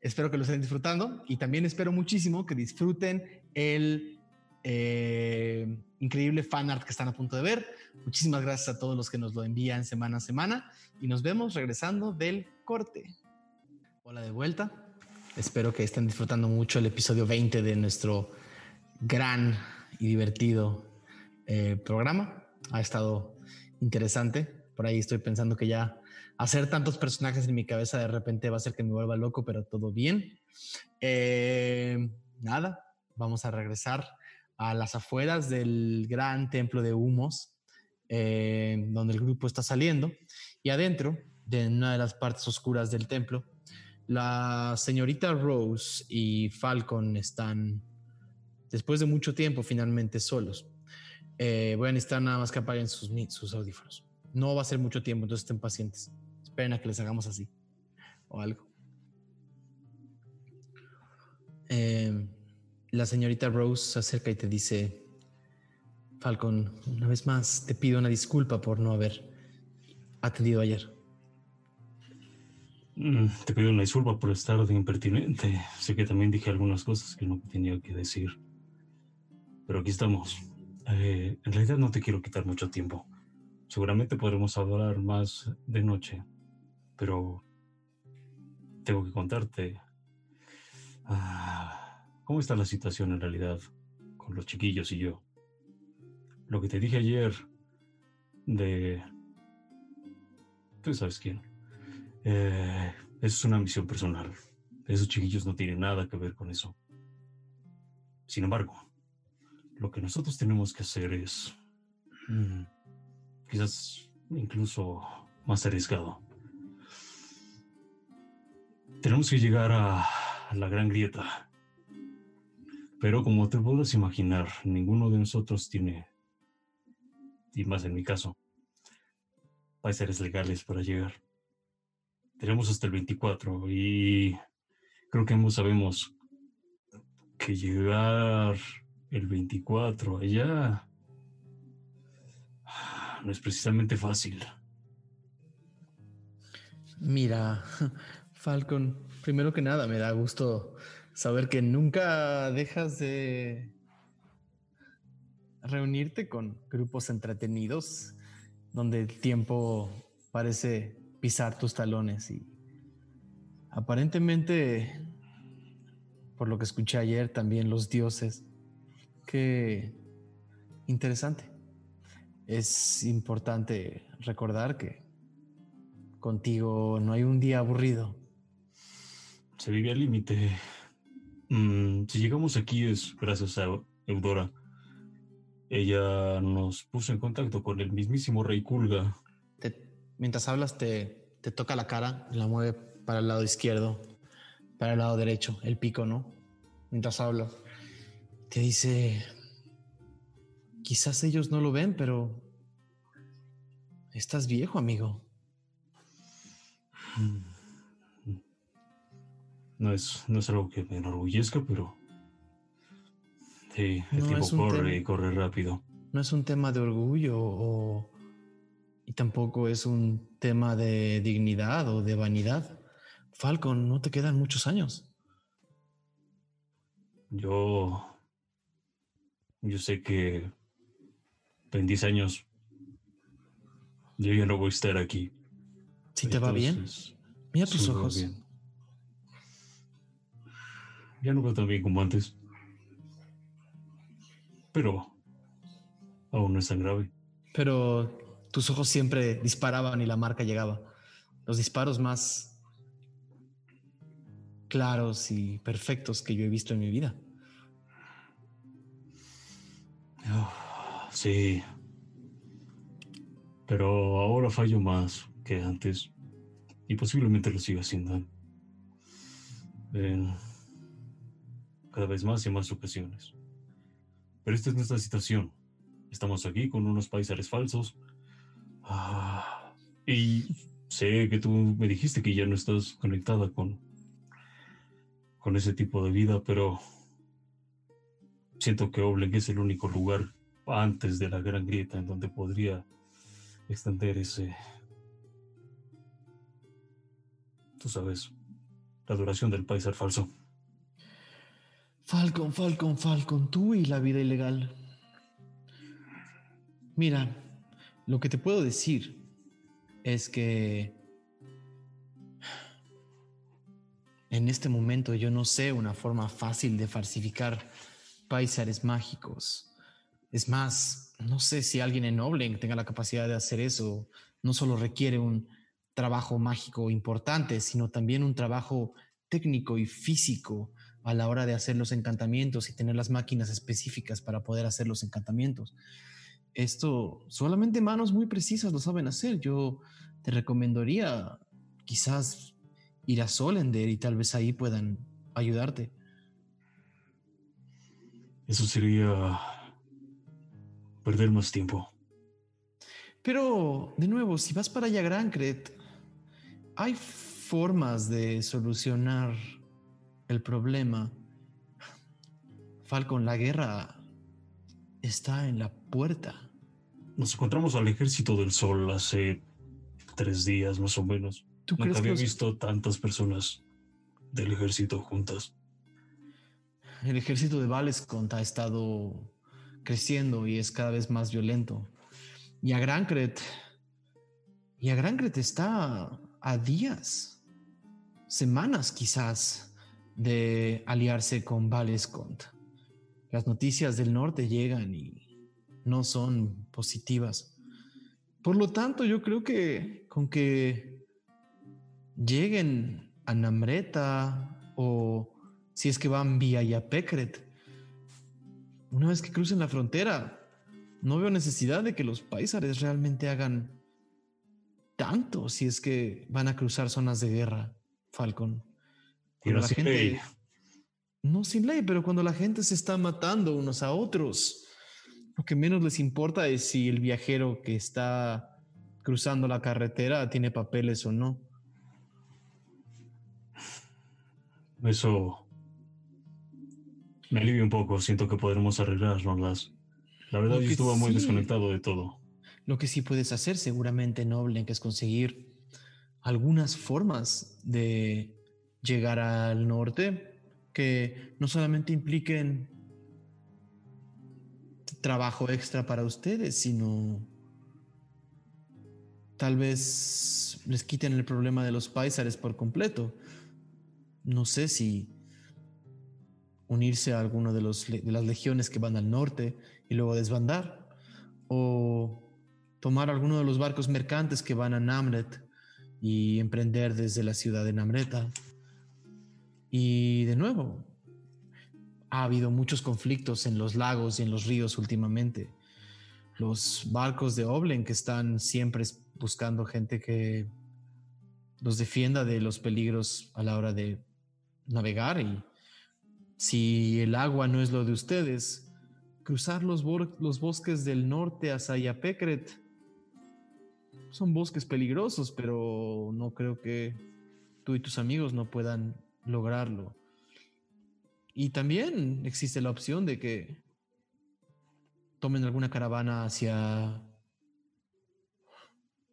Espero que lo estén disfrutando y también espero muchísimo que disfruten el eh, increíble fan art que están a punto de ver. Muchísimas gracias a todos los que nos lo envían semana a semana y nos vemos regresando del corte. Hola de vuelta. Espero que estén disfrutando mucho el episodio 20 de nuestro gran y divertido eh, programa. Ha estado interesante. Por ahí estoy pensando que ya hacer tantos personajes en mi cabeza de repente va a hacer que me vuelva loco, pero todo bien. Eh, nada, vamos a regresar a las afueras del gran templo de humos, eh, donde el grupo está saliendo, y adentro, de una de las partes oscuras del templo, la señorita Rose y Falcon están, después de mucho tiempo, finalmente solos. Eh, voy a necesitar nada más que apaguen sus, sus audífonos. No va a ser mucho tiempo, entonces estén pacientes pena que les hagamos así o algo. Eh, la señorita Rose se acerca y te dice, Falcon, una vez más te pido una disculpa por no haber atendido ayer. Mm, te pido una disculpa por estar de impertinente. Sé que también dije algunas cosas que no tenía que decir. Pero aquí estamos. Eh, en realidad no te quiero quitar mucho tiempo. Seguramente podremos hablar más de noche pero tengo que contarte ah, cómo está la situación en realidad con los chiquillos y yo. lo que te dije ayer de... Tú sabes quién. Eh, es una misión personal. Esos chiquillos no tienen nada que ver con eso. Sin embargo, lo que nosotros tenemos que hacer es mm, quizás incluso más arriesgado. Tenemos que llegar a la gran grieta. Pero como te puedes imaginar, ninguno de nosotros tiene, y más en mi caso, seres legales para llegar. Tenemos hasta el 24 y creo que ambos sabemos que llegar el 24 allá no es precisamente fácil. Mira, Falcon, primero que nada me da gusto saber que nunca dejas de reunirte con grupos entretenidos donde el tiempo parece pisar tus talones y aparentemente, por lo que escuché ayer, también los dioses. Qué interesante. Es importante recordar que contigo no hay un día aburrido. Se vive al límite. Mm, si llegamos aquí es gracias a Eudora. Ella nos puso en contacto con el mismísimo Rey Kulga. mientras hablas, te, te toca la cara, la mueve para el lado izquierdo, para el lado derecho, el pico, ¿no? Mientras hablas. Te dice, quizás ellos no lo ven, pero estás viejo, amigo. No es, no es algo que me enorgullezca, pero Sí, el tiempo corre y corre rápido. No es un tema de orgullo o, y tampoco es un tema de dignidad o de vanidad. Falcon, no te quedan muchos años. Yo. Yo sé que en 10 años yo ya no voy a estar aquí. Si te va bien, mira tus ojos. Ya no veo tan bien como antes pero aún no es tan grave. Pero tus ojos siempre disparaban y la marca llegaba. Los disparos más claros y perfectos que yo he visto en mi vida. Ah, sí. Pero ahora fallo más que antes. Y posiblemente lo siga haciendo. En cada vez más y más ocasiones. Pero esta es nuestra situación. Estamos aquí con unos paisares falsos. Ah, y sé que tú me dijiste que ya no estás conectada con, con ese tipo de vida, pero siento que Obleng es el único lugar antes de la gran grieta en donde podría extender ese, tú sabes, la duración del paisar falso. Falcon, Falcon, Falcon, tú y la vida ilegal. Mira, lo que te puedo decir es que en este momento yo no sé una forma fácil de falsificar paisares mágicos. Es más, no sé si alguien en Oblen tenga la capacidad de hacer eso. No solo requiere un trabajo mágico importante, sino también un trabajo técnico y físico a la hora de hacer los encantamientos y tener las máquinas específicas para poder hacer los encantamientos. Esto solamente manos muy precisas lo saben hacer. Yo te recomendaría quizás ir a Solender y tal vez ahí puedan ayudarte. Eso sería perder más tiempo. Pero, de nuevo, si vas para allá, Grancret, hay formas de solucionar el problema. Falcon, la guerra está en la puerta. Nos encontramos al ejército del sol hace tres días más o menos. ¿Tú Nunca había visto tantas personas del ejército juntas. El ejército de Valescont ha estado creciendo y es cada vez más violento. Y a Grancret, y a Grancret está a días, semanas quizás de aliarse con Valescont. Las noticias del norte llegan y no son positivas. Por lo tanto, yo creo que con que lleguen a Namreta o si es que van vía Yapecret, una vez que crucen la frontera, no veo necesidad de que los paisares realmente hagan tanto si es que van a cruzar zonas de guerra, Falcon. Pero la gente, No sin ley, pero cuando la gente se está matando unos a otros, lo que menos les importa es si el viajero que está cruzando la carretera tiene papeles o no. Eso me alivia un poco. Siento que podremos arreglarnos. La verdad, yo que estuve muy sí. desconectado de todo. Lo que sí puedes hacer seguramente, Noble, que es conseguir algunas formas de llegar al norte que no solamente impliquen trabajo extra para ustedes, sino tal vez les quiten el problema de los paisares por completo. No sé si unirse a alguno de, de las legiones que van al norte y luego desbandar, o tomar alguno de los barcos mercantes que van a Namret y emprender desde la ciudad de Namreta. Y de nuevo, ha habido muchos conflictos en los lagos y en los ríos últimamente. Los barcos de Oblen que están siempre buscando gente que los defienda de los peligros a la hora de navegar y si el agua no es lo de ustedes, cruzar los, bosques del norte hacia Yapecret son bosques peligrosos, pero no creo que tú y tus amigos no puedan lograrlo. Y también existe la opción de que tomen alguna caravana hacia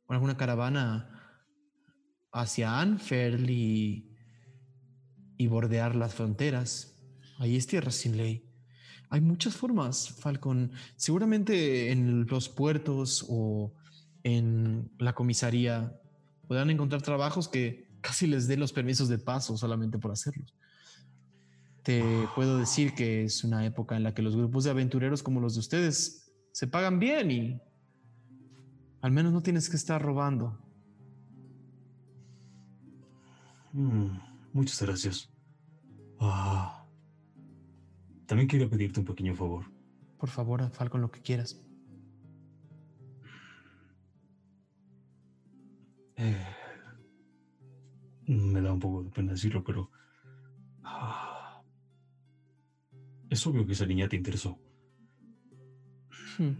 alguna caravana hacia Anferl y bordear las fronteras. Ahí es tierra sin ley. Hay muchas formas, Falcon. Seguramente en los puertos o en la comisaría podrán encontrar trabajos que casi les den los permisos de paso solamente por hacerlos. Te puedo decir que es una época en la que los grupos de aventureros como los de ustedes se pagan bien y al menos no tienes que estar robando. Mm, muchas gracias. Ah, también quiero pedirte un pequeño favor. Por favor, Falcon, lo que quieras. Eh, me da un poco de pena decirlo, pero... ah, es obvio que esa niña te interesó. Hmm.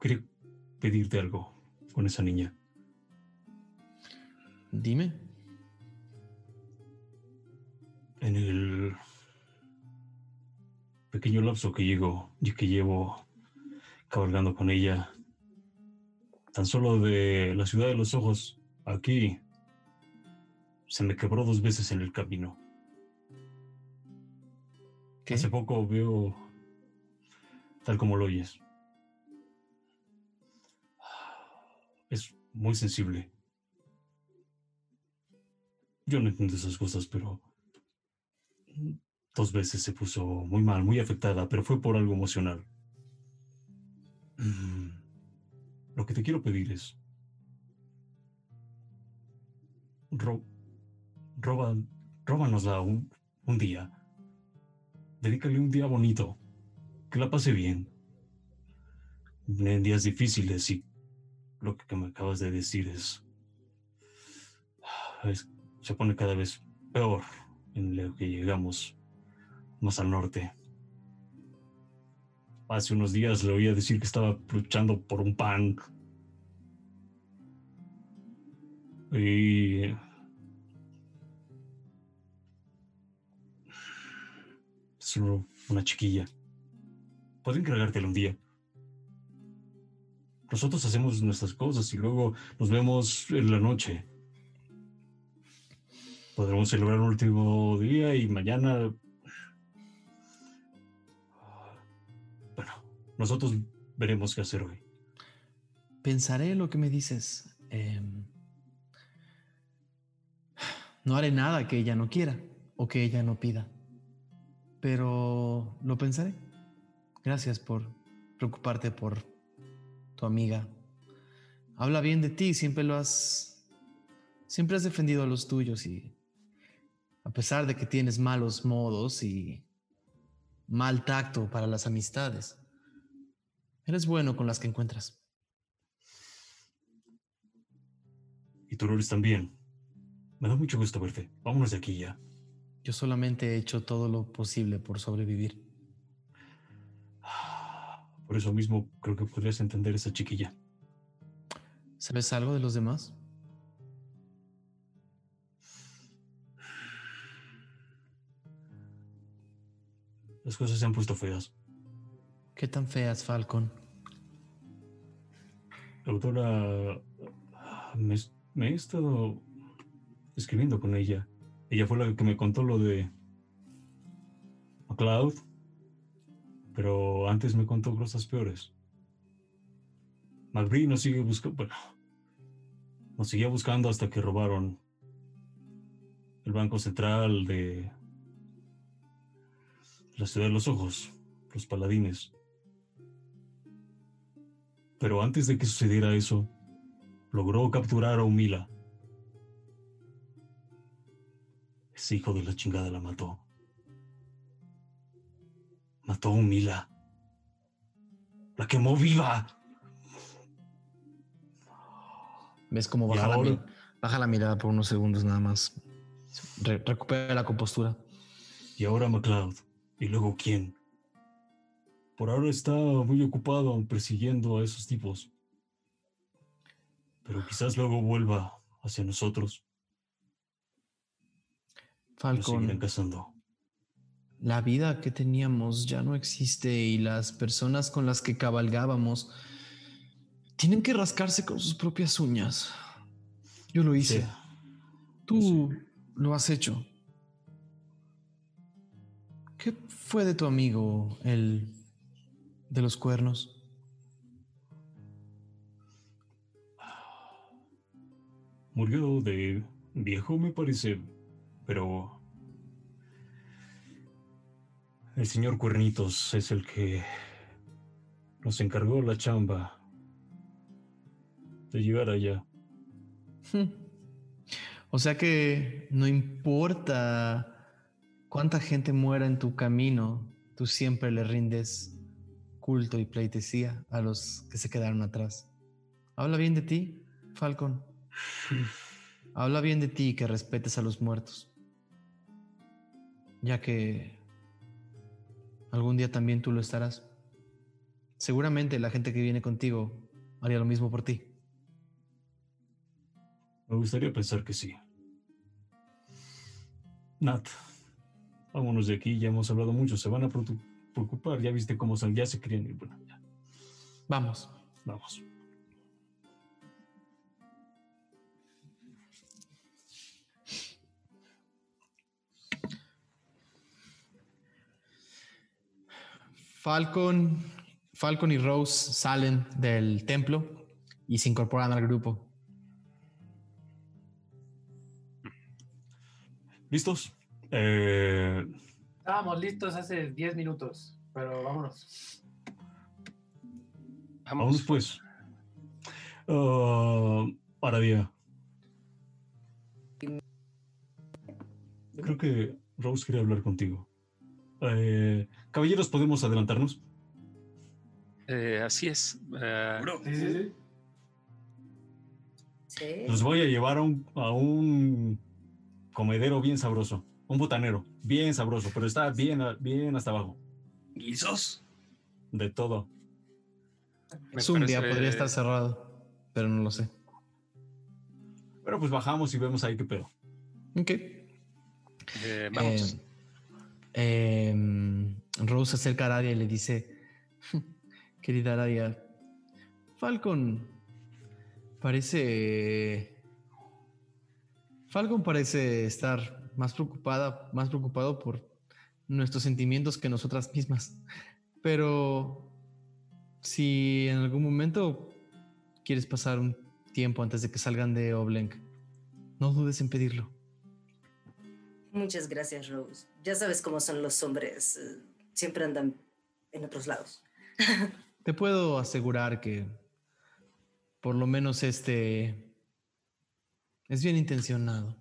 Quería pedirte algo con esa niña. Dime. En el pequeño lapso que llego y que llevo cabalgando con ella, tan solo de la ciudad de los ojos aquí, se me quebró dos veces en el camino. ¿Qué? Hace poco veo tal como lo oyes. Es muy sensible. Yo no entiendo esas cosas, pero dos veces se puso muy mal, muy afectada, pero fue por algo emocional. Mm, Lo que te quiero pedir es... Ro roba, róbanosla un, un día. Dedícale un día bonito. Que la pase bien. En días difíciles y lo que me acabas de decir es... es- se pone cada vez peor en lo que llegamos más al norte. Hace unos días le oía decir que estaba luchando por un pan. Y... Es una chiquilla. Puedo encargártela un día. Nosotros hacemos nuestras cosas y luego nos vemos en la noche. Podremos celebrar un último día y mañana... nosotros veremos qué hacer hoy. Pensaré lo que me dices. Em, no haré nada que ella no quiera o que ella no pida. Pero lo pensaré. Gracias por preocuparte por tu amiga. Habla bien de ti, siempre lo has. Siempre has defendido a los tuyos y. A pesar de que tienes malos modos y mal tacto para las amistades, eres bueno con las que encuentras. Y tú lo eres también. Me da mucho gusto verte. Vámonos de aquí ya. Yo solamente he hecho todo lo posible por sobrevivir. Por eso mismo creo que podrías entender esa chiquilla. ¿Sabes algo de los demás? Las cosas se han puesto feas. ¿Qué tan feas, Falcon? Autora... Me, me he estado escribiendo con ella. Ella fue la que me contó lo de MacLeod, pero antes me contó cosas peores. McBree nos sigue buscando, bueno, nos seguía buscando hasta que robaron el Banco Central de la Ciudad de los Ojos, los paladines. Pero antes de que sucediera eso, logró capturar a Humila. Ese hijo de la chingada la mató. Mató a Humila. La quemó viva. ¿Ves cómo baja, la, ahora- baja la mirada por unos segundos nada más? Re- recupera la compostura. Y ahora MacLeod. ¿Y luego quién? Por ahora está muy ocupado persiguiendo a esos tipos. Pero quizás luego vuelva hacia nosotros. Nos Falcon, cazando. la vida que teníamos ya no existe y las personas con las que cabalgábamos tienen que rascarse con sus propias uñas. Yo lo hice. Sí. Tú lo has hecho. ¿Qué fue de tu amigo, el de los cuernos? Murió de viejo, me parece. Pero. El señor Cuernitos es el que nos encargó la chamba de llegar allá. O sea que no importa cuánta gente muera en tu camino, tú siempre le rindes culto y pleitesía a los que se quedaron atrás. Habla bien de ti, Falcon. Habla bien de ti que respetes a los muertos. Ya que algún día también tú lo estarás. Seguramente la gente que viene contigo haría lo mismo por ti. Me gustaría pensar que sí. Nat, vámonos de aquí, ya hemos hablado mucho, se van a preocupar, ya viste cómo son, ya se querían ir. Bueno, ya, Vamos. vamos. Falcon, Falcon y Rose salen del templo y se incorporan al grupo. ¿Listos? Eh, Estábamos listos hace 10 minutos, pero vámonos. vamos pues. Ah, Aradia. Creo que Rose quería hablar contigo. Eh, caballeros, ¿podemos adelantarnos? Eh, así es. Bro, Sí, sí, sí. Sí. Los voy a llevar a un, a un comedero bien sabroso. Un botanero, bien sabroso, pero está bien, bien hasta abajo. ¿guisos? De todo. me Zumbia parece- podría estar cerrado, pero no lo sé. Pero pues bajamos y vemos ahí qué pedo. Ok. eh, vamos. Eh, em, Rose se acerca a Aradia y le dice: Querida Aradia, Falcon parece. Falcon parece estar más preocupada, más preocupado por nuestros sentimientos que nosotras mismas. Pero si en algún momento quieres pasar un tiempo antes de que salgan de Oblenk, no dudes en pedirlo. Muchas gracias, Rose. Ya sabes cómo son los hombres. eh, Siempre andan en otros lados. te puedo asegurar que por lo menos este es bien intencionado.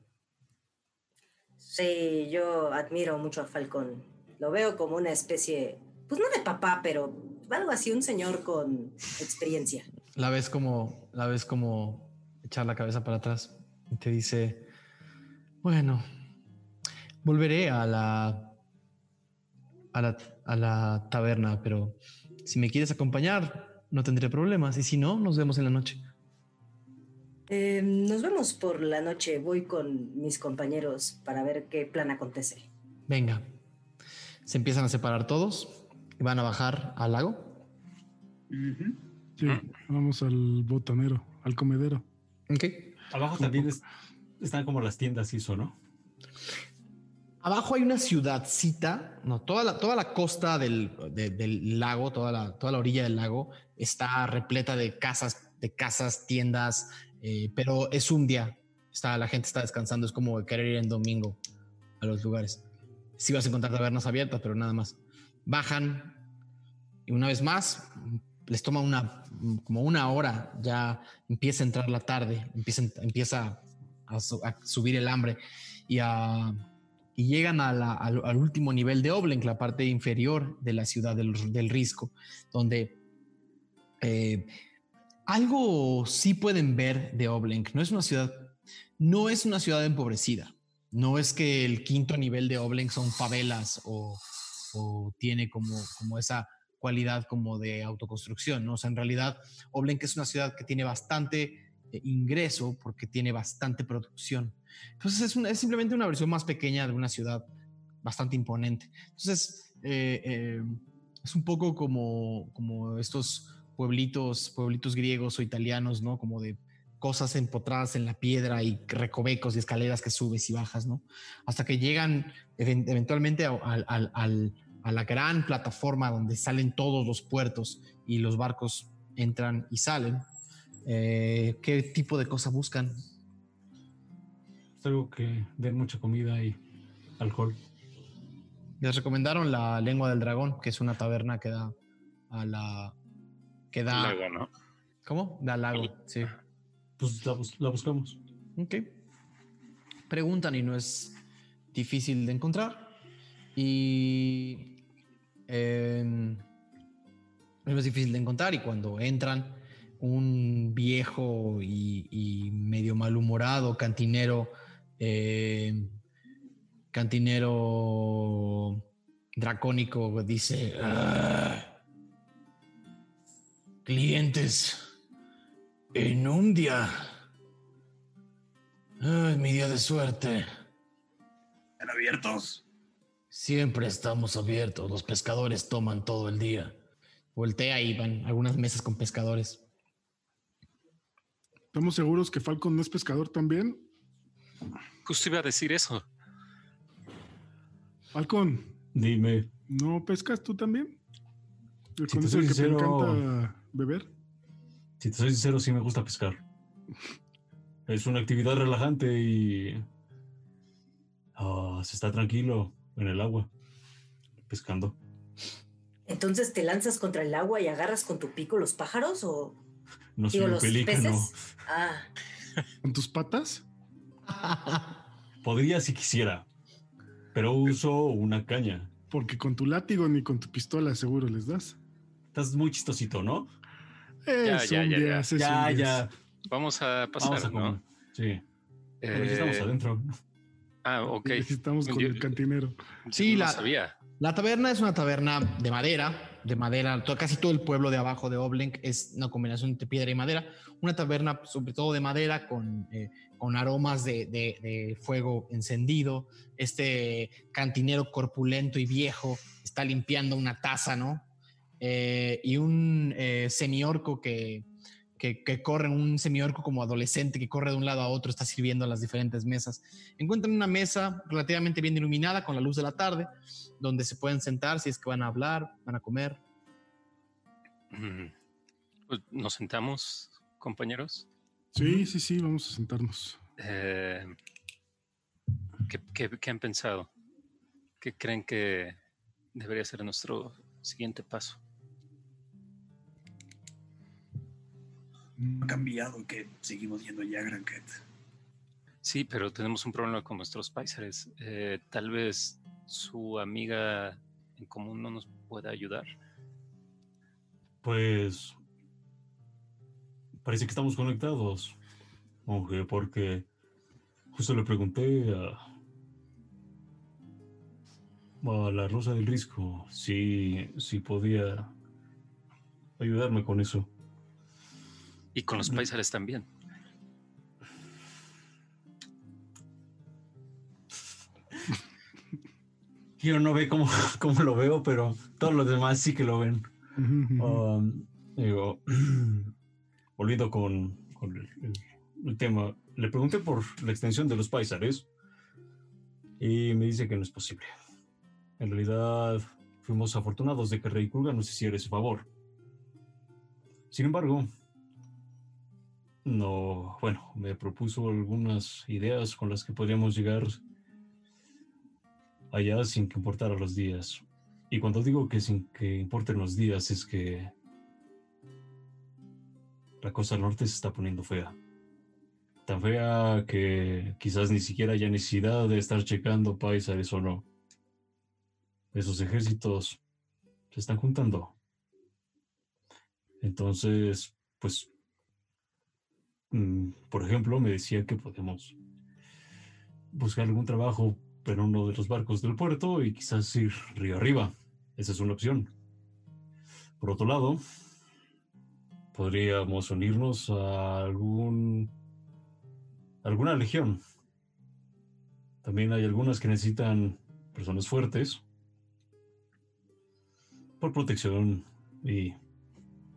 Sí, yo admiro mucho a Falcón. Lo veo como una especie, pues no de papá, pero algo así, un señor con experiencia. La ves como, la ves como echar la cabeza para atrás y te dice, bueno, volveré a la, a la, a la taberna, pero si me quieres acompañar, no tendré problemas. Y si no, nos vemos en la noche. Eh, nos vemos por la noche. Voy con mis compañeros para ver qué plan acontece. Venga. Se empiezan a separar todos y van a bajar al lago. Sí, vamos al botanero, al comedero. Ok. Abajo también es- están como las tiendas ISO, ¿no? Abajo hay una ciudadcita, no, toda la, toda la costa del, de- del lago, toda la, toda la orilla del lago está repleta de casas, de casas, tiendas, eh, pero es un día. Está, la gente está descansando, es como querer ir en domingo a los lugares. Sí vas a encontrar tabernas abiertas, pero nada más. Bajan y una vez más les toma una, como una hora, ya empieza a entrar la tarde, empieza, empieza a, a subir el hambre y a y llegan a la- al, al último nivel de Oblenk, la parte inferior de la ciudad del, del Risco, donde eh, algo sí pueden ver de Oblenk. No es una ciudad, no es una ciudad empobrecida. No es que el quinto nivel de Oblenk son favelas o, tiene como, esa cualidad como de autoconstrucción, ¿no? O sea, en realidad Oblenk es una ciudad que tiene bastante eh, ingreso porque tiene bastante producción. Entonces es, simplemente una versión más pequeña de una ciudad bastante imponente. Entonces eh, eh, es un poco como estos pueblitos, pueblitos griegos o italianos, ¿no? Como de cosas empotradas en la piedra y recovecos y escaleras que subes y bajas, ¿no? Hasta que llegan even- eventualmente a, al- al- al- a la gran plataforma donde salen todos los puertos y los barcos entran y salen. Eh, ¿Qué tipo de cosa buscan? Es algo que den mucha comida y alcohol. Les recomendaron la lengua del dragón, que es una taberna que da a la. Que da. Luego, ¿no? ¿Cómo? Da lago, sí. Pues la, bus- la buscamos. Ok. Preguntan y no es difícil de encontrar. Y. em, no es difícil de encontrar. Y cuando entran, un viejo y, y medio malhumorado cantinero. em, cantinero dracónico dice. "Ah, clientes en un día. Ay, mi día de suerte. ¿Están abiertos? Siempre estamos abiertos. Los pescadores toman todo el día. Voltea y van algunas mesas con pescadores. ¿Estamos seguros que Falcon no es pescador también? Justo iba a decir eso. Falcon, Dime, ¿no pescas tú también? te ¿Con eso soy que te encanta beber? si te soy sincero, sí me gusta pescar. Es una actividad relajante y ah, se está tranquilo en el agua, pescando. Entonces te lanzas contra el agua y agarras con tu pico los pájaros o No soy un los pelícano. peces. Ah, ¿Con tus patas? Podría si quisiera, pero uso una caña. Porque con tu látigo ni con tu pistola seguro les das. Estás muy chistosito, ¿no? Es ya, un ya, ya. Ya, un ya. Vamos a pasar, Vamos a ¿no? Sí. Pero ya estamos Eh, adentro. ah, ok. Estamos con Yo- el cantinero. Sí, no la- sabía. La taberna es una taberna de madera, de madera. to- casi todo el pueblo de abajo de Oblenk es una combinación entre piedra y madera. Una taberna, sobre todo de madera, con, eh, con aromas de, de- de fuego encendido. Este cantinero corpulento y viejo está limpiando una taza, ¿no? Eh, y un eh, semiorco que, que, que corre, un semiorco como adolescente que corre de un lado a otro, está sirviendo a las diferentes mesas. Encuentran una mesa relativamente bien iluminada con la luz de la tarde donde se pueden sentar si es que van a hablar, van a comer. Pues, Nos sentamos, compañeros. Sí, sí, sí, vamos a sentarnos. Eh, ¿qué, qué- qué han pensado? ¿Qué creen que debería ser nuestro siguiente paso? Ha cambiado que seguimos yendo allá a Granquet. Sí, pero tenemos un problema con nuestros paisares. Eh, tal vez su amiga en común no nos pueda ayudar. Pues parece que estamos conectados, aunque porque justo le pregunté a, a la Rosa del Risco si, si podía ayudarme con eso. Y con los paisares también. Yo no ve cómo, cómo lo veo, pero todos los demás sí que lo ven. Um, digo, volviendo con, con el, el- el tema, le pregunté por la extensión de los paisares y me dice que no es posible. En realidad, fuimos afortunados de que Rey Kulga nos hiciera ese favor. Sin embargo, no, bueno, me propuso algunas ideas con las que podríamos llegar allá sin que importara los días. Y cuando digo que sin que importen los días es que la costa norte se está poniendo fea. Tan fea que quizás ni siquiera haya necesidad de estar checando paisares o no. Esos ejércitos se están juntando. Entonces, pues, por ejemplo, me decía que podemos buscar algún trabajo en uno de los barcos del puerto y quizás ir río arriba. Esa es una opción. Por otro lado, podríamos unirnos a algún alguna legión. También hay algunas que necesitan personas fuertes por protección y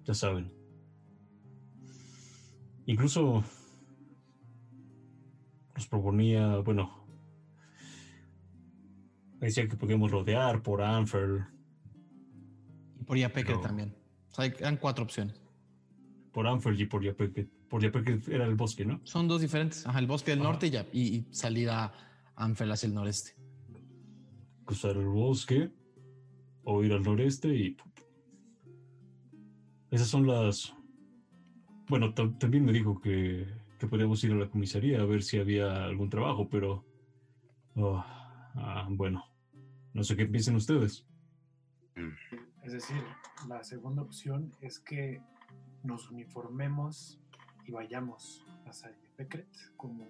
ya saben. Incluso nos proponía, bueno, decía que podíamos rodear por Anfer, Y por Yapekre Pero- también. O sea, eran cuatro opciones. por Anfer y por Yapeket. Por Yapeket era el bosque, ¿no? Son dos diferentes. Ajá, el bosque del Ajá. norte y, y, y salir a Anfel hacia el noreste. cruzar el bosque o ir al noreste y esas son las bueno ta- también me dijo que, que podíamos ir a la comisaría a ver si había algún trabajo pero oh, ah, bueno no sé qué piensan ustedes. Es decir, la segunda opción es que nos uniformemos y vayamos hacia Pecret como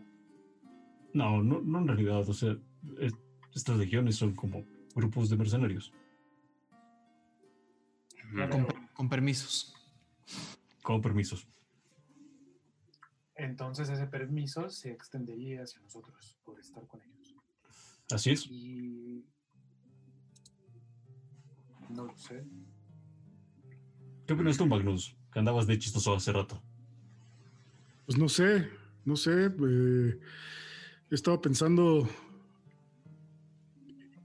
no no no en realidad o sea es- estas legiones son como grupos de mercenarios. Mm, Con, con permisos. con permisos entonces ese permiso se extendería hacia nosotros por estar con ellos. así es Y no lo sé. ¿qué opinas tú Magnus? que andabas de chistoso hace rato Pues no sé, no sé. eh, estaba pensando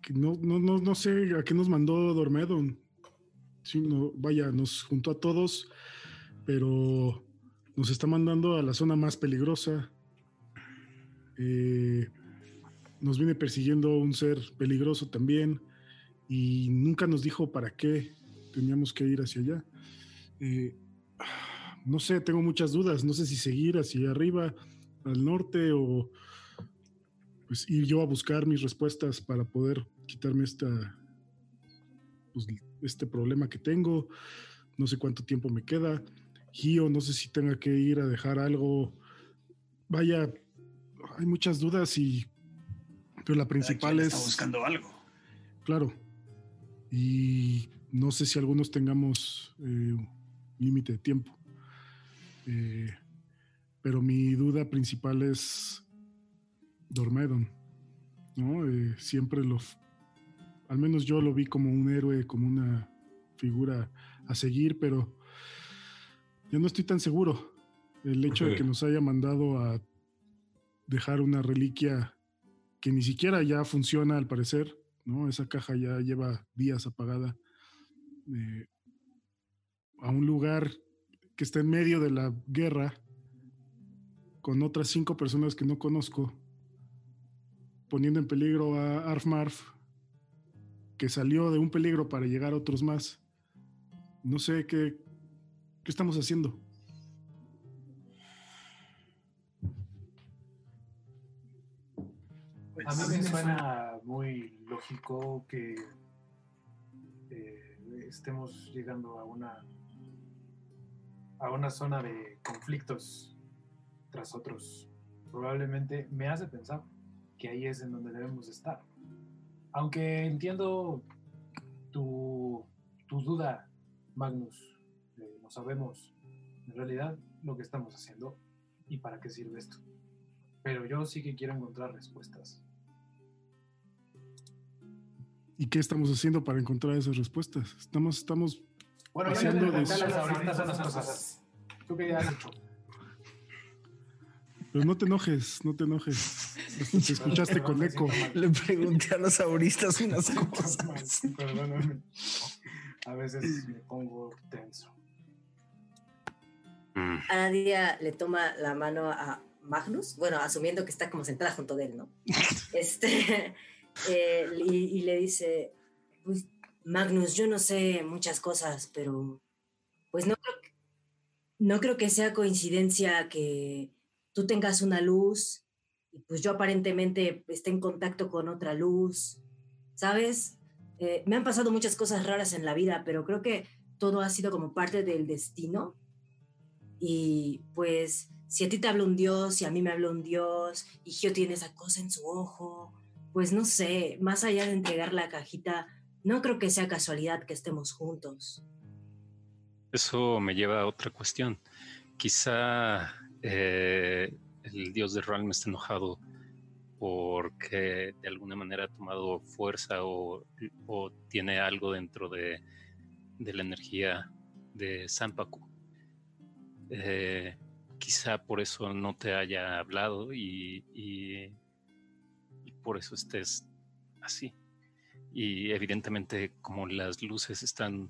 que no, no, no, no sé a qué nos mandó Dormedon. Sí, no, vaya, nos juntó a todos, pero nos está mandando a la zona más peligrosa. Eh, nos viene persiguiendo un ser peligroso también y nunca nos dijo para qué teníamos que ir hacia allá. Eh, no sé, tengo muchas dudas. No sé si seguir hacia arriba, al norte, o pues ir yo a buscar mis respuestas para poder quitarme esta, pues, este problema que tengo. No sé cuánto tiempo me queda. Gio, no sé si tenga que ir a dejar algo. Vaya, hay muchas dudas y. Pero la principal es. Está buscando algo. Claro. Y no sé si algunos tengamos eh, límite de tiempo. Eh, pero mi duda principal es Dormedon. ¿no? Eh, siempre lo. Al menos yo lo vi como un héroe, como una figura a seguir, pero yo no estoy tan seguro. El hecho de que nos haya mandado a dejar una reliquia que ni siquiera ya funciona al parecer, ¿no? Esa caja ya lleva días apagada eh, a un lugar que está en medio de la guerra con otras cinco personas que no conozco, poniendo en peligro a Arfmarf, que salió de un peligro para llegar a otros más. No sé qué, ¿Qué estamos haciendo? A mí me suena muy lógico que eh, estemos llegando a una a una zona de conflictos tras otros. Probablemente me hace pensar que ahí es en donde debemos estar. Aunque entiendo tu, tu duda, Magnus, no sabemos en realidad lo que estamos haciendo y para qué sirve esto. Pero yo sí que quiero encontrar respuestas. ¿Y qué estamos haciendo para encontrar esas respuestas? Estamos, estamos Bueno, Haciendo de- las cosas. ¿Tú qué has hecho? Pero no te enojes, no te enojes. Te escuchaste con eco. Le pregunté a los auristas unas cosas. Perdóname. A veces me pongo tenso. Mm, Aradia le toma la mano a Magnus, bueno, asumiendo que está como sentada junto de él, ¿no? Este, eh, y, y le dice, pues, Magnus, yo no sé muchas cosas, pero pues no creo, que, no creo que sea coincidencia que tú tengas una luz y pues yo aparentemente esté en contacto con otra luz, ¿sabes? Eh, me han pasado muchas cosas raras en la vida, pero creo que todo ha sido como parte del destino y pues, si a ti te habla un dios, y a mí me habla un dios, y Gio tiene esa cosa en su ojo, pues no sé, más allá de entregar la cajita, no creo que sea casualidad que estemos juntos. Eso me lleva a otra cuestión. Quizá eh, el dios de Realm está enojado porque de alguna manera ha tomado fuerza o, tiene algo dentro de, de la energía de Sampaku. Eh, quizá por eso no te haya hablado y, y- y por eso estés así. Y evidentemente como las luces están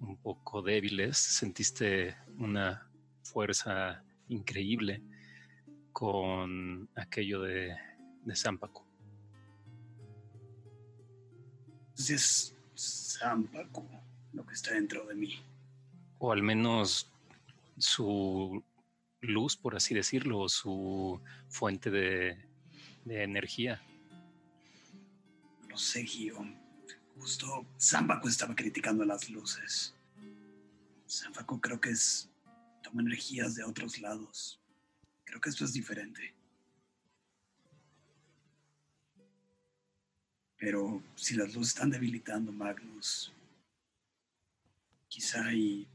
un poco débiles, sentiste una fuerza increíble con aquello de, de. Entonces es Sampaku lo que está dentro de mí. O al menos su luz, por así decirlo, o su fuente de, energía. Lo sé, Gio. Justo Sampaku estaba criticando las luces. Sampaku creo que es. toma energías de otros lados. Creo que esto es diferente. Pero si las luces están debilitando, Magnus, quizá y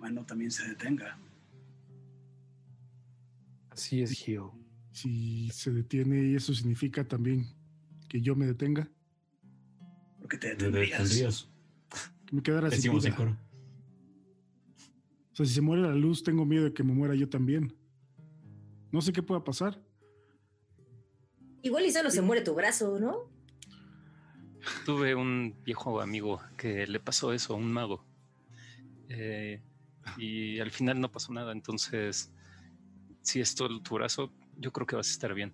tu mano también se detenga. Así es, Gio. Si se detiene y eso significa también que yo me detenga, Porque te Te detendrías. detendrías. que me quedara sin vida. coro. O sea, si se muere la luz, tengo miedo de que me muera yo también. No sé qué pueda pasar. Igual y solo se muere tu brazo, ¿no? Tuve un viejo amigo que le pasó eso a un mago. Eh, y al final no pasó nada. Entonces, si es todo tu brazo, yo creo que vas a estar bien.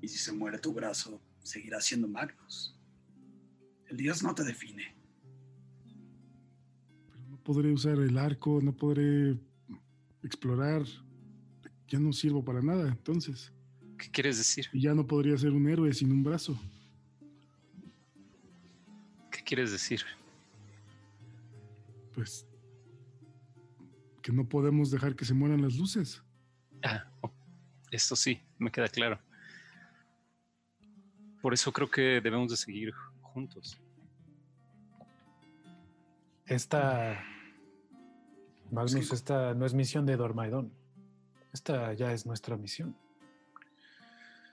Y si se muere tu brazo, seguirás siendo Magnus. El dios no te define. Pero no podré usar el arco, no podré explorar. Ya no sirvo para nada, entonces. ¿Qué quieres decir? Y ya no podría ser un héroe sin un brazo. ¿Qué quieres decir? Pues que no podemos dejar que se mueran las luces. Ah, oh, esto sí, me queda claro. Por eso creo que debemos de seguir juntos. Esta. Magnus, Sí. esta no es misión de Dormaidon. Esta ya es nuestra misión.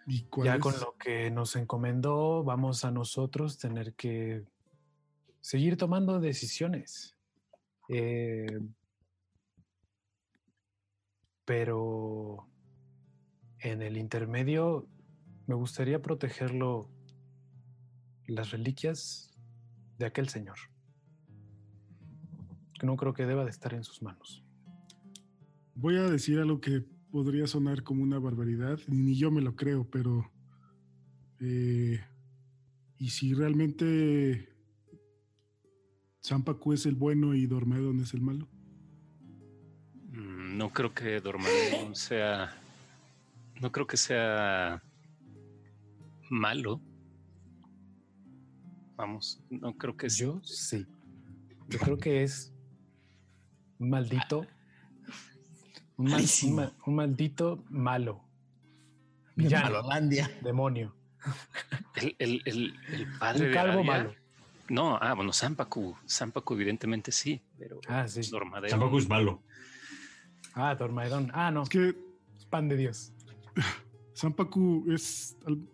¿Y cuál Ya es? con lo que nos encomendó, vamos a nosotros tener que seguir tomando decisiones. Eh, pero en el intermedio me gustaría protegerlo las reliquias de aquel señor. No creo que deba de estar en sus manos. Voy a decir algo que podría sonar como una barbaridad, ni yo me lo creo, pero... eh, ¿Y si realmente Sampaku es el bueno y Dormedon es el malo? Mm, No creo que Dormammu sea no creo que sea malo. Vamos, no creo que sea. Yo sí. Yo creo que es un maldito. Un, mal- un Malísimo. ma- un maldito malo. De Villano. Malolandia. Demonio. El, el, el, el padre Un de calvo Arabia- malo. No, ah, bueno, Sampaku. Sampaku evidentemente sí, pero Ah, sí. Dormadeon- Tampoco es malo. Ah, Dormaedón. Ah, no. Es que Pan de Dios. Sampaku es al-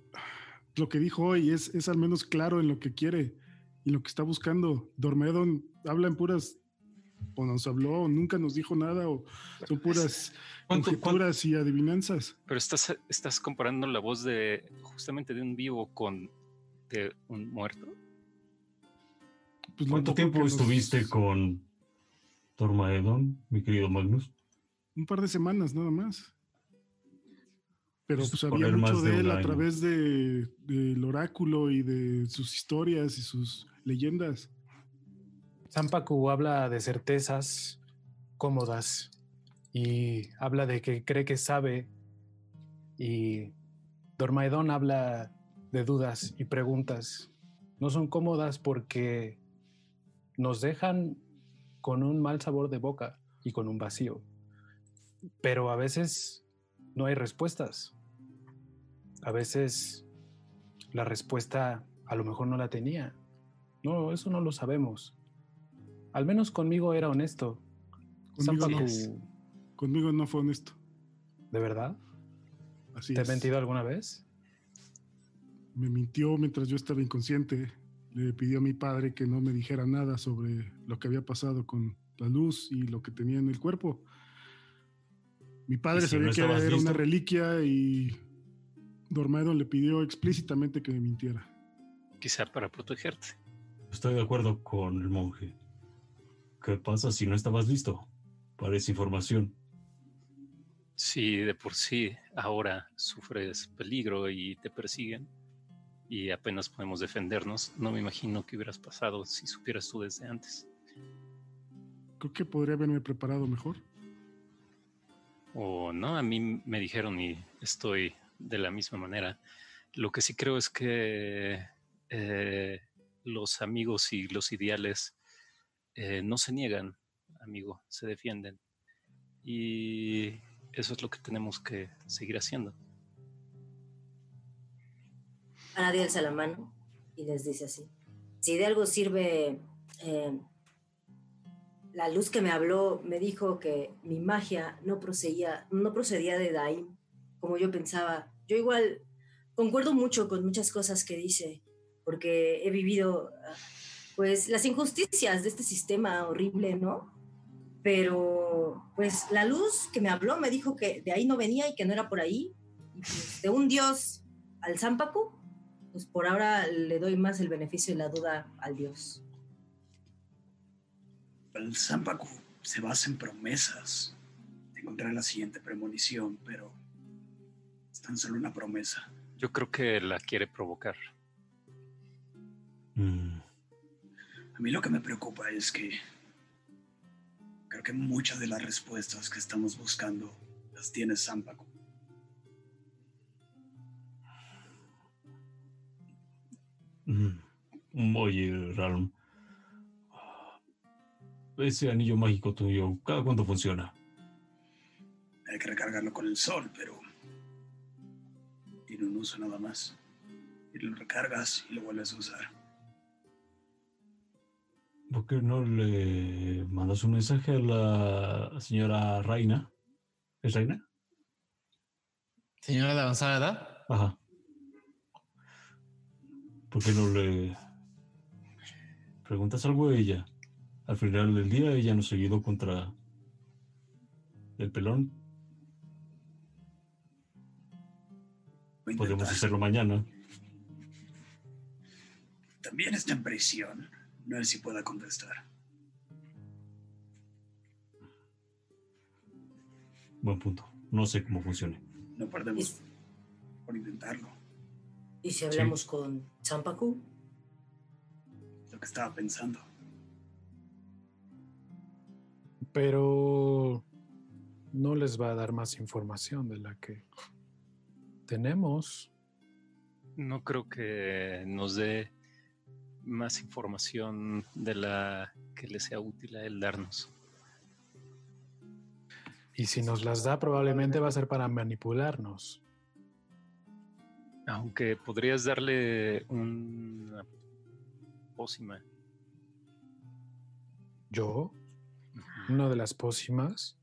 lo que dijo hoy, es, es al menos claro en lo que quiere y lo que está buscando. Dormedon habla en puras, o nos habló, o nunca nos dijo nada, o son puras ¿Cuánto- conjeturas y adivinanzas. Pero estás, estás comparando la voz de justamente de un vivo con de un muerto. Pues ¿Cuánto tiempo nos- estuviste con Tormaedon, mi querido Magnus? Un par de semanas nada más. Pero Pues, pues había mucho de de él a través de, del oráculo y de sus historias y sus leyendas. Zampacu habla de certezas cómodas y habla de que cree que sabe y Dormaedón habla de dudas y preguntas. No son cómodas porque nos dejan con un mal sabor de boca y con un vacío. Pero a veces no hay respuestas. A veces la respuesta a lo mejor no la tenía. No, eso no lo sabemos. Al menos conmigo era honesto. Conmigo no. Conmigo no fue honesto. ¿de verdad? Así ¿Te he mentido alguna vez? Me mintió mientras yo estaba inconsciente. Le pidió a mi padre que no me dijera nada sobre lo que había pasado con la luz y lo que tenía en el cuerpo. Mi padre ¿Y si sabía no que era, una reliquia y Dormaedon le pidió explícitamente que me mintiera. Quizá para protegerte. Estoy de acuerdo con el monje. ¿Qué pasa si no estabas listo para esa información? Si de por sí ahora sufres peligro y te persiguen y apenas podemos defendernos, no me imagino qué hubieras pasado si supieras tú desde antes. Creo que podría haberme preparado mejor. O no, a mí me dijeron y estoy de la misma manera. Lo que sí creo es que eh, los amigos y los ideales eh, no se niegan, amigo, se defienden. Y eso es lo que tenemos que seguir haciendo. Nadie alza la mano y les dice así. Si de algo sirve, eh, la luz que me habló me dijo que mi magia no procedía, no procedía de Daim, como yo pensaba. Yo igual concuerdo mucho con muchas cosas que dice, porque he vivido pues las injusticias de este sistema horrible, ¿no? Pero pues la luz que me habló me dijo que de ahí no venía y que no era por ahí. Pues, de un dios al Zampacu, pues por ahora le doy más el beneficio de la duda al dios. El Zampacu se basa en promesas. Encontrar la siguiente premonición, pero es tan solo una promesa. Yo creo que la quiere provocar. Mm, A mí lo que me preocupa es que creo que muchas de las respuestas que estamos buscando las tiene Zampacu. mm. Oye, Ralm. Ese anillo mágico tuyo, ¿cada cuánto funciona? Hay que recargarlo con el sol, pero tiene un uso nada más. Y lo recargas y lo vuelves a usar. ¿Por qué no le mandas un mensaje a la señora Reina? ¿Es Reina? Señora de avanzada edad. Ajá. ¿Por qué no le preguntas algo a ella? Al final del día ella nos ayudó contra el pelón. Podemos hacerlo mañana. También está en prisión. No sé si pueda contestar. Buen punto. No sé cómo funcione. No perdemos por intentarlo. ¿Y si hablamos con Zampacu? Lo que estaba pensando. Pero no les va a dar más información de la que Tenemos. No creo que nos dé más información de la que le sea útil a él darnos. Y si nos las da, probablemente va a ser para manipularnos. Aunque podrías darle una pócima. ¿Yo? Una de las pócimas.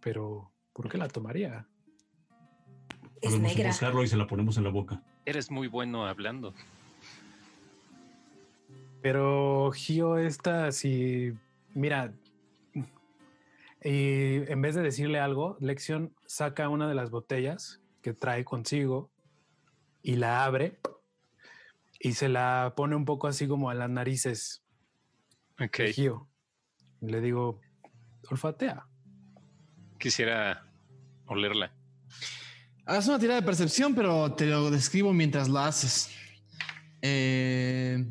Pero, ¿por qué la tomaría? Es Podemos negra. buscarlo y se la ponemos en la boca. Eres muy bueno hablando. Pero Gio, esta, si. Mira. Y en vez de decirle algo, Lexion saca una de las botellas que trae consigo y la abre y se la pone un poco así como a las narices Ok, de Gio. Le digo, olfatea. quisiera olerla. Haz una tirada de percepción, pero te lo describo mientras la haces. Eh,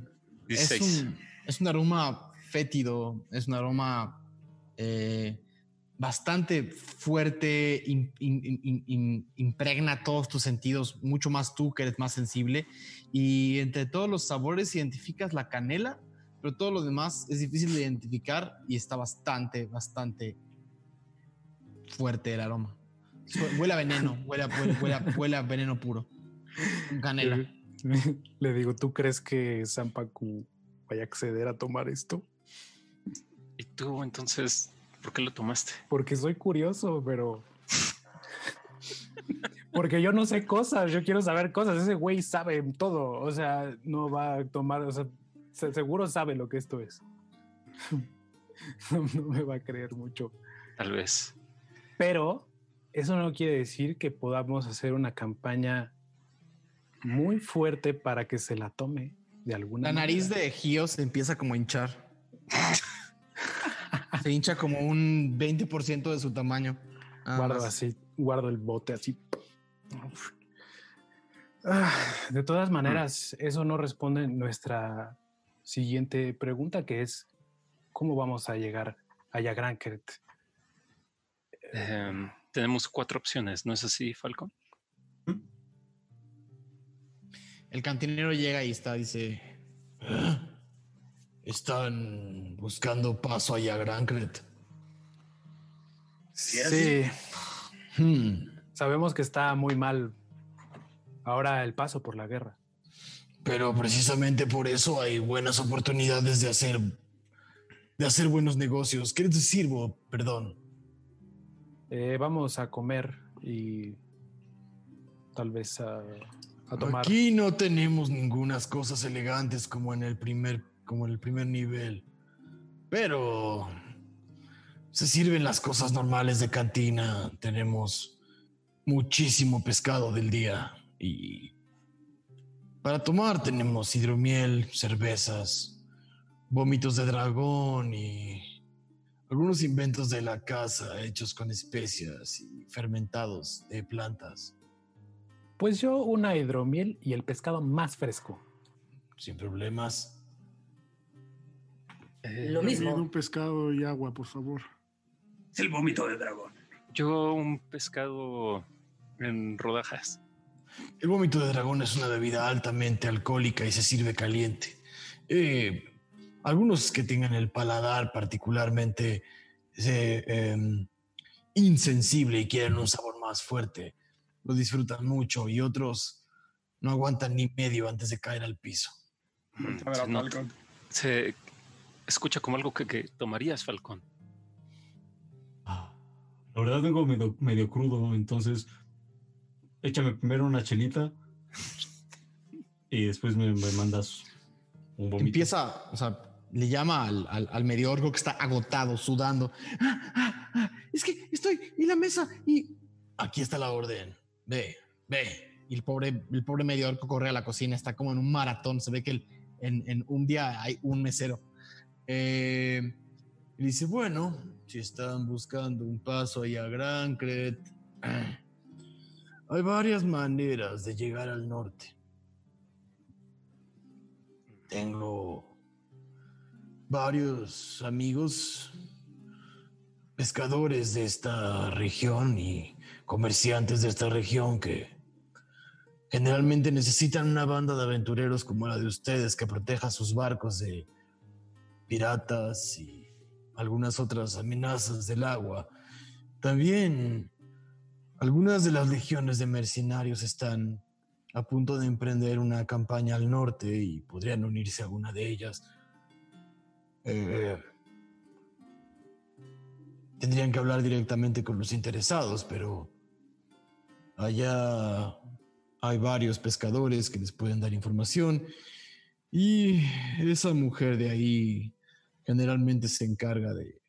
es, 16. un, es un aroma fétido, es un aroma eh, bastante fuerte, im- impregna todos tus sentidos, mucho más tú que eres más sensible. Y entre todos los sabores identificas la canela, pero todo lo demás es difícil de identificar y está bastante, bastante fuerte el aroma. Huele a veneno, huele a, huele- huele a- huele a veneno puro. Canela. Le digo, ¿tú crees que Sampaku vaya a acceder a tomar esto? ¿Y tú entonces por qué lo tomaste? Porque soy curioso, pero. Porque yo no sé cosas, yo quiero saber cosas. Ese güey sabe todo. O sea, no va a tomar, o sea, se- seguro sabe lo que esto es. No, no me va a creer mucho. Tal vez. Pero eso no quiere decir que podamos hacer una campaña muy fuerte para que se la tome de alguna La nariz manera. de Gio se empieza como a hinchar. se hincha como un 20% de su tamaño. Guardo más. así, guardo el bote así. Ah, De todas maneras, eso no responde nuestra siguiente pregunta, que es ¿cómo vamos a llegar a Yagrankert? Em, tenemos cuatro opciones, ¿no es así, Falcon? El cantinero llega y está, dice. "Ah, Están buscando paso allá a Grancret. Sí. Sí, Hmm, sabemos que está muy mal ahora el paso por la guerra. Pero precisamente por eso hay buenas oportunidades de hacer. de hacer buenos negocios. ¿Qué les sirvo? Perdón. Eh, vamos a comer y tal vez a, a tomar. Aquí no tenemos ningunas cosas elegantes como en el primer, como en el primer nivel. Pero se sirven las cosas normales de cantina. Tenemos muchísimo pescado del día y para tomar tenemos hidromiel, cervezas, vómitos de dragón y algunos inventos de la casa hechos con especias y fermentados de plantas. Pues yo una hidromiel y el pescado más fresco. Sin problemas. Eh, Lo mismo. un pescado y agua, por favor. Es el vómito de dragón. Yo un pescado en rodajas. El vómito de dragón es una bebida altamente alcohólica y se sirve caliente. Eh, algunos que tengan el paladar particularmente eh, em, insensible y quieren un sabor más fuerte, lo disfrutan mucho y otros no aguantan ni medio antes de caer al piso. A ver, a Se nota- Falcon. Se escucha como algo que, que tomarías, Falcón. La verdad medio, medio crudo, entonces échame primero una chelita y después me, mandas un vómito. Empieza, o sea, le llama al, al, al medio orco que está agotado, sudando. "Ah, ah, ah, es que estoy en la mesa y aquí está la orden. Ve, ve. Y el pobre, el pobre medio orco corre a la cocina, está como en un maratón. Se ve que en, en un día hay un mesero. Eh, y dice, bueno, si están buscando un paso ahí a Grancret, hay varias maneras de llegar al norte. Tengo varios amigos pescadores de esta región y comerciantes de esta región que Generalmente necesitan una banda de aventureros como la de ustedes que proteja sus barcos de piratas y algunas otras amenazas del agua. También algunas de las legiones de mercenarios están a punto de emprender una campaña al norte y podrían unirse a una de ellas. Eh, tendrían que hablar directamente con los interesados, pero allá hay varios pescadores que les pueden dar información y esa mujer de ahí generalmente se encarga de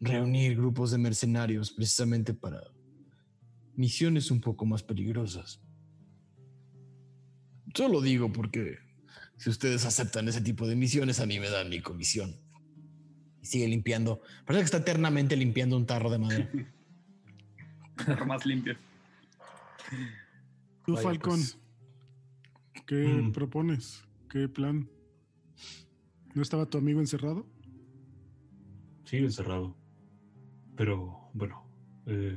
reunir grupos de mercenarios precisamente para misiones un poco más peligrosas. Solo digo porque si ustedes aceptan ese tipo de misiones, a mí me dan mi comisión. Y sigue limpiando. Parece que está eternamente limpiando un tarro de madera. tarro más limpio. Tú, Falcón, pues. ¿qué mm. propones? ¿Qué plan? ¿No estaba tu amigo encerrado? Sigue encerrado. Pero, bueno, eh,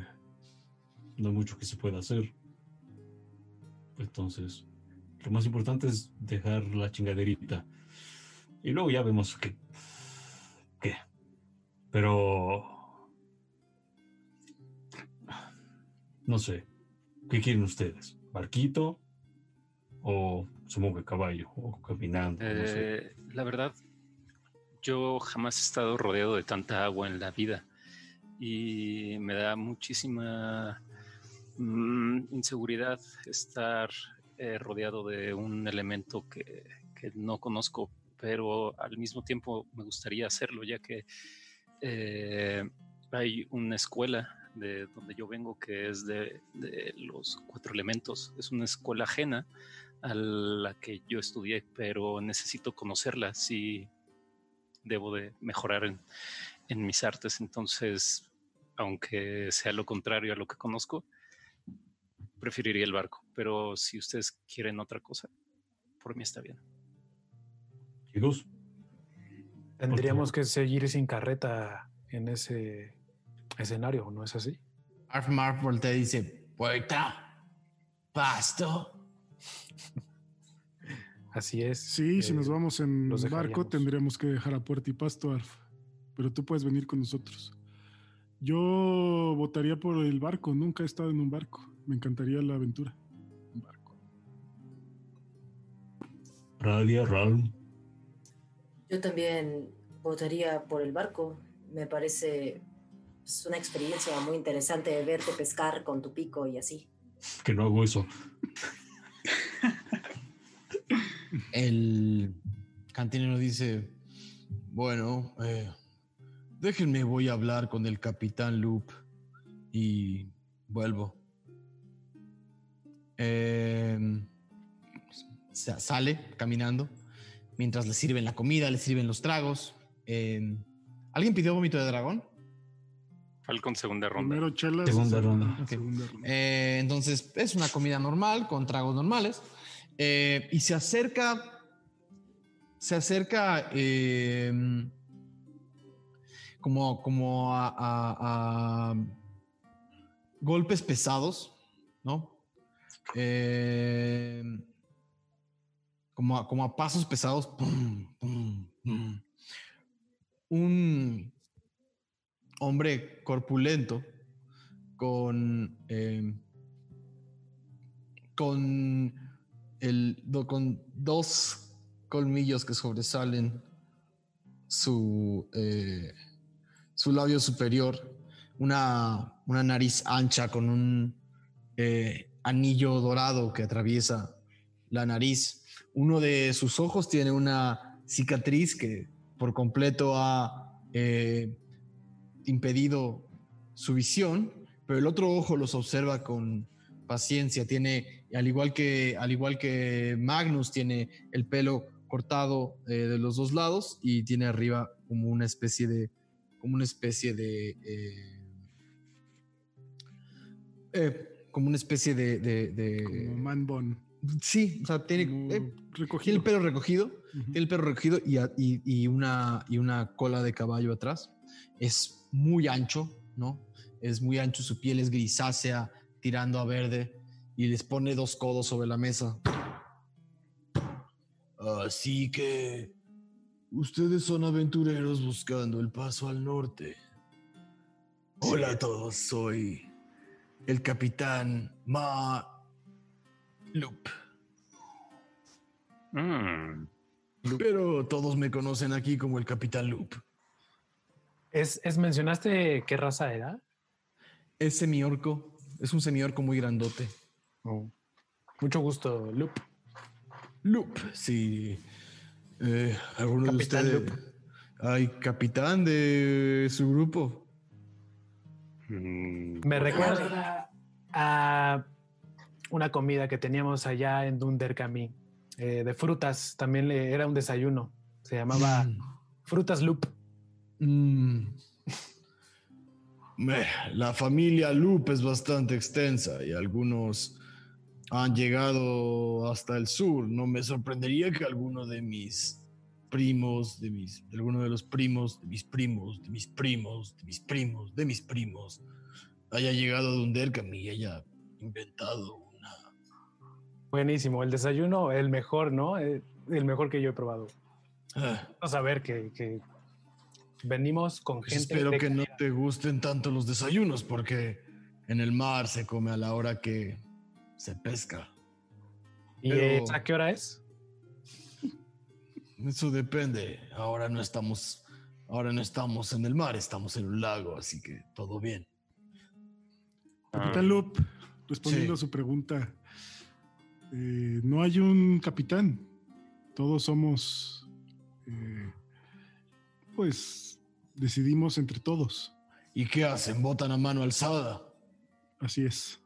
no hay mucho que se pueda hacer. Entonces, lo más importante es dejar la chingaderita. Y luego ya vemos qué. ¿Qué? Pero... No sé. ¿Qué quieren ustedes? ¿Barquito? ¿O supongo que caballo? ¿O caminando? Eh, la verdad, yo jamás he estado rodeado de tanta agua en la vida. Y me da muchísima mm, inseguridad estar eh, rodeado de un elemento que, no conozco, pero al mismo tiempo me gustaría hacerlo, ya que eh, hay una escuela de donde yo vengo que es de, los cuatro elementos. Es una escuela ajena a la que yo estudié, pero necesito conocerla si debo de mejorar en mis artes. Entonces, aunque sea lo contrario a lo que conozco, preferiría el barco. Pero si ustedes quieren otra cosa, por mí está bien. Chicos. Tendríamos que seguir sin carreta en ese escenario, ¿no es así? Arf Marf voltea y dice, puerta, pasto. Así es. Sí, si nos eh, vamos en barco tendríamos que dejar a puerta y pasto, Arf. Pero tú puedes venir con nosotros. Yo votaría por el barco, nunca he estado en un barco. Me encantaría la aventura. Un barco. Radia, Ralm. Yo también votaría por el barco. Me parece es una experiencia muy interesante verte pescar con tu pico y así. Que no hago eso. El cantinero dice, bueno, eh, déjenme, voy a hablar con el capitán Loop y vuelvo. Em, sale caminando mientras le sirven la comida, le sirven los tragos. Em, ¿Alguien pidió vómito de dragón? Falcon segunda ronda. Primero Segunda ronda. Eh, entonces es una comida normal con tragos normales. Eh, y se acerca. Se acerca. Em, como, como a, golpes pesados, ¿no? Em, como, a, pasos pesados. Un hombre corpulento con, em, con, el, con dos colmillos que sobresalen su, eh, su labio superior, una, una, nariz ancha con un eh, anillo dorado que atraviesa la nariz. Uno de sus ojos tiene una cicatriz que por completo ha eh, impedido su visión, pero el otro ojo los observa con paciencia. Tiene, al igual que, al igual que Magnus, tiene el pelo cortado eh, de los dos lados y tiene arriba como una especie de, como una especie de, eh, como una especie de, de, como man bun. Sí, o sea, tiene, recogido. el pelo recogido, tiene el pelo recogido y, y, y, una, y una cola de caballo atrás. Es muy ancho, ¿no? Es muy ancho, su piel es grisácea, tirando a verde y les pone dos codos sobre la mesa. Así que ustedes son aventureros buscando el paso al norte. Hola a todos, soy el capitán Ma Loop. Mm, Pero todos me conocen aquí como el capitán Loop. Es, es- mencionaste qué raza era. Es semiorco, es un semiorco muy grandote. Mucho gusto, Loop. Loop, sí. Eh, ¿Alguno Capitán de ustedes? Hay capitán de su grupo. Mm, Me recuerda a una comida que teníamos allá en Dunderkami, eh, de frutas. También le- era un desayuno. Se llamaba Frutas Loop. Mm. Meh, La familia Loop es bastante extensa y algunos han llegado hasta el sur. No me sorprendería que alguno de mis primos, de mis, de alguno de los primos, de mis primos, de mis primos, de mis primos, de mis primos, haya llegado a Dunderkami y haya inventado una. Buenísimo. El desayuno, el mejor, ¿no? Eh, El mejor que yo he probado. Ah, Vamos a ver que, que venimos con pues gente. espero que no te gusten tanto los desayunos porque en el mar se come a la hora que se pesca. ¿Y a qué hora es? Eso depende. Ahora no estamos, ahora no estamos en el mar, estamos en un lago, así que todo bien. Capitán Loop, respondiendo Ah. Sí. a su pregunta, eh, no hay un capitán. Todos somos, eh, pues, decidimos entre todos. ¿Y qué hacen? ¿Votan a mano alzada? Así es.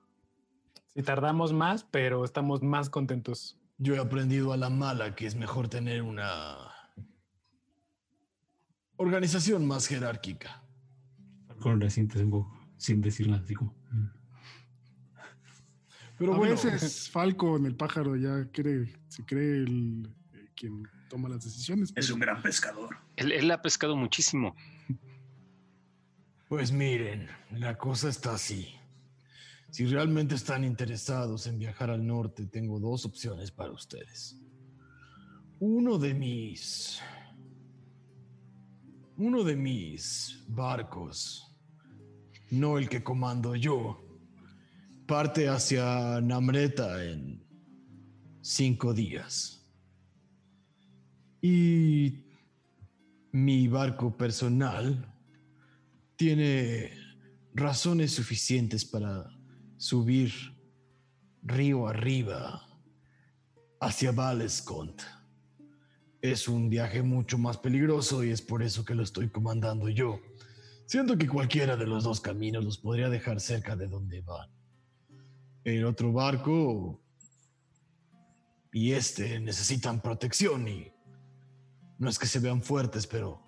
Si tardamos más, pero estamos más contentos. Yo he aprendido a la mala que es mejor tener una organización más jerárquica. Con la sientes un poco, sin decir nada, así como. mm. Pero a bueno, veces Falco en el pájaro ya cree, se cree el, eh, quien toma las decisiones. Es un gran pescador. él, él ha pescado muchísimo. pues miren, la cosa está así. Si realmente están interesados en viajar al norte, tengo dos opciones para ustedes. Uno de mis... Uno de mis barcos, no el que comando yo, parte hacia Namreta en cinco días. Y mi barco personal tiene razones suficientes para subir río arriba hacia Valescont. Es un viaje mucho más peligroso y es por eso que lo estoy comandando yo. Siento que cualquiera de los dos caminos los podría dejar cerca de donde van. El otro barco y este necesitan protección y no es que se vean fuertes, pero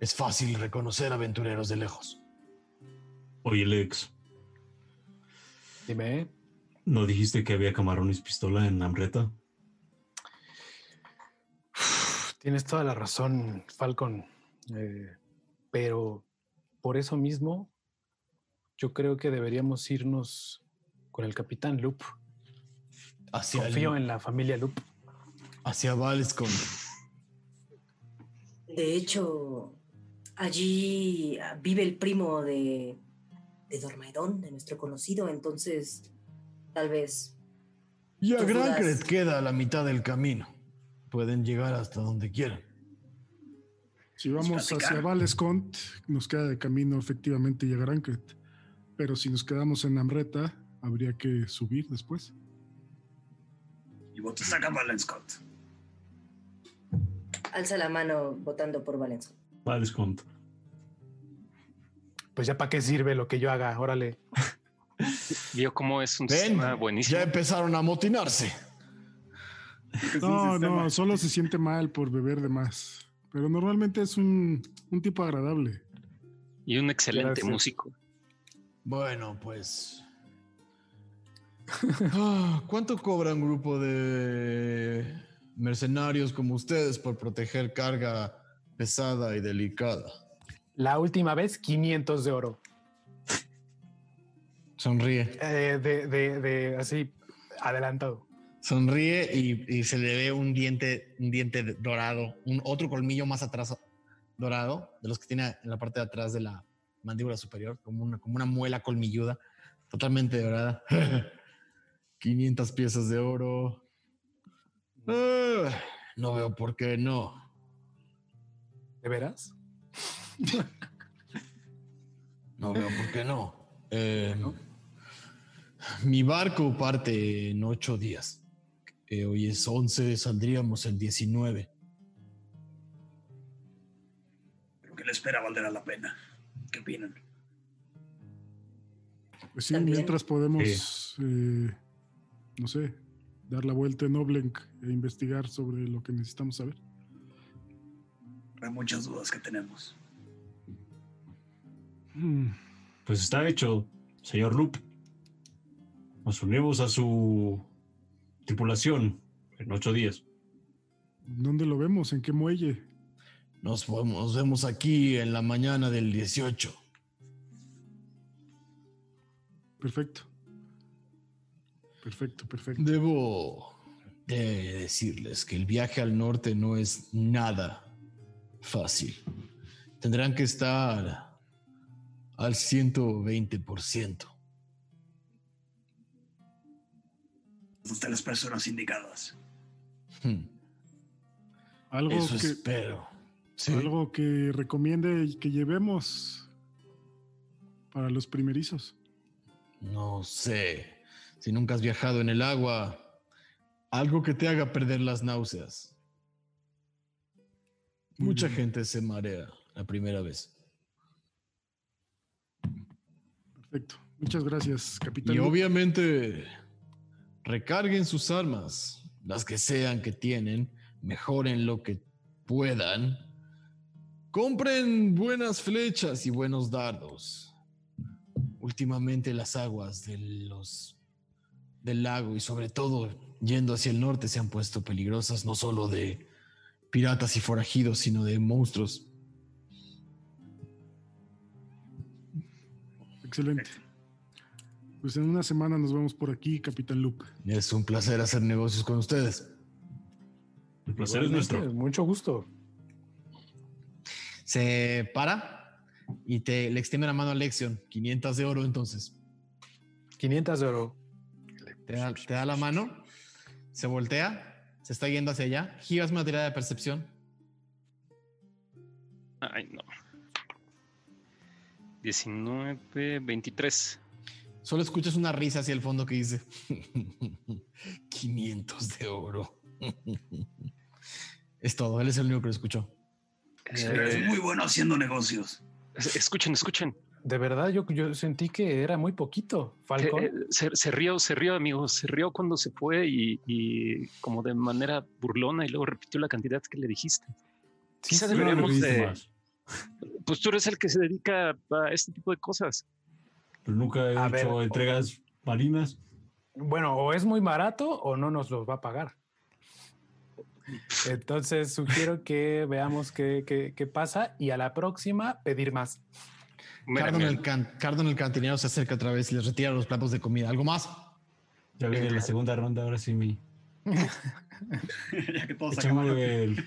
es fácil reconocer aventureros de lejos. Oye, Lex, Dime. ¿no dijiste que había camarones pistola en Amreta? Tienes toda la razón, Falcon. Eh, pero por eso mismo, yo creo que deberíamos irnos con el capitán Loop. Hacia, el- Confío en la familia Loop. hacia Valescont. De hecho, allí vive el primo de, de Dormaidón, de nuestro conocido, entonces tal vez Y a Tus Grancret dudas. queda a la mitad del camino. Pueden llegar hasta donde quieran. Si vamos hacia Valescont, nos queda de camino efectivamente llegar a Ancret. Pero si nos quedamos en Amreta, habría que subir después. Y vos te sacas Scott. alza la mano votando por Valencia. Vale, desconto. Pues ya para qué sirve lo que yo haga, órale. Vio cómo es un Ven, sistema buenísimo. ya empezaron a amotinarse. No, no, solo se siente mal por beber de más. Pero normalmente es un, un tipo agradable. Y un excelente Gracias. músico. Bueno, pues. Ah, ¿Cuánto cobra un grupo de mercenarios como ustedes por proteger carga pesada y delicada? La última vez, 500 de oro. Sonríe. Eh, de, de, de así, adelantado. Sonríe y, y se le ve un diente, un diente dorado, un otro colmillo más atrás dorado, de los que tiene en la parte de atrás de la mandíbula superior, como una, como una muela colmilluda, totalmente dorada. 500 piezas de oro. Ah, no veo por qué no. ¿De veras? No veo por qué no. Eh, Mi barco parte en ocho días. Eh, hoy es 11, saldríamos el 19. Creo que la espera valdrá la pena. ¿Qué opinan? Pues sí, También. mientras podemos, eh, no sé, dar la vuelta en Oblenk e investigar sobre lo que necesitamos saber. Hay muchas dudas que tenemos. Pues está hecho, señor Loop. Nos unimos a su tripulación en ocho días. ¿Dónde lo vemos? ¿En qué muelle? Nos, vemos- nos vemos aquí en la mañana del 18. Perfecto. Perfecto, perfecto. Debo de decirles que el viaje al norte no es nada fácil. Tendrán que estar al 120%. Hasta las personas indicadas. Hmm, Algo Eso que, espero. Sí. algo que recomiende y que llevemos para los primerizos. No sé. Si nunca has viajado en el agua, algo que te haga perder las náuseas. Mucha gente se marea la primera vez. Perfecto. Muchas gracias, capitán. Y obviamente recarguen sus armas, las que sean que tienen, mejoren lo que puedan. Compren buenas flechas y buenos dardos. Últimamente las aguas de los del lago y sobre todo yendo hacia el norte se han puesto peligrosas no solo de piratas y forajidos, sino de monstruos. Excelente. Pues en una semana nos vemos por aquí, capitán Loop. Es un placer hacer negocios con ustedes. El placer es nuestro. Mucho gusto. Se para y te le extiende la mano a Lexion. 500 de oro entonces. 500 de oro. Te da, te da la mano, se voltea, se está yendo hacia allá. Giras una tirada de percepción. Ay, no. 19, 23. Solo escuchas una risa hacia el fondo que dice 500 de oro. es todo, él es el único que lo escuchó. Eres muy bueno haciendo negocios. Es- Escuchen, escuchen. De verdad, yo, yo sentí que era muy poquito, Falcon. Eh, eh, se, se rió, se rió, amigo. Se rió cuando se fue y, y como de manera burlona y luego repitió la cantidad que le dijiste. Sí, quizá sí, Yo no deberíamos de- más, Pues tú eres el que se dedica a este tipo de cosas. pero nunca he A hecho ver, entregas marinas. Bueno, o es muy barato o no nos los va a pagar. Entonces sugiero que veamos qué, qué- qué pasa y a la próxima pedir más. Cardon el, can- Cardon el cantinero se acerca otra vez y les retira los platos de comida. ¿Algo más? Ya viene la segunda ronda, ahora sí mi. ya que todos el,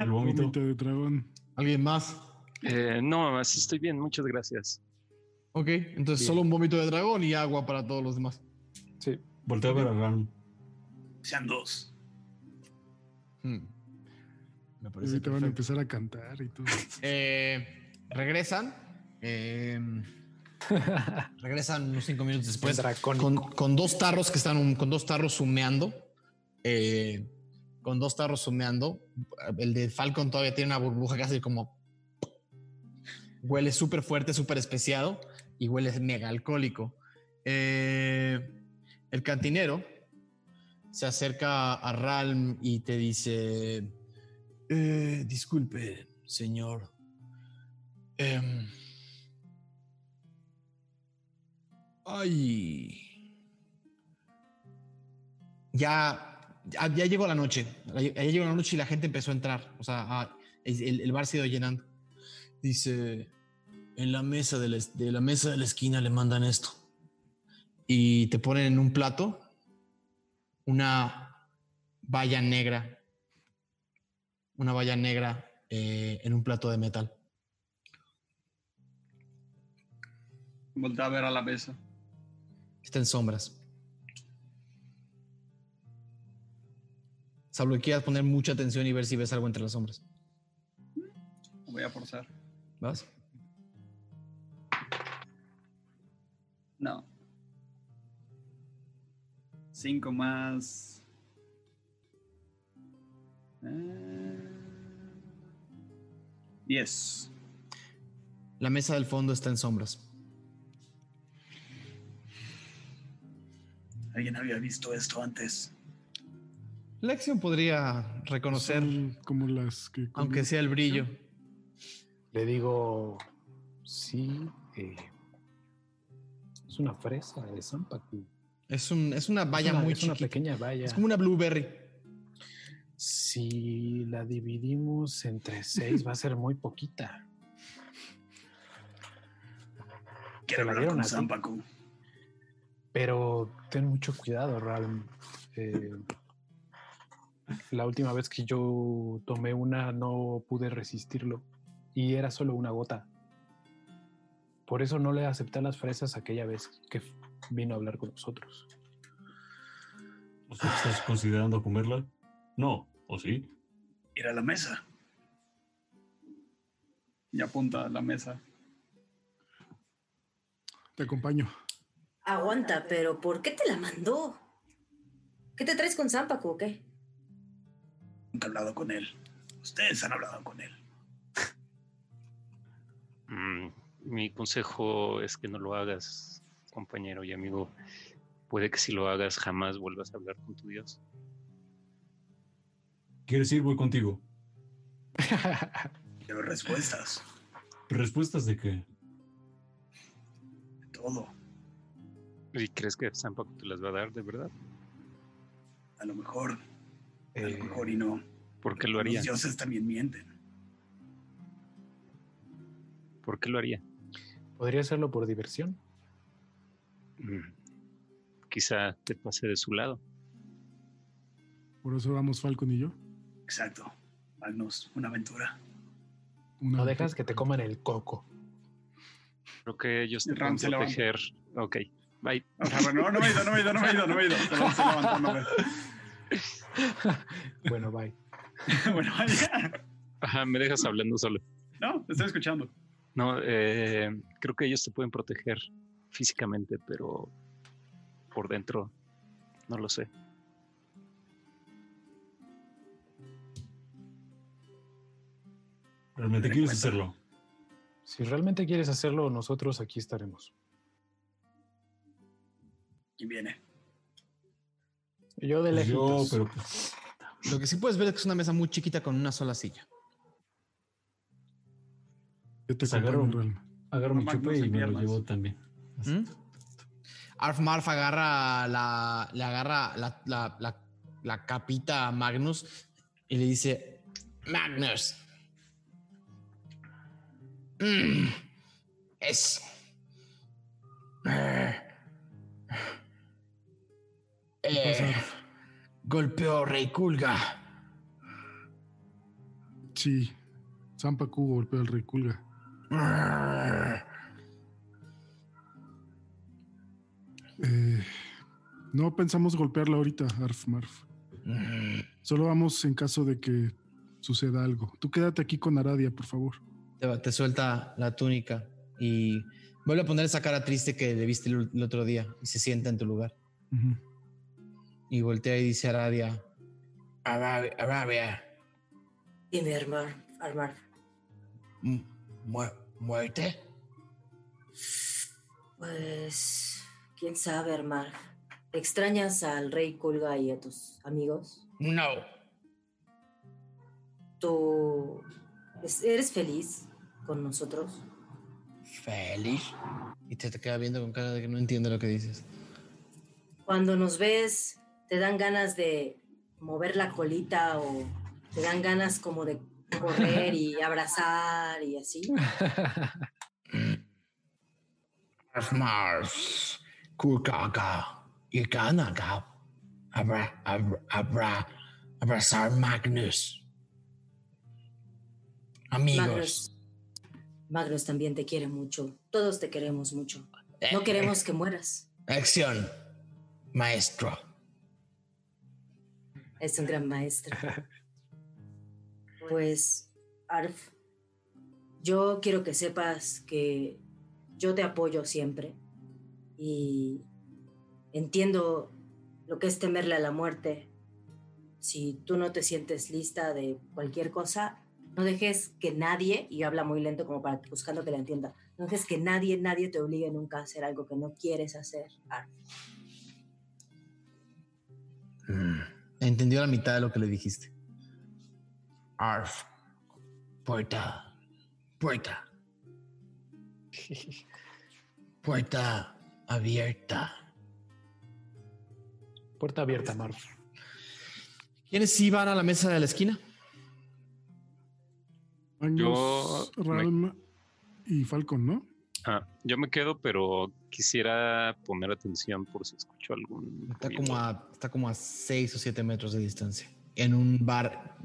el. Vómito de dragón. ¿Alguien más? Eh, no, así estoy bien. Muchas gracias. Ok, entonces Bien. solo un vómito de dragón y agua para todos los demás. Sí. Volteo a ver a Ram. Sean dos. Hmm. Me parece Ahorita van a empezar a cantar y todo. Eh, regresan. eh, regresan unos cinco minutos después con, con dos tarros que están un- con dos tarros humeando. eh, con dos tarros humeando. El de Falcon todavía tiene una burbuja hace como huele súper fuerte, súper especiado y huele mega alcohólico. Eh, el cantinero se acerca a Ralm y te dice: "Eh, Disculpe, señor. Em, ay. Ya, ya, llegó la noche. Ya llegó la noche y la gente empezó a entrar. O sea, el bar se ha ido llenando. Dice: En la mesa de la, es- de la mesa de la esquina le mandan esto. y te ponen en un plato una valla negra, una valla negra eh, en un plato de metal. Voltea a ver a la mesa. Está en sombras. Salvo que quieras poner mucha atención y ver si ves algo entre las sombras. Voy a forzar. ¿Vas? No. Cinco más. Eh, Diez. La mesa del fondo está en sombras. ¿Alguien había visto esto antes? Lexion podría reconocer, Son como las que. aunque sea el brillo. Le digo, sí, eh, es una fresa de Zampacu. Es, un, es una valla es una, muy es una pequeña valla. Es como una blueberry. Si la dividimos entre seis, va a ser muy poquita. Quiero la hablar dieron con a ti. Zampacu. Pero ten mucho cuidado, Ralm. Eh, la última vez que yo tomé una no pude resistirlo y era solo una gota. Por eso no le acepté las fresas aquella vez que vino a hablar con nosotros. O sea, ¿Estás considerando comerla? No, ¿o sí? Ir a la mesa. Y apunta a la mesa. Te acompaño. Aguanta, pero ¿por qué te la mandó? ¿Qué te traes con Zampacu o qué? Nunca he hablado con él. Ustedes han hablado con él. Mm, mi consejo es que no lo hagas, compañero y amigo. Puede que si lo hagas jamás vuelvas a hablar con tu Dios. ¿Quieres ir? Voy contigo. Quiero respuestas. ¿Respuestas de qué? de Todo. ¿Y crees que Zampacu te las va a dar de verdad? A lo mejor. A Eh, lo mejor y no. ¿Por qué lo haría? Los dioses también mienten. ¿Por qué lo haría? ¿Podría hacerlo por diversión? Mm, Quizá te pase de su lado. Por eso vamos Falcon y yo. Exacto. Magnus, una aventura. Una No dejas que te coman el coco. Creo que ellos te se levanta. proteger. Ok, bye. O sea, bueno, no, no me he ido, no me he ido, no me he ido, no me he ido. Bueno, bye. Bueno, vaya. Ajá, me dejas hablando solo. No, te estoy escuchando. No, eh, creo que ellos te pueden proteger físicamente, pero por dentro no lo sé. ¿Realmente quieres hacerlo? Si realmente quieres hacerlo, nosotros aquí estaremos. ¿Quién viene? Yo de Pues yo, pero pues, Lo que sí puedes ver es que es una mesa muy chiquita con una sola silla. Yo te Pues agarro- Realm. agarro mi chupe y me lo llevo también. ¿Mm? Arf Marf agarra la, le agarra la, la- la- la capita a Magnus y le dice, Magnus, mm, es... eh, eh, golpeó Rey Kulga. Sí. Zampacu golpeó al rey Kulga. Eh, no pensamos golpearla ahorita, Arf Marf. Solo vamos en caso de que suceda algo. Tú quédate aquí con Aradia, por favor. Te, te suelta la túnica y vuelve a poner esa cara triste que le viste el, el otro día y se sienta en tu lugar. Y voltea y dice a Aradia, Aradia, Aradia, Dime, Armar. Armar. mu- mu- ¿muerte? Pues, quién sabe, Armar. ¿Extrañas al rey Kulga y a tus amigos? No. ¿Tú es- eres feliz con nosotros? ¿Feliz? Y te, te queda viendo con cara de que no entiende lo que dices. Cuando nos ves, ¿te dan ganas de mover la colita o te dan ganas como de correr y abrazar y así? Marf. Kurkaka y Kanaga. Abra, abra, abra, abrazar Magnus. Amigos. Magnus. Magnus también te quiere mucho. Todos te queremos mucho. No Eh, queremos que mueras. Acción, maestro. Es un gran maestro. Pues, Arf, yo quiero que sepas que yo te apoyo siempre y entiendo lo que es temerle a la muerte. Si tú no te sientes lista de cualquier cosa, no dejes que nadie, y habla muy lento como para buscando que la entienda, no dejes que nadie, nadie te obligue nunca a hacer algo que no quieres hacer, Arf. Mm, Entendió la mitad de lo que le dijiste. Arf. Puerta. Puerta. Puerta abierta. Puerta abierta, Marv. ¿Quiénes sí van a la mesa de la esquina? Me- Ralm y Falcon, ¿no? Ah, yo me quedo, pero quisiera poner atención por si escucho algún. Está ruido. como a, está como a 6 o 7 metros de distancia. En un bar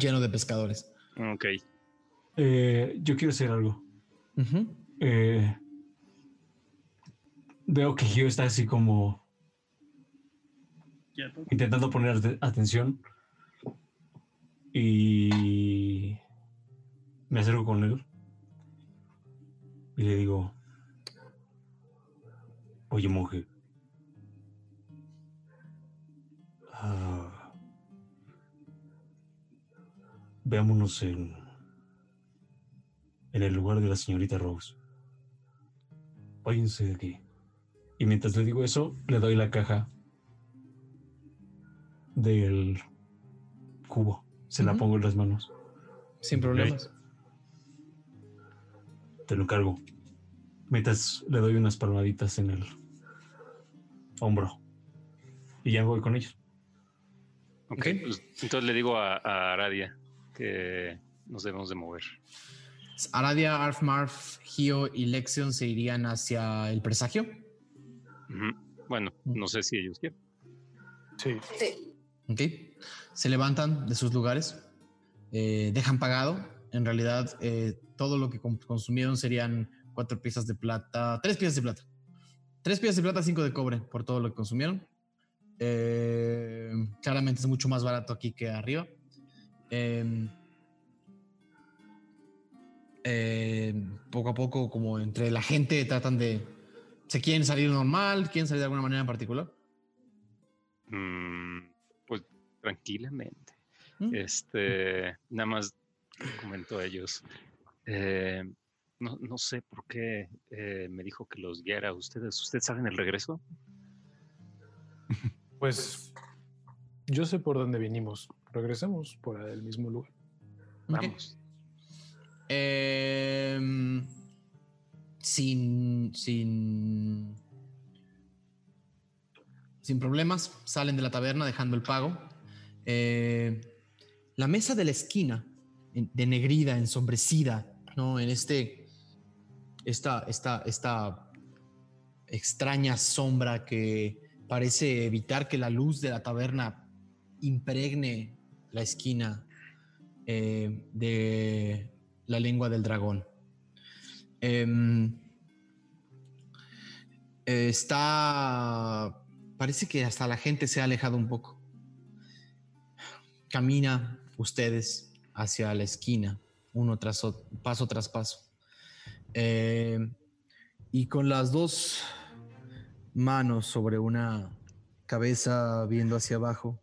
lleno de pescadores. Ok. Eh, yo quiero hacer algo. Eh, veo que Gio está así como Quieto. intentando poner ate- atención y me acerco con él y le digo, oye monje, veámonos en, en el lugar de la señorita Rose. Váyanse de aquí. Y mientras le digo eso, le doy la caja del cubo. Se la pongo en las manos. Sin problemas. Te lo cargo. Mientras le doy unas palmaditas en el hombro. Y ya voy con ellos. Ok, Ok. pues, entonces le digo a, a Aradia que nos debemos de mover. Aradia, Arf, Marf, Gio y Lexion se irían hacia el presagio. Bueno, no sé si ellos quieren. Sí. Sí. Ok. Se levantan de sus lugares, eh, dejan pagado. En realidad, eh, todo lo que consumieron serían cuatro piezas de plata, tres piezas de plata. Tres piezas de plata, cinco de cobre por todo lo que consumieron. Eh, claramente es mucho más barato aquí que arriba. Eh, eh, poco a poco, como entre la gente, tratan de. Se quieren salir normal, quieren salir de alguna manera en particular. Mm, pues tranquilamente. ¿Mm? Este, nada más comentó a ellos. eh, no, no sé por qué eh, me dijo que los guiara. ¿Ustedes, ¿Ustedes saben el regreso? Pues yo sé por dónde vinimos. Regresemos por el mismo lugar. Vamos. Em, sin, sin, sin problemas, salen de la taberna dejando el pago. Eh, la mesa de la esquina, en- denegrida, ensombrecida, ¿no? En este, esta, esta, esta extraña sombra que parece evitar que la luz de la taberna impregne la esquina eh, de la lengua del dragón. Em, está. Parece que hasta la gente se ha alejado un poco. Camina ustedes hacia la esquina, uno tras otro, paso tras paso. Em, y con las dos manos sobre una cabeza viendo hacia abajo.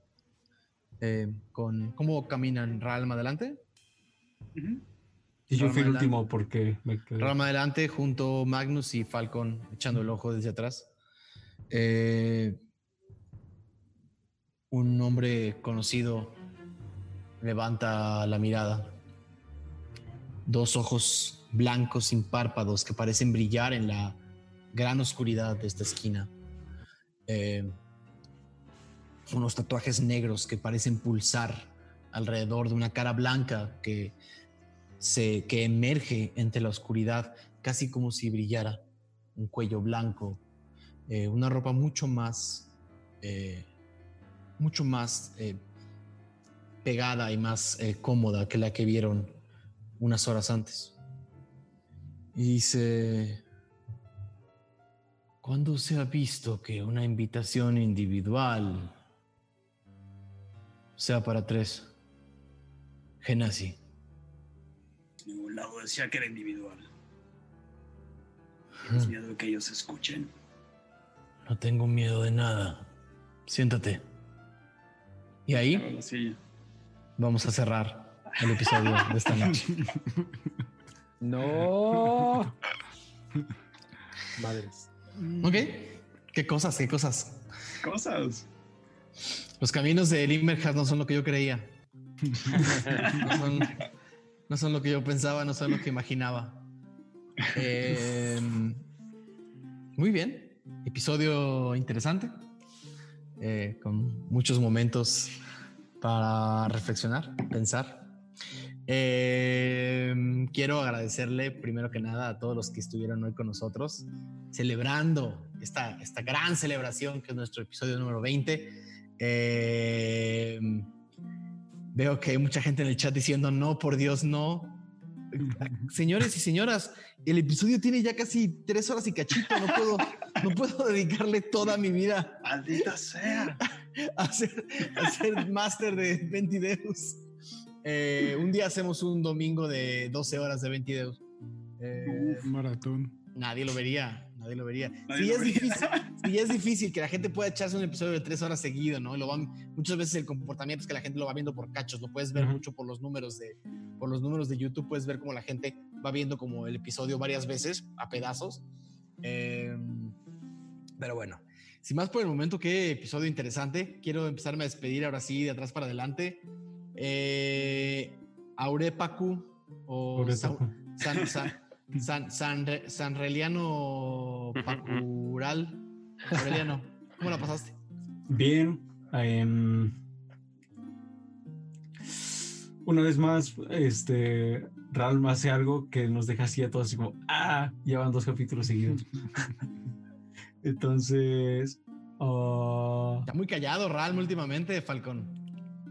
Eh, con ¿Cómo caminan? ¿Ralma adelante? Y yo fui el último porque me quedé. Adelante junto Magnus y Falcon echando el ojo desde atrás. Eh, un hombre conocido levanta la mirada. Dos ojos blancos sin párpados que parecen brillar en la gran oscuridad de esta esquina. Eh, unos tatuajes negros que parecen pulsar alrededor de una cara blanca que se, que emerge entre la oscuridad, casi como si brillara un cuello blanco, eh, una ropa mucho más, eh, mucho más eh, pegada y más cómoda que la que vieron unas horas antes. Y dice, ¿cuándo se ha visto que una invitación individual sea para tres? Genasi. En ningún lado decía que era individual. ¿Tienes miedo de que ellos escuchen? No tengo miedo de nada. Siéntate. Y ahí vamos a cerrar el episodio de esta noche. No. Madres. ¿Ok? ¿Qué cosas? ¿Qué cosas? Cosas. Los caminos de Limmerhast no son lo que yo creía. No son, lo que yo pensaba, no son lo que imaginaba. Eh, muy bien. Episodio interesante. eh, con muchos momentos para reflexionar, pensar. Eh, quiero agradecerle primero que nada a todos los que estuvieron hoy con nosotros, celebrando esta, esta gran celebración que es nuestro episodio número 20. Eh, veo que hay mucha gente en el chat diciendo no, por Dios, no. Señores y señoras, el episodio tiene ya casi tres horas y cachito. No puedo, no puedo dedicarle toda mi vida Maldita sea. a ser, a ser máster de Ventideus. Eh, un día hacemos un domingo de 12 horas de Ventideus. Eh, Maratón. nadie lo vería, nadie lo vería. Nadie lo es, vería. difícil, sí es difícil que la gente pueda echarse un episodio de tres horas seguido, ¿no? Lo van, muchas veces el comportamiento es que la gente lo va viendo por cachos, lo puedes ver mucho por los números de, por los números de YouTube, puedes ver cómo la gente va viendo como el episodio varias veces a pedazos. Eh, pero bueno, sin más por el momento, qué episodio interesante. Quiero empezarme a despedir ahora sí, de atrás para adelante. Eh, Aurepacu o. San, San, San, San, Re- Sanreliano Pacural. Aureliano, ¿cómo la pasaste? Bien. em, una vez más, este Ralm hace algo que nos deja así a todos así como, ah, ya van dos capítulos seguidos. Entonces, ah, Está muy callado, Ralm, últimamente, Falcón.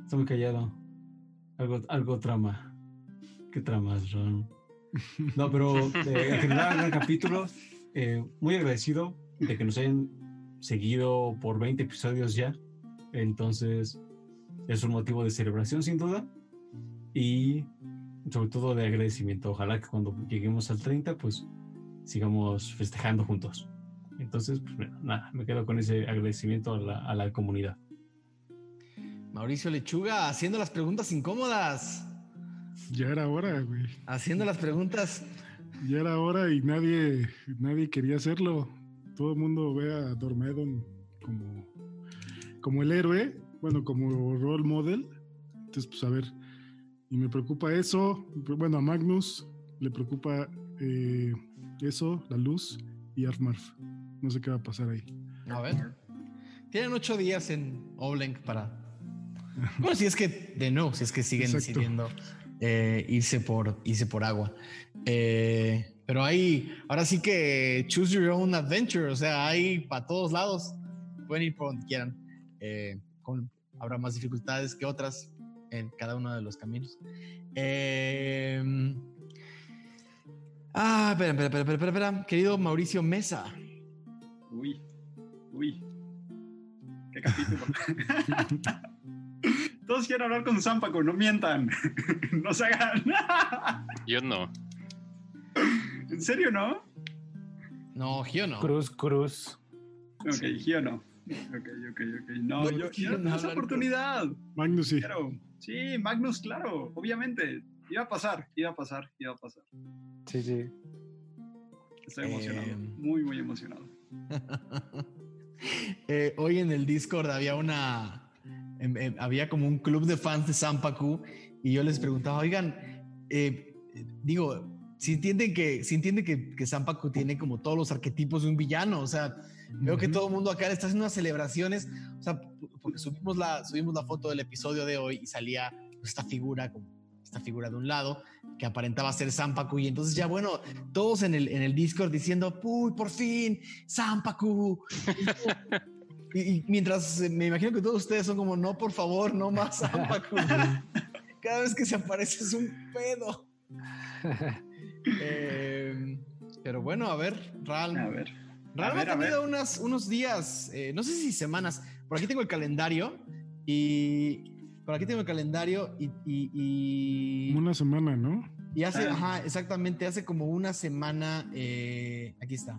está muy callado. Algo, algo trama. ¿Qué tramas, Ralm? No, pero eh, en general, gran capítulo. Eh, muy agradecido de que nos hayan seguido por 20 episodios ya. Entonces, es un motivo de celebración sin duda. Y sobre todo de agradecimiento. Ojalá que cuando lleguemos al 30, pues sigamos festejando juntos. Entonces, pues bueno, nada, me quedo con ese agradecimiento a la, a la comunidad. Mauricio Lechuga haciendo las preguntas incómodas. Ya era hora, güey. Haciendo las preguntas. Ya era hora y nadie, nadie quería hacerlo. Todo el mundo ve a Dormedon como, como el héroe, bueno, como role model. Entonces, pues a ver, y me preocupa eso. Bueno, a Magnus le preocupa eh, eso, la luz y Armarf. No sé qué va a pasar ahí. A ver. Tienen ocho días en Oblenk para. Bueno, si es que, de nuevo, si es que siguen Exacto. decidiendo eh, irse, por, irse por agua. Eh, pero hay, ahora sí que choose your own adventure, o sea, hay para todos lados. Pueden ir por donde quieran. Eh, con, habrá más dificultades que otras en cada uno de los caminos. Eh, ah, espera, espera, espera, espera, espera. Querido Mauricio Mesa. Uy. Uy. Qué capítulo. Todos quieren hablar con Zampaco, no mientan. no se hagan. Yo no. ¿En serio no? No, Gio no. Cruz, cruz. Ok, yo no. Ok, ok, ok. No, No yo, quieren no esa oportunidad. Magnus sí. Claro. Sí, Magnus, claro, obviamente. Iba a pasar, iba a pasar, iba a pasar. Sí, sí. Estoy emocionado. Em. Muy, muy emocionado. Eh, hoy en el Discord había una. Em, em, había como un club de fans de Sampaku y yo les preguntaba, oigan, eh, digo, si entienden que, si entienden que, que Sampaku tiene como todos los arquetipos de un villano, o sea, veo que Ujú. todo el mundo acá le está haciendo unas celebraciones, o sea, porque subimos la, subimos la foto del episodio de hoy y salía esta figura como esta figura de un lado, que aparentaba ser Sampaku. Y entonces ya, bueno, todos en el, en el Discord diciendo, uy, por fin, Sampaku. y, y, mientras eh, me imagino que todos ustedes son como, no, por favor, no más. Cada vez que se aparece es un pedo. eh, pero bueno, a ver, Ral. A ver. Ral ha tenido unas, unos días, eh, no sé si semanas, por aquí tengo el calendario y por aquí tengo el calendario y, y, y, Una semana, ¿no? Y hace, ajá, exactamente, hace como una semana, eh, aquí está.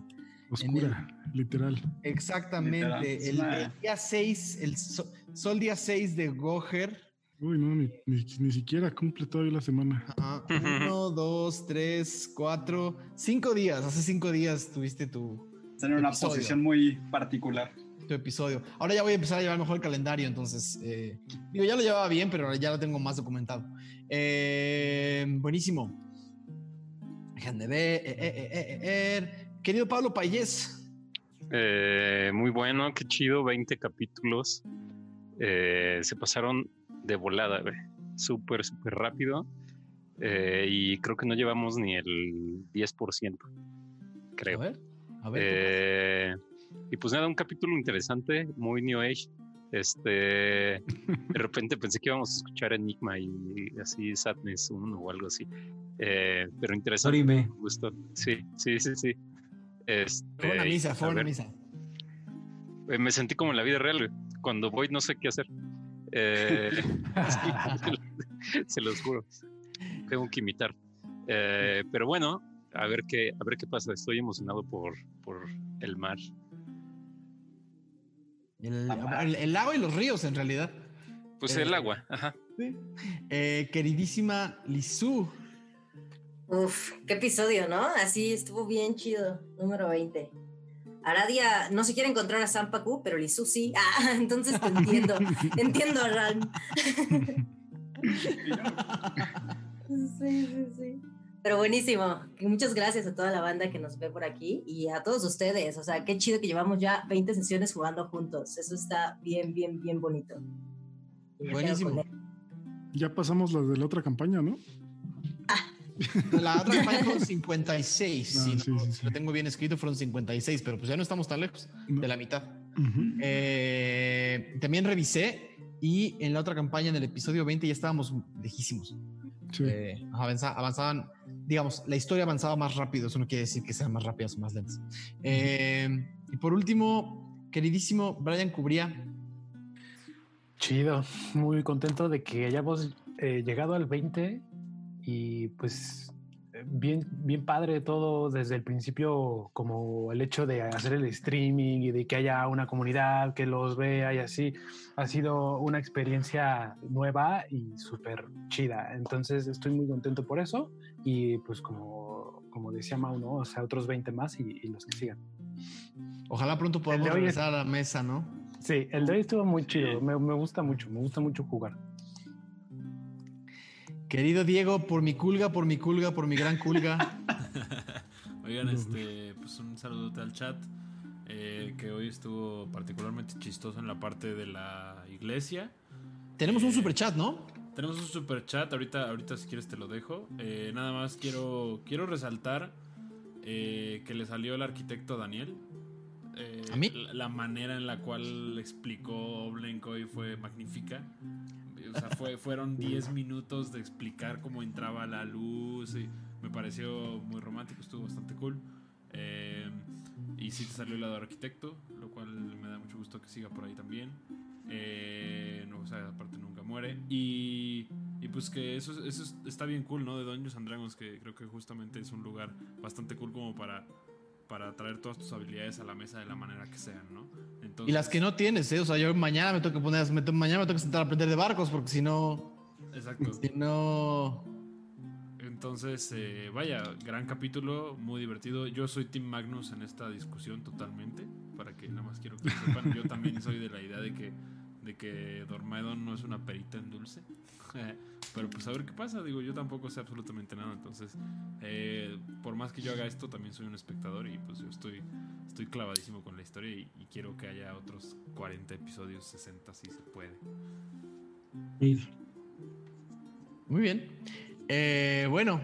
Oscura, el, literal. Exactamente, literal. El, el, día 6, el sol, sol, día 6 de Goher. Uy, no, ni, ni, ni, siquiera cumple todavía la semana. Ajá. Uno, dos, tres, cuatro, cinco días. Hace cinco días tuviste tu. Está en una episodio. posición muy particular tu episodio. Ahora ya voy a empezar a llevar mejor el calendario, entonces, eh, digo, ya lo llevaba bien, pero ya lo tengo más documentado. Eh, buenísimo. Dejan de ver. Eh, Querido Pablo Payés. muy bueno, qué chido, 20 capítulos. se pasaron de volada, súper, súper rápido. y creo que no llevamos ni el 10%, creo. A ver, a ver. Y pues nada, un capítulo interesante, muy New Age. Este, de repente pensé que íbamos a escuchar Enigma y, así Sadness 1 o algo así. Eh, pero interesante. Me gustó. Sí, sí, sí, sí. Este, fue una misa, fue una misa. Eh, me sentí como en la vida real. Cuando voy no sé qué hacer. Eh, sí, se los juro. Tengo que imitar. Eh, pero bueno, a ver qué, a ver qué pasa. Estoy emocionado por, por el mar. El, el, el, lago y los ríos, en realidad. Pues eh, el agua, ajá. Sí. Eh, queridísima Lizu. Uf, qué episodio, ¿no? Así estuvo bien chido. Número 20. Aradia no se quiere encontrar a Sampaku, pero Lizu sí. Ah, entonces te entiendo. entiendo a Ran. sí, sí, sí. Pero buenísimo. Muchas gracias a toda la banda que nos ve por aquí y a todos ustedes. O sea, qué chido que llevamos ya 20 sesiones jugando juntos. Eso está bien, bien, bien bonito. Buenísimo. Ya pasamos las de la otra campaña, ¿no? Ah. La otra campaña fueron 56. Ah, si sí, no, sí, sí. lo tengo bien escrito, fueron 56, pero pues ya no estamos tan lejos no. de la mitad. Uh -huh. eh, también revisé y en la otra campaña, en el episodio 20, ya estábamos lejísimos. Sí. Eh, avanzaban, digamos, la historia avanzaba más rápido, eso no quiere decir que sean más rápidas o más lentas. Eh, y por último, queridísimo Brian Cubría. Chido, muy contento de que hayamos eh, llegado al 20 y pues bien, bien padre todo desde el principio, como el hecho de hacer el streaming y de que haya una comunidad que los vea y así, ha sido una experiencia nueva y súper chida. Entonces estoy muy contento por eso y pues como, como decía Mau, ¿no? O sea, otros 20 más y, y los que sigan. Ojalá pronto podamos regresar es... a la mesa, ¿no? Sí, el de hoy estuvo muy chido, me, me gusta mucho, me gusta mucho jugar. Querido Diego, por mi culga, por mi culga, por mi gran culga. Oigan, este, pues un saludote al chat. Eh, que hoy estuvo particularmente chistoso en la parte de la iglesia. Tenemos eh, un super chat, ¿no? Tenemos un super chat. Ahorita, ahorita si quieres te lo dejo. Eh, nada más quiero, quiero resaltar eh, que le salió el arquitecto Daniel. ¿A mí? La, la, manera en la cual explicó Blenko y fue magnífica. O sea, fue, fueron 10 minutos de explicar cómo entraba la luz. Y me pareció muy romántico, estuvo bastante cool. Eh, y sí te salió el lado arquitecto, lo cual me da mucho gusto que siga por ahí también. Eh, no, o sea, aparte nunca muere. Y, y pues que eso, eso está bien cool, ¿no? De Dungeons and Dragons, que creo que justamente es un lugar bastante cool como para para traer todas tus habilidades a la mesa de la manera que sean, ¿no? Entonces, y las que no tienes, ¿eh? O sea, yo mañana me tengo que poner, me, mañana me tengo que sentar a aprender de barcos porque si no... Exacto. Si no... Entonces, eh, vaya, gran capítulo, muy divertido. Yo soy Tim Magnus en esta discusión totalmente, para que nada más quiero que sepan, yo también soy de la idea de que, de que Dormaedon no es una perita en dulce. Pero pues a ver qué pasa, digo, yo tampoco sé absolutamente nada, entonces eh, por más que yo haga esto, también soy un espectador y pues yo estoy, estoy clavadísimo con la historia y, y quiero que haya otros 40 episodios, 60 si se puede. Muy bien. Eh, bueno,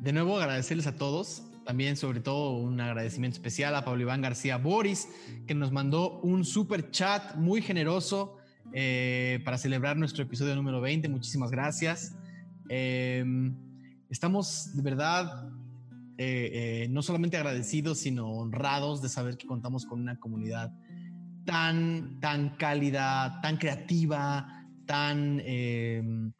de nuevo agradecerles a todos. También, sobre todo, un agradecimiento especial a Pablo Iván García Boris, que nos mandó un super chat muy generoso eh, para celebrar nuestro episodio número 20. Muchísimas gracias. Em, estamos de verdad eh, no solamente agradecidos, sino honrados de saber que contamos con una comunidad tan, tan cálida, tan creativa, tan, em,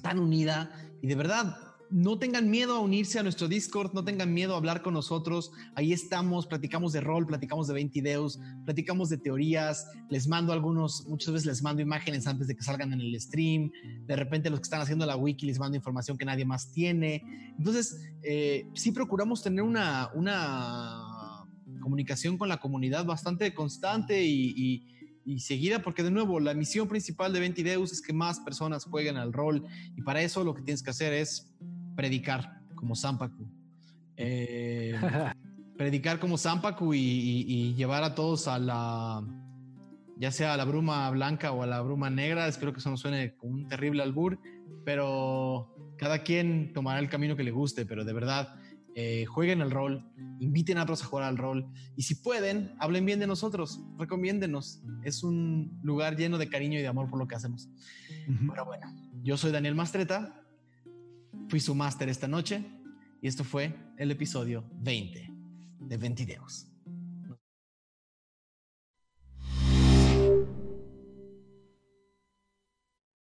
tan unida. Y de verdad, no tengan miedo a unirse a nuestro Discord, no tengan miedo a hablar con nosotros. Ahí estamos, platicamos de rol, platicamos de 20 ideos, platicamos de teorías. Les mando algunos, muchas veces les mando imágenes antes de que salgan en el stream. De repente, los que están haciendo la wiki les mando información que nadie más tiene. Entonces, eh, sí procuramos tener una, una comunicación con la comunidad bastante constante y, y seguida, porque de nuevo, la misión principal de 20 Deus es que más personas jueguen al rol y para eso lo que tienes que hacer es predicar como Zampacu. Eh, predicar como Zampacu y, llevar a todos a la, ya sea a la bruma blanca o a la bruma negra. Espero que eso no suene como un terrible albur, pero cada quien tomará el camino que le guste, pero de verdad, eh, jueguen el rol, inviten a otros a jugar al rol y si pueden, hablen bien de nosotros, recomiéndenos. Es un lugar lleno de cariño y de amor por lo que hacemos. Pero bueno, yo soy Daniel Mastreta Fui su máster esta noche y esto fue el episodio 20 de Ventideos.